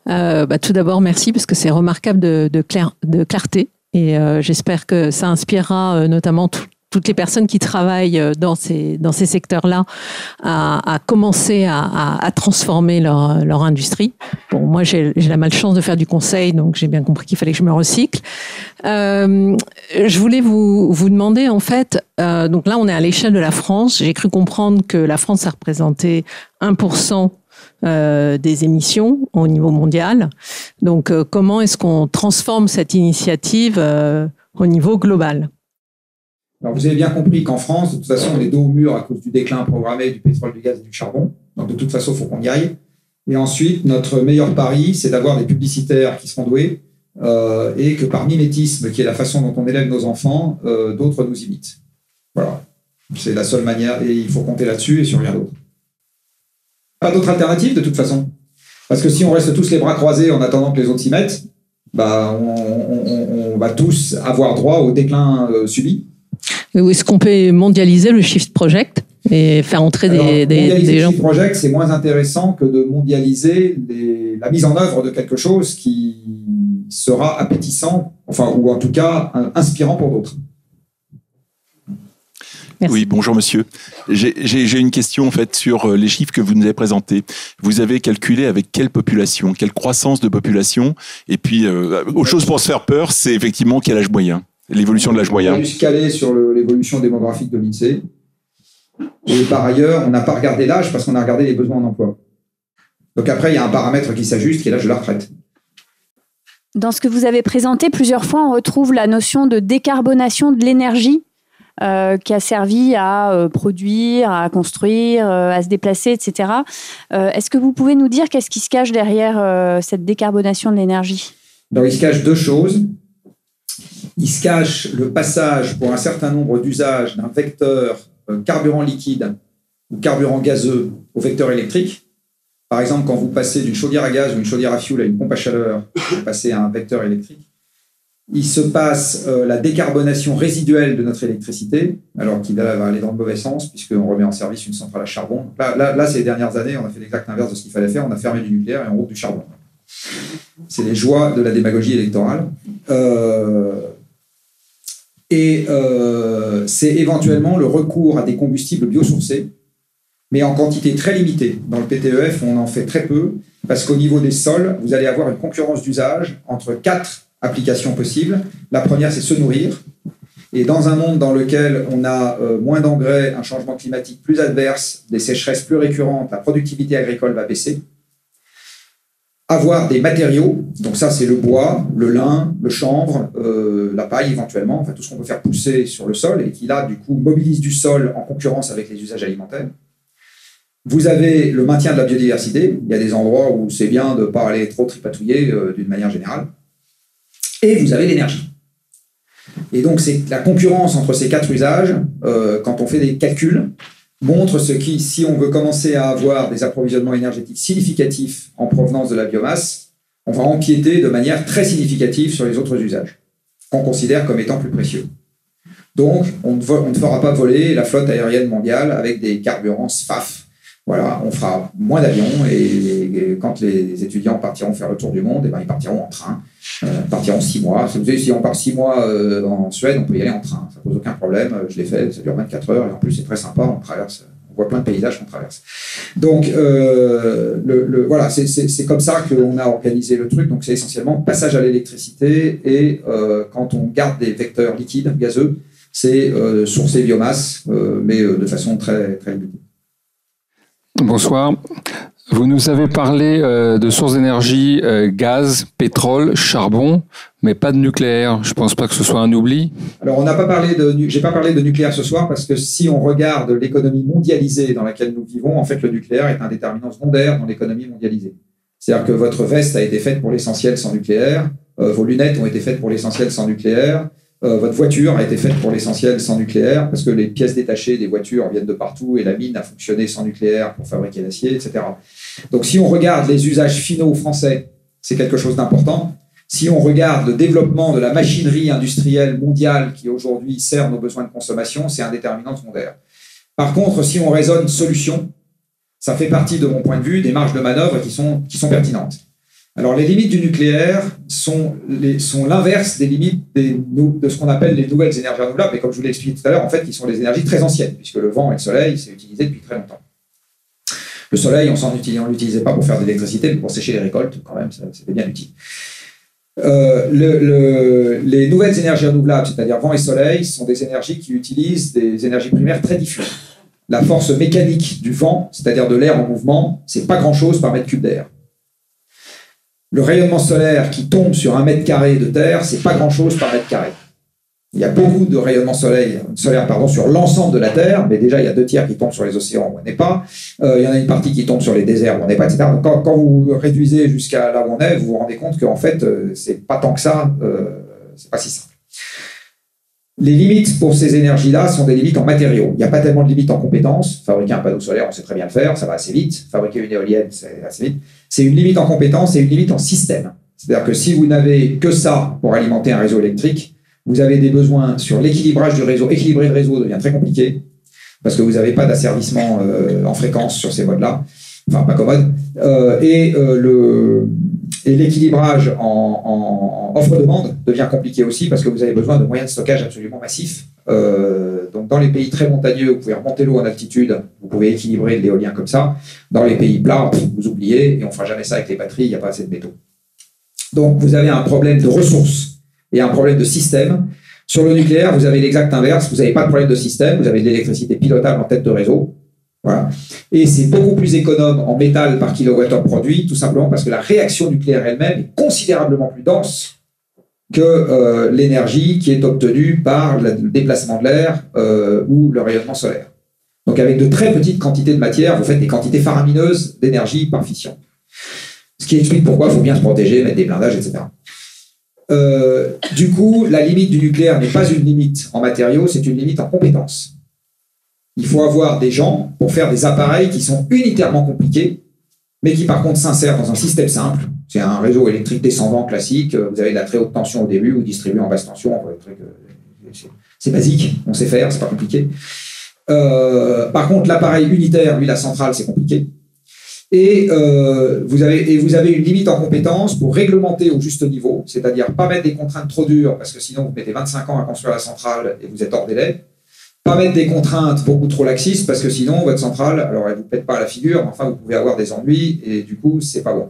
Euh, bah, tout d'abord, merci parce que c'est remarquable de, de, de, clarté et euh, j'espère que ça inspirera notamment tout, toutes les personnes qui travaillent euh, dans ces, dans ces secteurs-là à, à, commencer à, à, transformer leur, leur, industrie. Bon, moi, j'ai la malchance de faire du conseil, donc j'ai bien compris qu'il fallait que je me recycle. Euh, je voulais vous, vous demander, en fait, euh, donc là, on est à l'échelle de la France. J'ai cru comprendre que la France a représenté 1% euh, des émissions au niveau mondial. Donc, euh, comment est-ce qu'on transforme cette initiative euh, au niveau global? Alors, vous avez bien compris qu'en France, de toute façon, on est dos au mur à cause du déclin programmé du pétrole, du gaz et du charbon. Donc, de toute façon, il faut qu'on y aille. Et ensuite, notre meilleur pari, c'est d'avoir des publicitaires qui seront doués euh, et que par mimétisme, qui est la façon dont on élève nos enfants, euh, d'autres nous imitent. Voilà. C'est la seule manière et il faut compter là-dessus et sur rien d'autre. Pas d'autre alternative de toute façon. Parce que si on reste tous les bras croisés en attendant que les autres s'y mettent, bah, on, va tous avoir droit au déclin euh, subi. Est-ce qu'on peut mondialiser le Shift Project et faire entrer des, des, gens Le Shift Project, c'est moins intéressant que de mondialiser la mise en œuvre de quelque chose qui sera appétissant, enfin, ou en tout cas inspirant pour d'autres. Oui, bonjour monsieur. J'ai une question en fait sur euh, les chiffres que vous nous avez présentés. Vous avez calculé avec quelle population, quelle croissance de population? Et puis, euh, autre chose pour se faire peur, c'est effectivement quel âge moyen? L'évolution de l'âge moyen. On a dû se caler sur l'évolution démographique de l'INSEE. Et par ailleurs, on n'a pas regardé l'âge parce qu'on a regardé les besoins en emploi. Donc après, il y a un paramètre qui s'ajuste, qui est l'âge de la retraite. Dans ce que vous avez présenté, plusieurs fois, on retrouve la notion de décarbonation de l'énergie euh, qui a servi à euh, produire, à construire, euh, à se déplacer, etc. Est-ce que vous pouvez nous dire qu'est-ce qui se cache derrière cette décarbonation de l'énergie? Il se cache deux choses il se cache le passage pour un certain nombre d'usages d'un vecteur euh, carburant liquide ou carburant gazeux au vecteur électrique. Par exemple, quand vous passez d'une chaudière à gaz ou une chaudière à fioul à une pompe à chaleur, vous passez à un vecteur électrique. Il se passe euh, la décarbonation résiduelle de notre électricité, alors qu'il va aller dans le mauvais sens, puisqu'on remet en service une centrale à charbon. Là, ces dernières années, on a fait l'exact inverse de ce qu'il fallait faire. On a fermé du nucléaire et on roule du charbon. C'est les joies de la démagogie électorale. Euh, et euh, c'est éventuellement le recours à des combustibles biosourcés, mais en quantité très limitée. Dans le PTEF, on en fait très peu, parce qu'au niveau des sols, vous allez avoir une concurrence d'usage entre quatre applications possibles. La première, c'est se nourrir. Et dans un monde dans lequel on a euh, moins d'engrais, un changement climatique plus adverse, des sécheresses plus récurrentes, la productivité agricole va baisser avoir des matériaux, donc ça c'est le bois, le lin, le chanvre, euh, la paille éventuellement, enfin tout ce qu'on peut faire pousser sur le sol et qui là du coup mobilise du sol en concurrence avec les usages alimentaires. Vous avez le maintien de la biodiversité, il y a des endroits où c'est bien de ne pas aller trop tripatouiller euh, d'une manière générale. Et vous avez l'énergie. Et donc c'est la concurrence entre ces quatre usages, euh, quand on fait des calculs, montre ce qui, si on veut commencer à avoir des approvisionnements énergétiques significatifs en provenance de la biomasse, on va empiéter de manière très significative sur les autres usages, qu'on considère comme étant plus précieux. Donc, on ne, fera pas voler la flotte aérienne mondiale avec des carburants SFAF. Voilà, on fera moins d'avions et, quand les étudiants partiront faire le tour du monde, et eh ben, ils partiront en train, euh, partiront six mois. Si, vous on part six mois euh, en Suède, on peut y aller en train, ça pose aucun problème. Je l'ai fait, ça dure 24 heures et en plus c'est très sympa, on traverse voit plein de paysages qu'on traverse. Donc, euh, voilà, c'est comme ça qu'on a organisé le truc. Donc, c'est essentiellement passage à l'électricité et euh, quand on garde des vecteurs liquides, gazeux, c'est euh, sourcer biomasse, euh, mais de façon très, très limitée. Bonsoir. Vous nous avez parlé euh, de sources d'énergie, euh, gaz, pétrole, charbon, mais pas de nucléaire. Je pense pas que ce soit un oubli. Alors, on n'a pas parlé de, j'ai pas parlé de nucléaire ce soir parce que si on regarde l'économie mondialisée dans laquelle nous vivons, en fait, le nucléaire est un déterminant secondaire dans l'économie mondialisée. C'est-à-dire que votre veste a été faite pour l'essentiel sans nucléaire, euh, vos lunettes ont été faites pour l'essentiel sans nucléaire, euh, votre voiture a été faite pour l'essentiel sans nucléaire, parce que les pièces détachées des voitures viennent de partout et la mine a fonctionné sans nucléaire pour fabriquer l'acier, etc. Donc si on regarde les usages finaux français, c'est quelque chose d'important. Si on regarde le développement de la machinerie industrielle mondiale qui aujourd'hui sert nos besoins de consommation, c'est un déterminant secondaire. Par contre, si on raisonne solution, ça fait partie de mon point de vue des marges de manœuvre qui sont, qui sont pertinentes. Alors, les limites du nucléaire sont, l'inverse des limites de ce qu'on appelle les nouvelles énergies renouvelables. Et comme je vous l'ai expliqué tout à l'heure, en fait, qui sont les énergies très anciennes, puisque le vent et le soleil, c'est utilisé depuis très longtemps. Le soleil, on ne l'utilisait pas pour faire de l'électricité, mais pour sécher les récoltes, quand même, c'était bien utile. Euh, les nouvelles énergies renouvelables, c'est-à-dire vent et soleil, sont des énergies qui utilisent des énergies primaires très diffuses. La force mécanique du vent, c'est-à-dire de l'air en mouvement, c'est pas grand-chose par mètre cube d'air. Le rayonnement solaire qui tombe sur un mètre carré de terre, c'est pas grand-chose par mètre carré. Il y a beaucoup de rayonnement solaire, solaire pardon, sur l'ensemble de la Terre, mais déjà il y a deux tiers qui tombent sur les océans où on n'est pas. Euh, il y en a une partie qui tombe sur les déserts où on n'est pas, etc. quand, vous réduisez jusqu'à là où on est, vous vous rendez compte qu'en fait, euh, c'est pas tant que ça, euh, c'est pas si simple. Les limites pour ces énergies-là sont des limites en matériaux. Il n'y a pas tellement de limites en compétences. Fabriquer un panneau solaire, on sait très bien le faire, ça va assez vite. Fabriquer une éolienne, c'est assez vite. C'est une limite en compétences et une limite en système. C'est-à-dire que si vous n'avez que ça pour alimenter un réseau électrique, vous avez des besoins sur l'équilibrage du réseau. Équilibrer le réseau devient très compliqué parce que vous n'avez pas d'asservissement euh, en fréquence sur ces modes-là, enfin pas commode. Euh, et euh, le et l'équilibrage en, offre-demande devient compliqué aussi parce que vous avez besoin de moyens de stockage absolument massifs. Euh, donc, dans les pays très montagneux, vous pouvez remonter l'eau en altitude, vous pouvez équilibrer l'éolien comme ça. Dans les pays plats, vous oubliez et on fera jamais ça avec les batteries, il n'y a pas assez de métaux. Donc, vous avez un problème de ressources et un problème de système. Sur le nucléaire, vous avez l'exact inverse. Vous n'avez pas de problème de système, vous avez de l'électricité pilotable en tête de réseau. Et c'est beaucoup plus économe en métal par kilowattheure produit, tout simplement parce que la réaction nucléaire elle-même est considérablement plus dense que euh, l'énergie qui est obtenue par le déplacement de l'air euh, ou le rayonnement solaire. Donc avec de très petites quantités de matière, vous faites des quantités faramineuses d'énergie par fission. Ce qui explique pourquoi il faut bien se protéger, mettre des blindages, etc. Euh, du coup, la limite du nucléaire n'est pas une limite en matériaux, c'est une limite en compétences. Il faut avoir des gens pour faire des appareils qui sont unitairement compliqués, mais qui par contre s'insèrent dans un système simple. C'est un réseau électrique descendant classique. Vous avez de la très haute tension au début, vous distribuez en basse tension. Euh, c'est basique, on sait faire, c'est pas compliqué. Euh, par contre, l'appareil unitaire, lui, la centrale, c'est compliqué. Et, euh, vous avez, une limite en compétence pour réglementer au juste niveau, c'est-à-dire pas mettre des contraintes trop dures, parce que sinon vous mettez 25 ans à construire la centrale et vous êtes hors délai pas mettre des contraintes beaucoup trop laxistes parce que sinon votre centrale, alors elle vous pète pas à la figure, mais enfin vous pouvez avoir des ennuis et du coup c'est pas bon.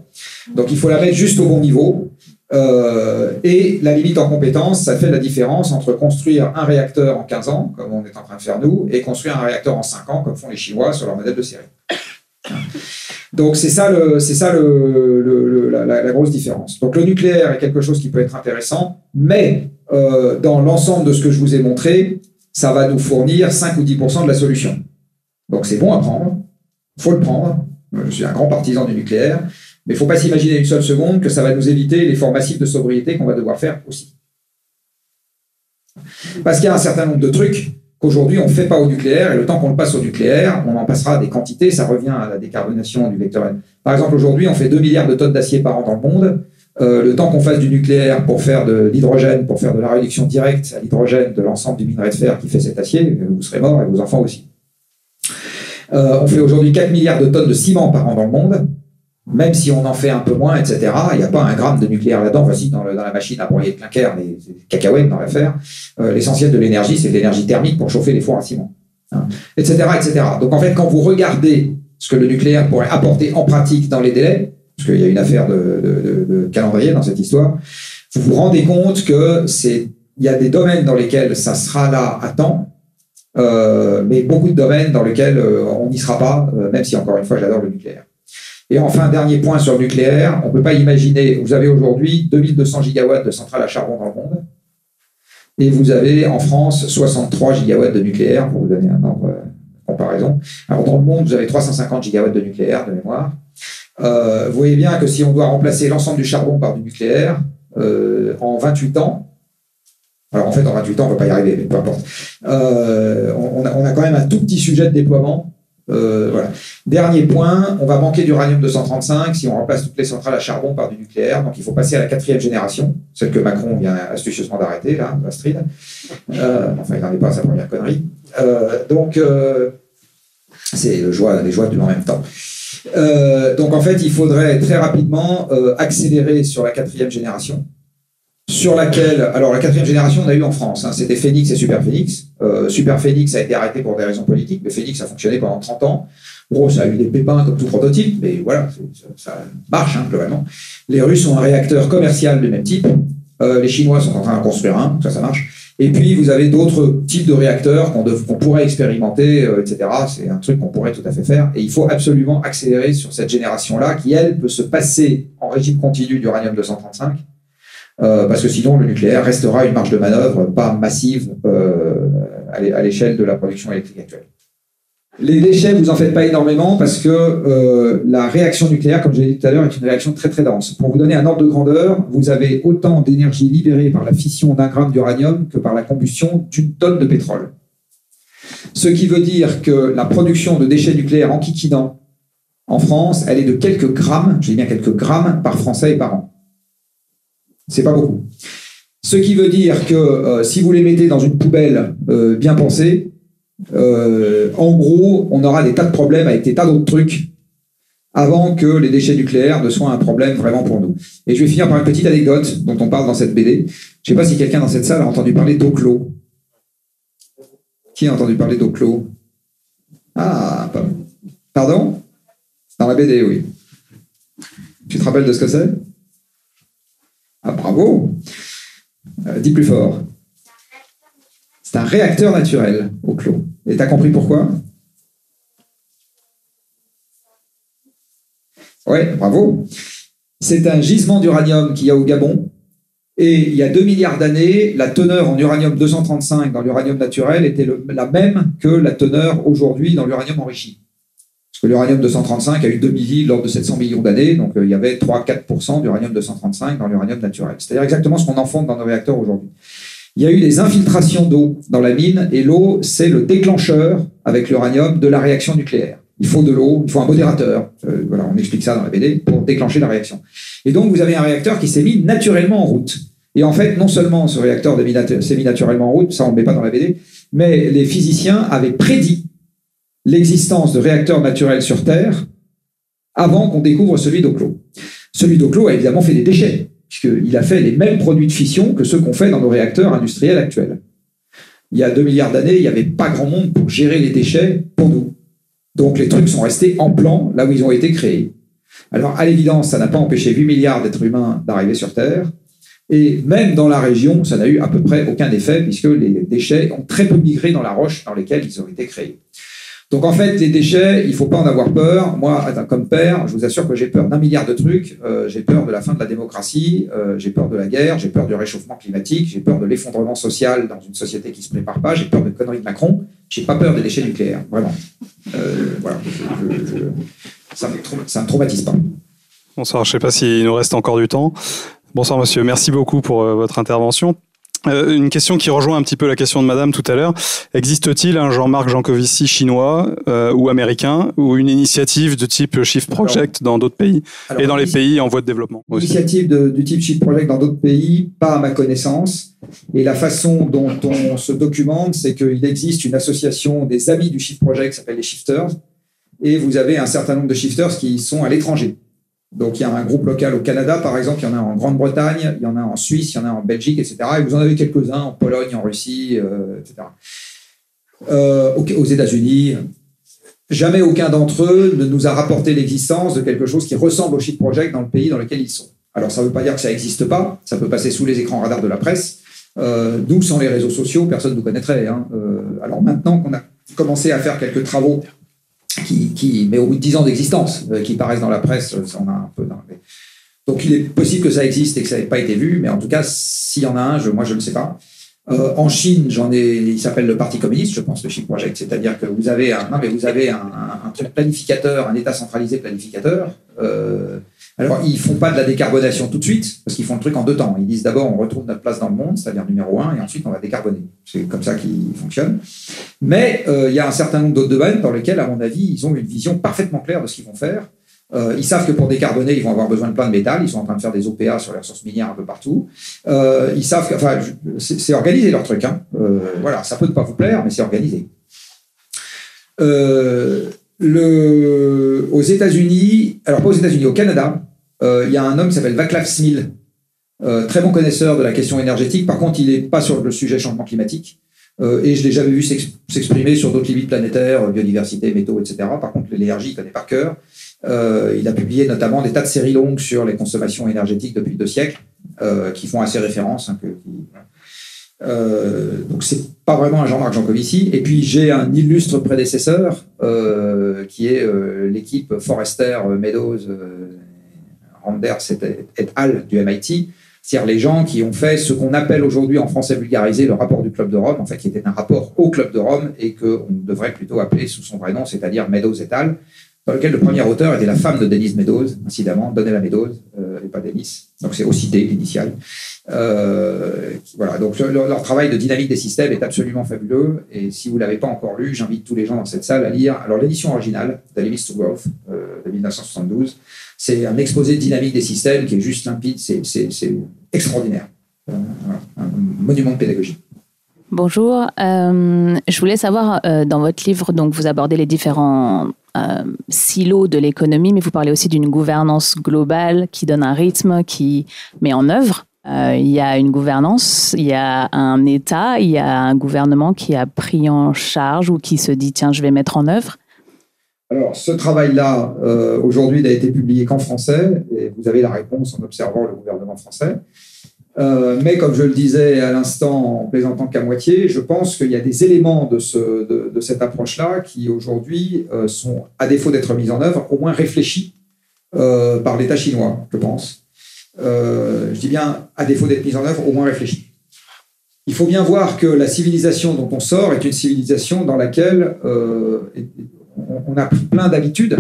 Donc il faut la mettre juste au bon niveau. Euh, et la limite en compétence, ça fait la différence entre construire un réacteur en 15 ans, comme on est en train de faire nous, et construire un réacteur en 5 ans, comme font les Chinois sur leur modèle de série. Donc c'est ça, le, c'est ça le, la, grosse différence. Donc le nucléaire est quelque chose qui peut être intéressant, mais euh, dans l'ensemble de ce que je vous ai montré, ça va nous fournir 5 ou 10% de la solution. Donc c'est bon à prendre, il faut le prendre. Je suis un grand partisan du nucléaire, mais il ne faut pas s'imaginer une seule seconde que ça va nous éviter l'effort massif de sobriété qu'on va devoir faire aussi. Parce qu'il y a un certain nombre de trucs qu'aujourd'hui on ne fait pas au nucléaire, et le temps qu'on le passe au nucléaire, on en passera des quantités, ça revient à la décarbonation du vecteur. Par exemple, aujourd'hui, on fait 2 milliards de tonnes d'acier par an dans le monde. Euh, le temps qu'on fasse du nucléaire pour faire de l'hydrogène, pour faire de la réduction directe à l'hydrogène de l'ensemble du minerai de fer qui fait cet acier, vous serez mort et vos enfants aussi. on fait aujourd'hui 4 milliards de tonnes de ciment par an dans le monde même si on en fait un peu moins, etc., il n'y a pas un gramme de nucléaire là-dedans. Voici dans, la machine à broyer de Clinker, mais cacahuètes dans l'affaire. Euh, L'essentiel de l'énergie, c'est l'énergie thermique pour chauffer les fours à ciment, etc., hein, etc. Donc en fait, quand vous regardez ce que le nucléaire pourrait apporter en pratique dans les délais, parce qu'il y a une affaire de, calendrier dans cette histoire, vous vous rendez compte que c'est il y a des domaines dans lesquels ça sera là à temps, euh, mais beaucoup de domaines dans lesquels euh, on n'y sera pas, euh, même si encore une fois j'adore le nucléaire. Et enfin, dernier point sur le nucléaire, on ne peut pas imaginer, vous avez aujourd'hui 2200 gigawatts de centrales à charbon dans le monde, et vous avez en France 63 gigawatts de nucléaire, pour vous donner un ordre de comparaison. Alors dans le monde, vous avez 350 gigawatts de nucléaire de mémoire. Euh, vous voyez bien que si on doit remplacer l'ensemble du charbon par du nucléaire euh, en 28 ans, alors en fait en 28 ans on ne va pas y arriver, mais peu importe, euh, on, a, on, a, quand même un tout petit sujet de déploiement euh, voilà. Dernier point, on va manquer d'uranium 235 si on remplace toutes les centrales à charbon par du nucléaire. Donc il faut passer à la quatrième génération, celle que Macron vient astucieusement d'arrêter, là, Astrid. Euh, enfin, il n'en est pas à sa première connerie. Euh, donc, c'est le joie, les joies du en même temps. Donc en fait, il faudrait très rapidement accélérer sur la quatrième génération sur laquelle, alors la quatrième génération, on a eu en France, hein, c'était Phoenix et Super Phoenix. Euh, Super Phoenix a été arrêté pour des raisons politiques, mais Phoenix a fonctionné pendant 30 ans. Bon, ça a eu des pépins comme tout prototype, mais voilà, ça, marche hein, globalement. Les Russes ont un réacteur commercial du même type. Euh, les Chinois sont en train de construire un, ça, ça marche. Et puis, vous avez d'autres types de réacteurs qu'on pourrait expérimenter, euh, etc. C'est un truc qu'on pourrait tout à fait faire. Et il faut absolument accélérer sur cette génération-là, qui, elle, peut se passer en régime continu d'uranium 235 euh, parce que sinon le nucléaire restera une marge de manœuvre pas massive euh, à l'échelle de la production électrique actuelle. Les déchets, vous en faites pas énormément parce que euh, la réaction nucléaire, comme je l'ai dit tout à l'heure, est une réaction très très dense. Pour vous donner un ordre de grandeur, vous avez autant d'énergie libérée par la fission d'un gramme d'uranium que par la combustion d'une tonne de pétrole. Ce qui veut dire que la production de déchets nucléaires en kikinant en France, elle est de quelques grammes, je dis bien quelques grammes par Français et par an. C'est pas beaucoup. Ce qui veut dire que euh, si vous les mettez dans une poubelle euh, bien pensée, en gros, on aura des tas de problèmes avec des tas d'autres trucs avant que les déchets nucléaires ne soient un problème vraiment pour nous. Et je vais finir par une petite anecdote dont on parle dans cette BD. Je ne sais pas si quelqu'un dans cette salle a entendu parler d'eau clos. Qui a entendu parler d'eau clos Ah, pardon? Dans la BD, oui. Tu te rappelles de ce que c'est? Ah, bravo euh, Dis plus fort. C'est un réacteur naturel au clos. Et tu as compris pourquoi? Oui, bravo. C'est un gisement d'uranium qu'il y a au Gabon. Et il y a 2 milliards d'années, la teneur en uranium 235 dans l'uranium naturel était la même que la teneur aujourd'hui dans l'uranium enrichi. Parce que l'uranium 235 a eu demi-vie lors de 700 millions d'années, donc euh, il y avait 3-4% d'uranium 235 dans l'uranium naturel. C'est-à-dire exactement ce qu'on enfonce dans nos réacteurs aujourd'hui. Il y a eu des infiltrations d'eau dans la mine, et l'eau, c'est le déclencheur, avec l'uranium, de la réaction nucléaire. Il faut de l'eau, il faut un modérateur. Euh, voilà, on explique ça dans la BD, pour déclencher la réaction. Et donc, vous avez un réacteur qui s'est mis naturellement en route. Et en fait, non seulement ce réacteur s'est mis naturellement en route, ça on ne met pas dans la BD, mais les physiciens avaient prédit l'existence de réacteurs naturels sur Terre avant qu'on découvre celui d'Oclo. Celui d'Oclo a évidemment fait des déchets, puisqu'il a fait les mêmes produits de fission que ceux qu'on fait dans nos réacteurs industriels actuels. Il y a 2 milliards d'années, il n'y avait pas grand monde pour gérer les déchets pour nous. Donc les trucs sont restés en plan là où ils ont été créés. Alors à l'évidence, ça n'a pas empêché 8 milliards d'êtres humains d'arriver sur Terre. Et même dans la région, ça n'a eu à peu près aucun effet puisque les déchets ont très peu migré dans la roche dans laquelle ils ont été créés. Donc en fait, les déchets, il faut pas en avoir peur. Moi, comme père, je vous assure que j'ai peur d'un milliard de trucs. Euh, j'ai peur de la fin de la démocratie, euh, j'ai peur de la guerre, j'ai peur du réchauffement climatique, j'ai peur de l'effondrement social dans une société qui se prépare pas, j'ai peur de conneries de Macron, j'ai pas peur des déchets nucléaires, vraiment. Euh, voilà, ça me traumatise pas. Bonsoir, je ne sais pas s'il nous reste encore du temps. Bonsoir monsieur, merci beaucoup pour votre intervention. Euh, une question qui rejoint un petit peu la question de Madame tout à l'heure. Existe-t-il un Jean-Marc Jancovici chinois euh, ou américain ou une initiative de type Shift Project dans d'autres pays Alors, et dans les pays en voie de développement aussi? Initiative de- du type Shift Project dans d'autres pays, pas à ma connaissance. Et la façon dont on se documente, c'est qu'il existe une association des amis du Shift Project qui s'appelle les Shifters. Et vous avez un certain nombre de Shifters qui sont à l'étranger. Donc il y a un groupe local au Canada, par exemple, il y en a en Grande-Bretagne, il y en a en Suisse, il y en a en Belgique, etc. Et vous en avez quelques-uns en Pologne, en Russie, euh, etc. Euh, aux États-Unis. Jamais aucun d'entre eux ne nous a rapporté l'existence de quelque chose qui ressemble au Shift Project dans le pays dans lequel ils sont. Alors ça ne veut pas dire que ça n'existe pas, ça peut passer sous les écrans radars de la presse. Euh, nous, sans les réseaux sociaux, personne ne nous connaîtrait. hein. Euh, alors maintenant qu'on a commencé à faire quelques travaux qui, mais au bout de 10 ans d'existence, euh, qui paraissent dans la presse, euh, on a un peu Donc il est possible que ça existe et que ça n'ait pas été vu, mais en tout cas, s'il y en a un, je, moi je ne sais pas. Euh, en Chine, j'en ai, il s'appelle le Parti communiste, je pense, le Shift Project, c'est-à-dire que vous avez un, non, mais vous avez un, planificateur, un État centralisé planificateur. Euh, alors ils font pas de la décarbonation tout de suite, parce qu'ils font le truc en deux temps. Ils disent d'abord on retrouve notre place dans le monde, c'est-à-dire numéro un, et ensuite on va décarboner. C'est comme ça qu'ils fonctionnent. Mais euh, il y a un certain nombre d'autres domaines dans lesquels, à mon avis, ils ont une vision parfaitement claire de ce qu'ils vont faire. Euh, ils savent que pour décarboner, ils vont avoir besoin de plein de métal. Ils sont en train de faire des OPA sur les ressources minières un peu partout. Euh, ils savent enfin, c'est organisé leur truc. Hein. Euh, voilà, ça peut ne pas vous plaire, mais c'est organisé. Euh, le, aux États-Unis, alors pas aux États-Unis, au Canada, euh, il y a un homme qui s'appelle Vaclav Smil, très bon connaisseur de la question énergétique. Par contre, il n'est pas sur le sujet changement climatique. Euh, et je l'ai jamais vu s'ex- s'exprimer sur d'autres limites planétaires, euh, biodiversité, métaux, etc. Par contre, l'énergie, il connaît par cœur. Euh, il a publié notamment des tas de séries longues sur les consommations énergétiques depuis deux siècles, qui font assez référence. hein, que-. Euh, donc c'est pas vraiment un Jean-Marc Jancovici. Et puis j'ai un illustre prédécesseur qui est l'équipe Forrester Meadows Randers et, et al du MIT, c'est-à-dire les gens qui ont fait ce qu'on appelle aujourd'hui en français vulgarisé le rapport du Club de Rome, en fait qui était un rapport au Club de Rome et qu'on devrait plutôt appeler sous son vrai nom, c'est-à-dire Meadows et al, dans lequel le premier auteur était la femme de Denise Meadows, incidemment, Donella Meadows, euh, et pas Denise. Donc c'est aussi D, l'initiale. Euh, voilà, donc le- leur, travail de dynamique des systèmes est absolument fabuleux. Et si vous ne l'avez pas encore lu, j'invite tous les gens dans cette salle à lire. Alors l'édition originale, The Limits to Growth, euh, de 1972, c'est un exposé dynamique des systèmes qui est juste limpide, c'est- extraordinaire. Euh, un monument de pédagogie. Bonjour. Euh, je voulais savoir, euh, dans votre livre, donc vous abordez les différents silos de l'économie, mais vous parlez aussi d'une gouvernance globale qui donne un rythme, qui met en œuvre. Il y a une gouvernance, il y a un État, il y a un gouvernement qui a pris en charge ou qui se dit tiens, je vais mettre en œuvre. Alors, ce travail-là, euh, aujourd'hui, n'a été publié qu'en français, et vous avez la réponse en observant le gouvernement français. Euh, mais comme je le disais à l'instant en plaisantant qu'à moitié, je pense qu'il y a des éléments de, ce, de, de cette approche-là qui aujourd'hui euh, sont, à défaut d'être mis en œuvre, au moins réfléchis par l'État chinois, je pense. Je dis bien à défaut d'être mis en œuvre, au moins réfléchis. Il faut bien voir que la civilisation dont on sort est une civilisation dans laquelle on- a pris plein d'habitudes,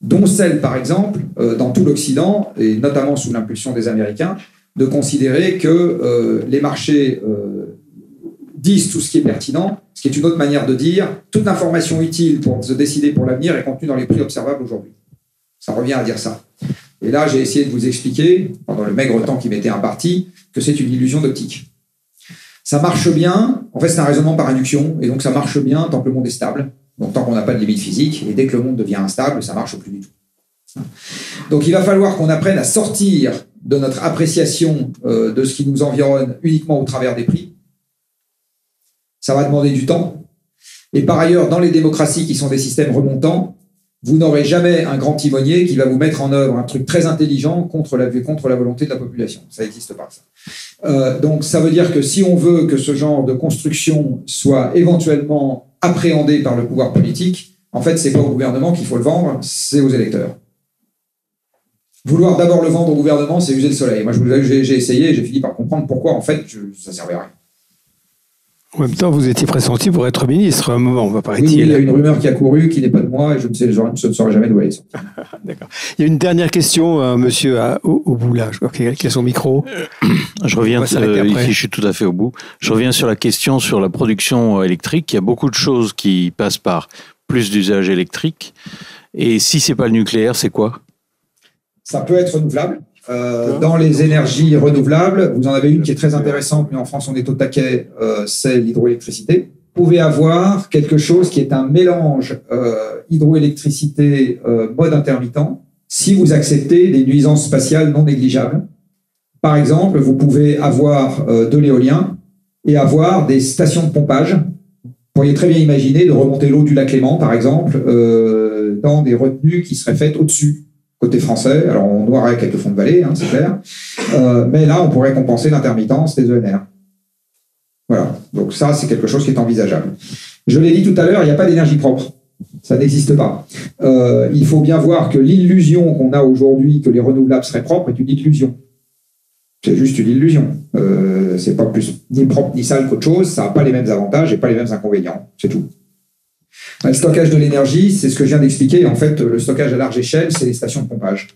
dont celle, par exemple, euh, dans tout l'Occident, et notamment sous l'impulsion des Américains, de considérer que euh, les marchés euh, disent tout ce qui est pertinent, ce qui est une autre manière de dire toute l'information utile pour se décider pour l'avenir est contenue dans les prix observables aujourd'hui. Ça revient à dire ça. Et là, j'ai essayé de vous expliquer, pendant le maigre temps qui m'était imparti, que c'est une illusion d'optique. Ça marche bien, en fait c'est un raisonnement par induction, et donc ça marche bien tant que le monde est stable, donc tant qu'on n'a pas de limite physique, et dès que le monde devient instable, ça marche plus du tout. Donc il va falloir qu'on apprenne à sortir de notre appréciation euh, de ce qui nous environne uniquement au travers des prix. Ça va demander du temps. Et par ailleurs, dans les démocraties qui sont des systèmes remontants, vous n'aurez jamais un grand timonier qui va vous mettre en œuvre un truc très intelligent contre la, volonté de la population. Ça n'existe pas. Euh, donc ça veut dire que si on veut que ce genre de construction soit éventuellement appréhendé par le pouvoir politique, en fait, c'est pas au gouvernement qu'il faut le vendre, c'est aux électeurs. Vouloir d'abord le vendre au gouvernement, c'est user le soleil. Moi, j'ai essayé, j'ai fini par comprendre pourquoi, en fait, je- ça servait à rien. En même temps, vous étiez pressenti pour être ministre à un moment, va Oui, il y a une rumeur qui a couru qui n'est pas de moi et je ne sais, je ne saurais jamais d'où elle est. D'accord. Il y a une dernière question, euh, monsieur, à- au, au bout là. Je crois qu'il y a son micro. Je reviens, euh, ici je suis tout à fait au bout. Je reviens sur la question sur la production euh, électrique. Il y a beaucoup de choses qui passent par plus d'usage électrique. Et si c'est pas le nucléaire, c'est quoi? Ça peut être renouvelable. Euh, dans les énergies renouvelables, vous en avez une qui est très intéressante, mais en France on est au taquet, euh, c'est l'hydroélectricité. Vous pouvez avoir quelque chose qui est un mélange euh, hydroélectricité euh, mode intermittent si vous acceptez des nuisances spatiales non négligeables. Par exemple, vous pouvez avoir euh, de l'éolien et avoir des stations de pompage. Vous pourriez très bien imaginer de remonter l'eau du lac Léman, par exemple, euh, dans des retenues qui seraient faites au-dessus côté français. Alors, on noirait quelques fonds de vallée, hein, c'est clair. Euh, mais là, on pourrait compenser l'intermittence des ENR. Voilà. Donc, ça, c'est quelque chose qui est envisageable. Je l'ai dit tout à l'heure, il n'y a pas d'énergie propre. Ça n'existe pas. Euh, il faut bien voir que l'illusion qu'on a aujourd'hui que les renouvelables seraient propres est une illusion. C'est juste une illusion. Euh, c'est pas plus ni propre ni sale qu'autre chose. Ça n'a pas les mêmes avantages et pas les mêmes inconvénients. C'est tout. Le stockage de l'énergie, c'est ce que je viens d'expliquer. En fait, le stockage à large échelle, c'est les stations de pompage.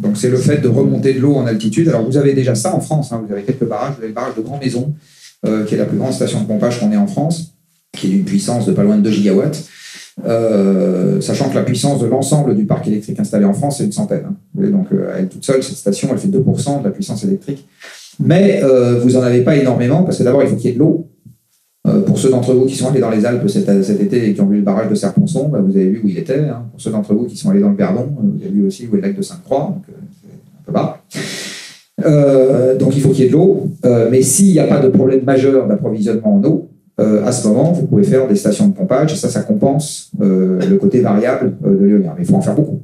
Donc, c'est le fait de remonter de l'eau en altitude. Alors, vous avez déjà ça en France. hein. Vous avez quelques barrages. Vous avez le barrage de Grand Maison, euh, qui est la plus grande station de pompage qu'on ait en France, qui est d'une puissance de pas loin de 2 gigawatts. Euh, sachant que la puissance de l'ensemble du parc électrique installé en France, c'est une centaine. hein. Donc, euh, elle toute seule, cette station, elle fait 2% de la puissance électrique. Mais euh, vous n'en avez pas énormément, parce que d'abord, il faut qu'il y ait de l'eau. Euh, pour ceux d'entre vous qui sont allés dans les Alpes cet, été et qui ont vu le barrage de Serponçon, bah, vous avez vu où il était. hein. Pour ceux d'entre vous qui sont allés dans le Verdon, euh, vous avez vu aussi où est le lac de Sainte-Croix, donc euh, un peu bas. Donc il faut qu'il y ait de l'eau. Mais s'il n'y a pas de problème majeur d'approvisionnement en eau, à ce moment, vous pouvez faire des stations de pompage et ça, ça compense le côté variable de l'éolien. Mais il faut en faire beaucoup.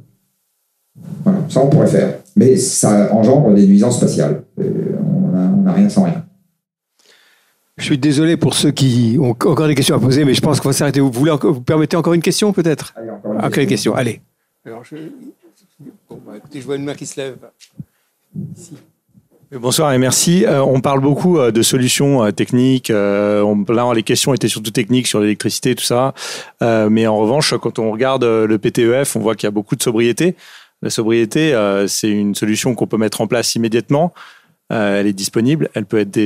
Voilà, ça on pourrait faire. Mais ça engendre des nuisances spatiales. On n'a rien sans rien. Je suis désolé pour ceux qui ont encore des questions à poser, mais je pense qu'on va s'arrêter. Vous voulez encore, vous permettez encore une question, peut-être? Allez, encore une Ah, question. quelle question Allez. Alors, je... Bon, bah, écoutez, je vois une main qui se lève. Ici. Bonsoir et merci. Euh, on parle beaucoup euh, de solutions euh, techniques. euh, on- là, les questions étaient surtout techniques sur l'électricité, tout ça. Euh, mais en revanche, quand on regarde euh, le PTEF, on voit qu'il y a beaucoup de sobriété. La sobriété, euh, c'est une solution qu'on peut mettre en place immédiatement. Euh, elle est disponible, elle peut être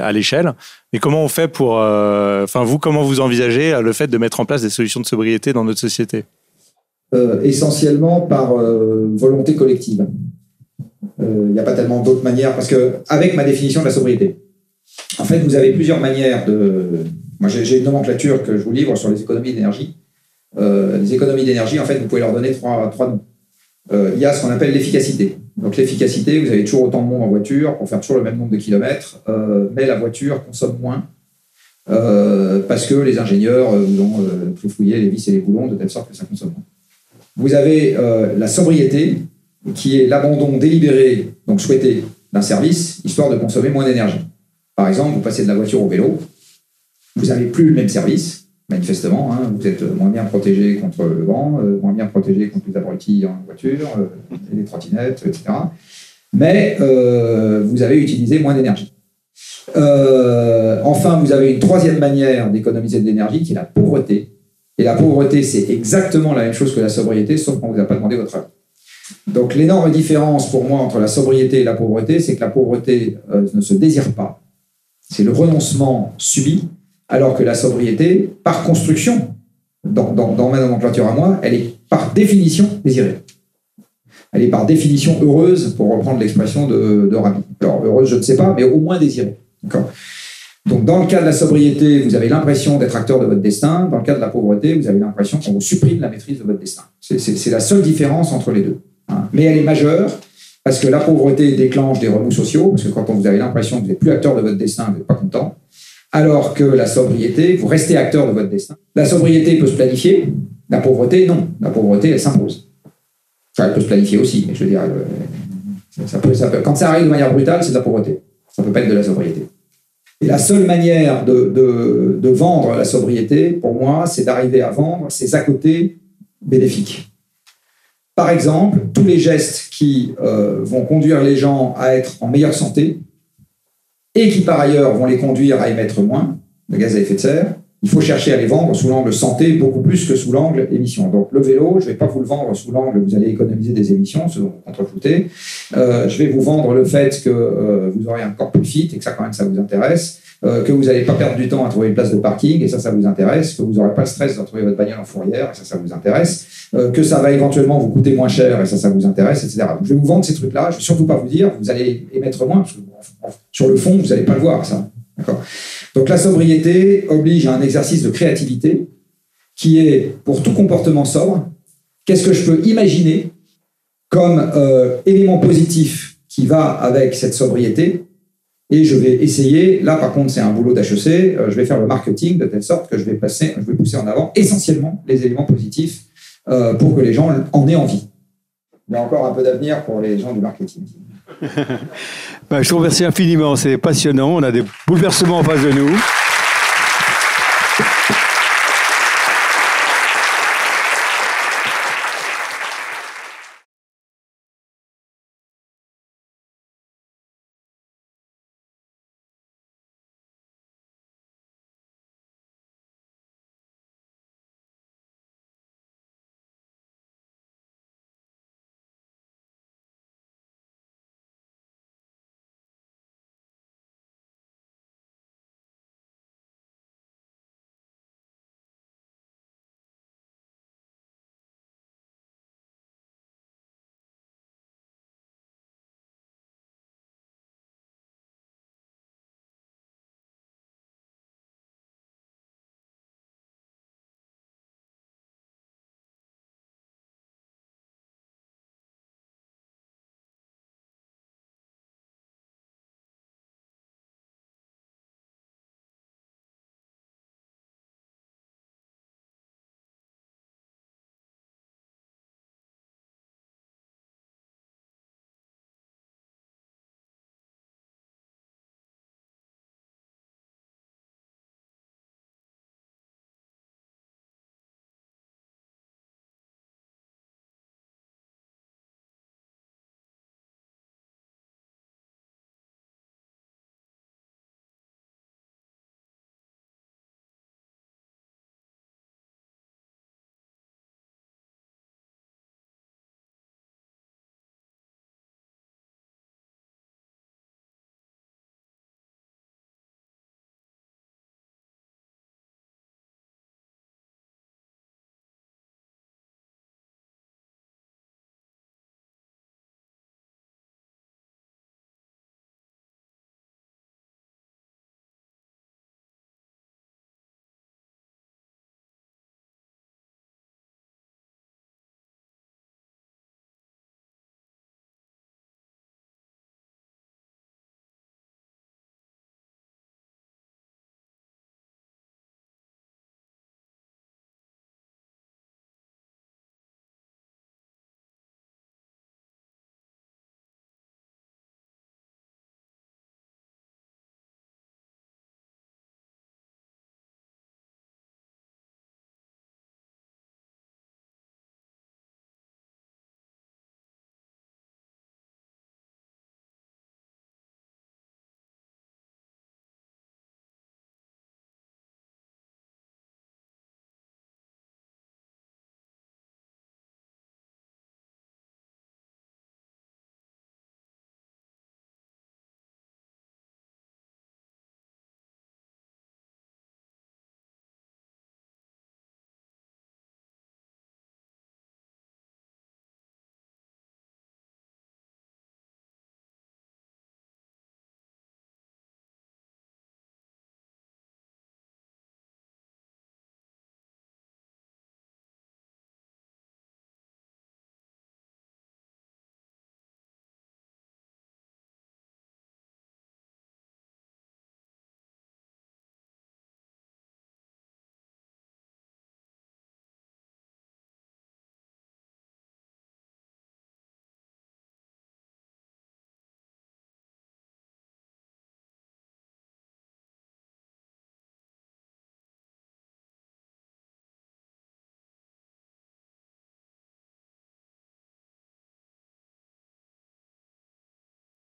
à l'échelle. Mais comment on fait pour, euh, enfin vous, comment vous envisagez euh, le fait de mettre en place des solutions de sobriété dans notre société? Essentiellement par volonté collective. Il n'y a pas tellement d'autres manières, parce que avec ma définition de la sobriété, en fait, vous avez plusieurs manières de. Moi, j'ai une nomenclature que je vous livre sur les économies d'énergie. Les économies d'énergie, en fait, vous pouvez leur donner trois, trois. Euh, il y a ce qu'on appelle l'efficacité. Donc, l'efficacité, vous avez toujours autant de monde en voiture pour faire toujours le même nombre de kilomètres, euh, mais la voiture consomme moins euh, parce que les ingénieurs euh, vous ont euh, les vis et les boulons de telle sorte que ça consomme moins. Vous avez la sobriété, qui est l'abandon délibéré, donc souhaité, d'un service, histoire de consommer moins d'énergie. Par exemple, vous passez de la voiture au vélo, vous n'avez plus le même service, manifestement, hein, vous êtes moins bien protégé contre le vent, euh, moins bien protégé contre les abrutis en voiture, euh, les trottinettes, etc. Mais euh, vous avez utilisé moins d'énergie. Euh, enfin, vous avez une troisième manière d'économiser de l'énergie qui est la pauvreté. Et la pauvreté, c'est exactement la même chose que la sobriété, sauf qu'on ne vous a pas demandé votre avis. Donc l'énorme différence pour moi entre la sobriété et la pauvreté, c'est que la pauvreté ne se désire pas. C'est le renoncement subi, alors que la sobriété, par construction, dans, dans, ma nomenclature à moi, elle est par définition désirée. Elle est par définition heureuse, pour reprendre l'expression de, de Rami. Alors heureuse, je ne sais pas, mais au moins désirée. Donc, dans le cas de la sobriété, vous avez l'impression d'être acteur de votre destin. Dans le cas de la pauvreté, vous avez l'impression qu'on vous supprime la maîtrise de votre destin. C'est- la seule différence entre les deux. hein. Mais elle est majeure parce que la pauvreté déclenche des remous sociaux, parce que quand vous avez l'impression que vous n'êtes plus acteur de votre destin, vous n'êtes pas content. Alors que la sobriété, vous restez acteur de votre destin. La sobriété peut se planifier, la pauvreté, non. La pauvreté, elle s'impose. Enfin, elle peut se planifier aussi, mais je veux dire, euh, quand ça arrive de manière brutale, c'est de la pauvreté. Ça ne peut pas être de la sobriété. Et la seule manière de vendre la sobriété, pour moi, c'est d'arriver à vendre ses à côté bénéfiques. Par exemple, tous les gestes qui euh, vont conduire les gens à être en meilleure santé et qui par ailleurs vont les conduire à émettre moins, de gaz à effet de serre, il faut chercher à les vendre sous l'angle santé beaucoup plus que sous l'angle émission. Donc le vélo, je ne vais pas vous le vendre sous l'angle vous allez économiser des émissions, ce dont vous euh, je vais vous vendre le fait que euh, vous aurez un corps plus fit et que ça quand même ça vous intéresse, euh, que vous n'allez pas perdre du temps à trouver une place de parking et ça ça vous intéresse, que vous n'aurez pas le stress de retrouver votre bagnole en fourrière et ça ça vous intéresse, que ça va éventuellement vous coûter moins cher et ça ça vous intéresse, etc. Je vais vous vendre ces trucs-là, je ne vais surtout pas vous dire vous allez émettre moins parce que sur le fond vous n'allez pas le voir ça. D'accord donc la sobriété oblige à un exercice de créativité qui est, pour tout comportement sobre, qu'est-ce que je peux imaginer comme euh, élément positif qui va avec cette sobriété et je vais essayer, là par contre c'est un boulot d'HEC, euh, je vais faire le marketing de telle sorte que je vais, pousser en avant essentiellement les éléments positifs euh, pour que les gens en aient envie. Il y a encore un peu d'avenir pour les gens du marketing. Ben, je vous remercie infiniment, c'est passionnant, on a des bouleversements en face de nous.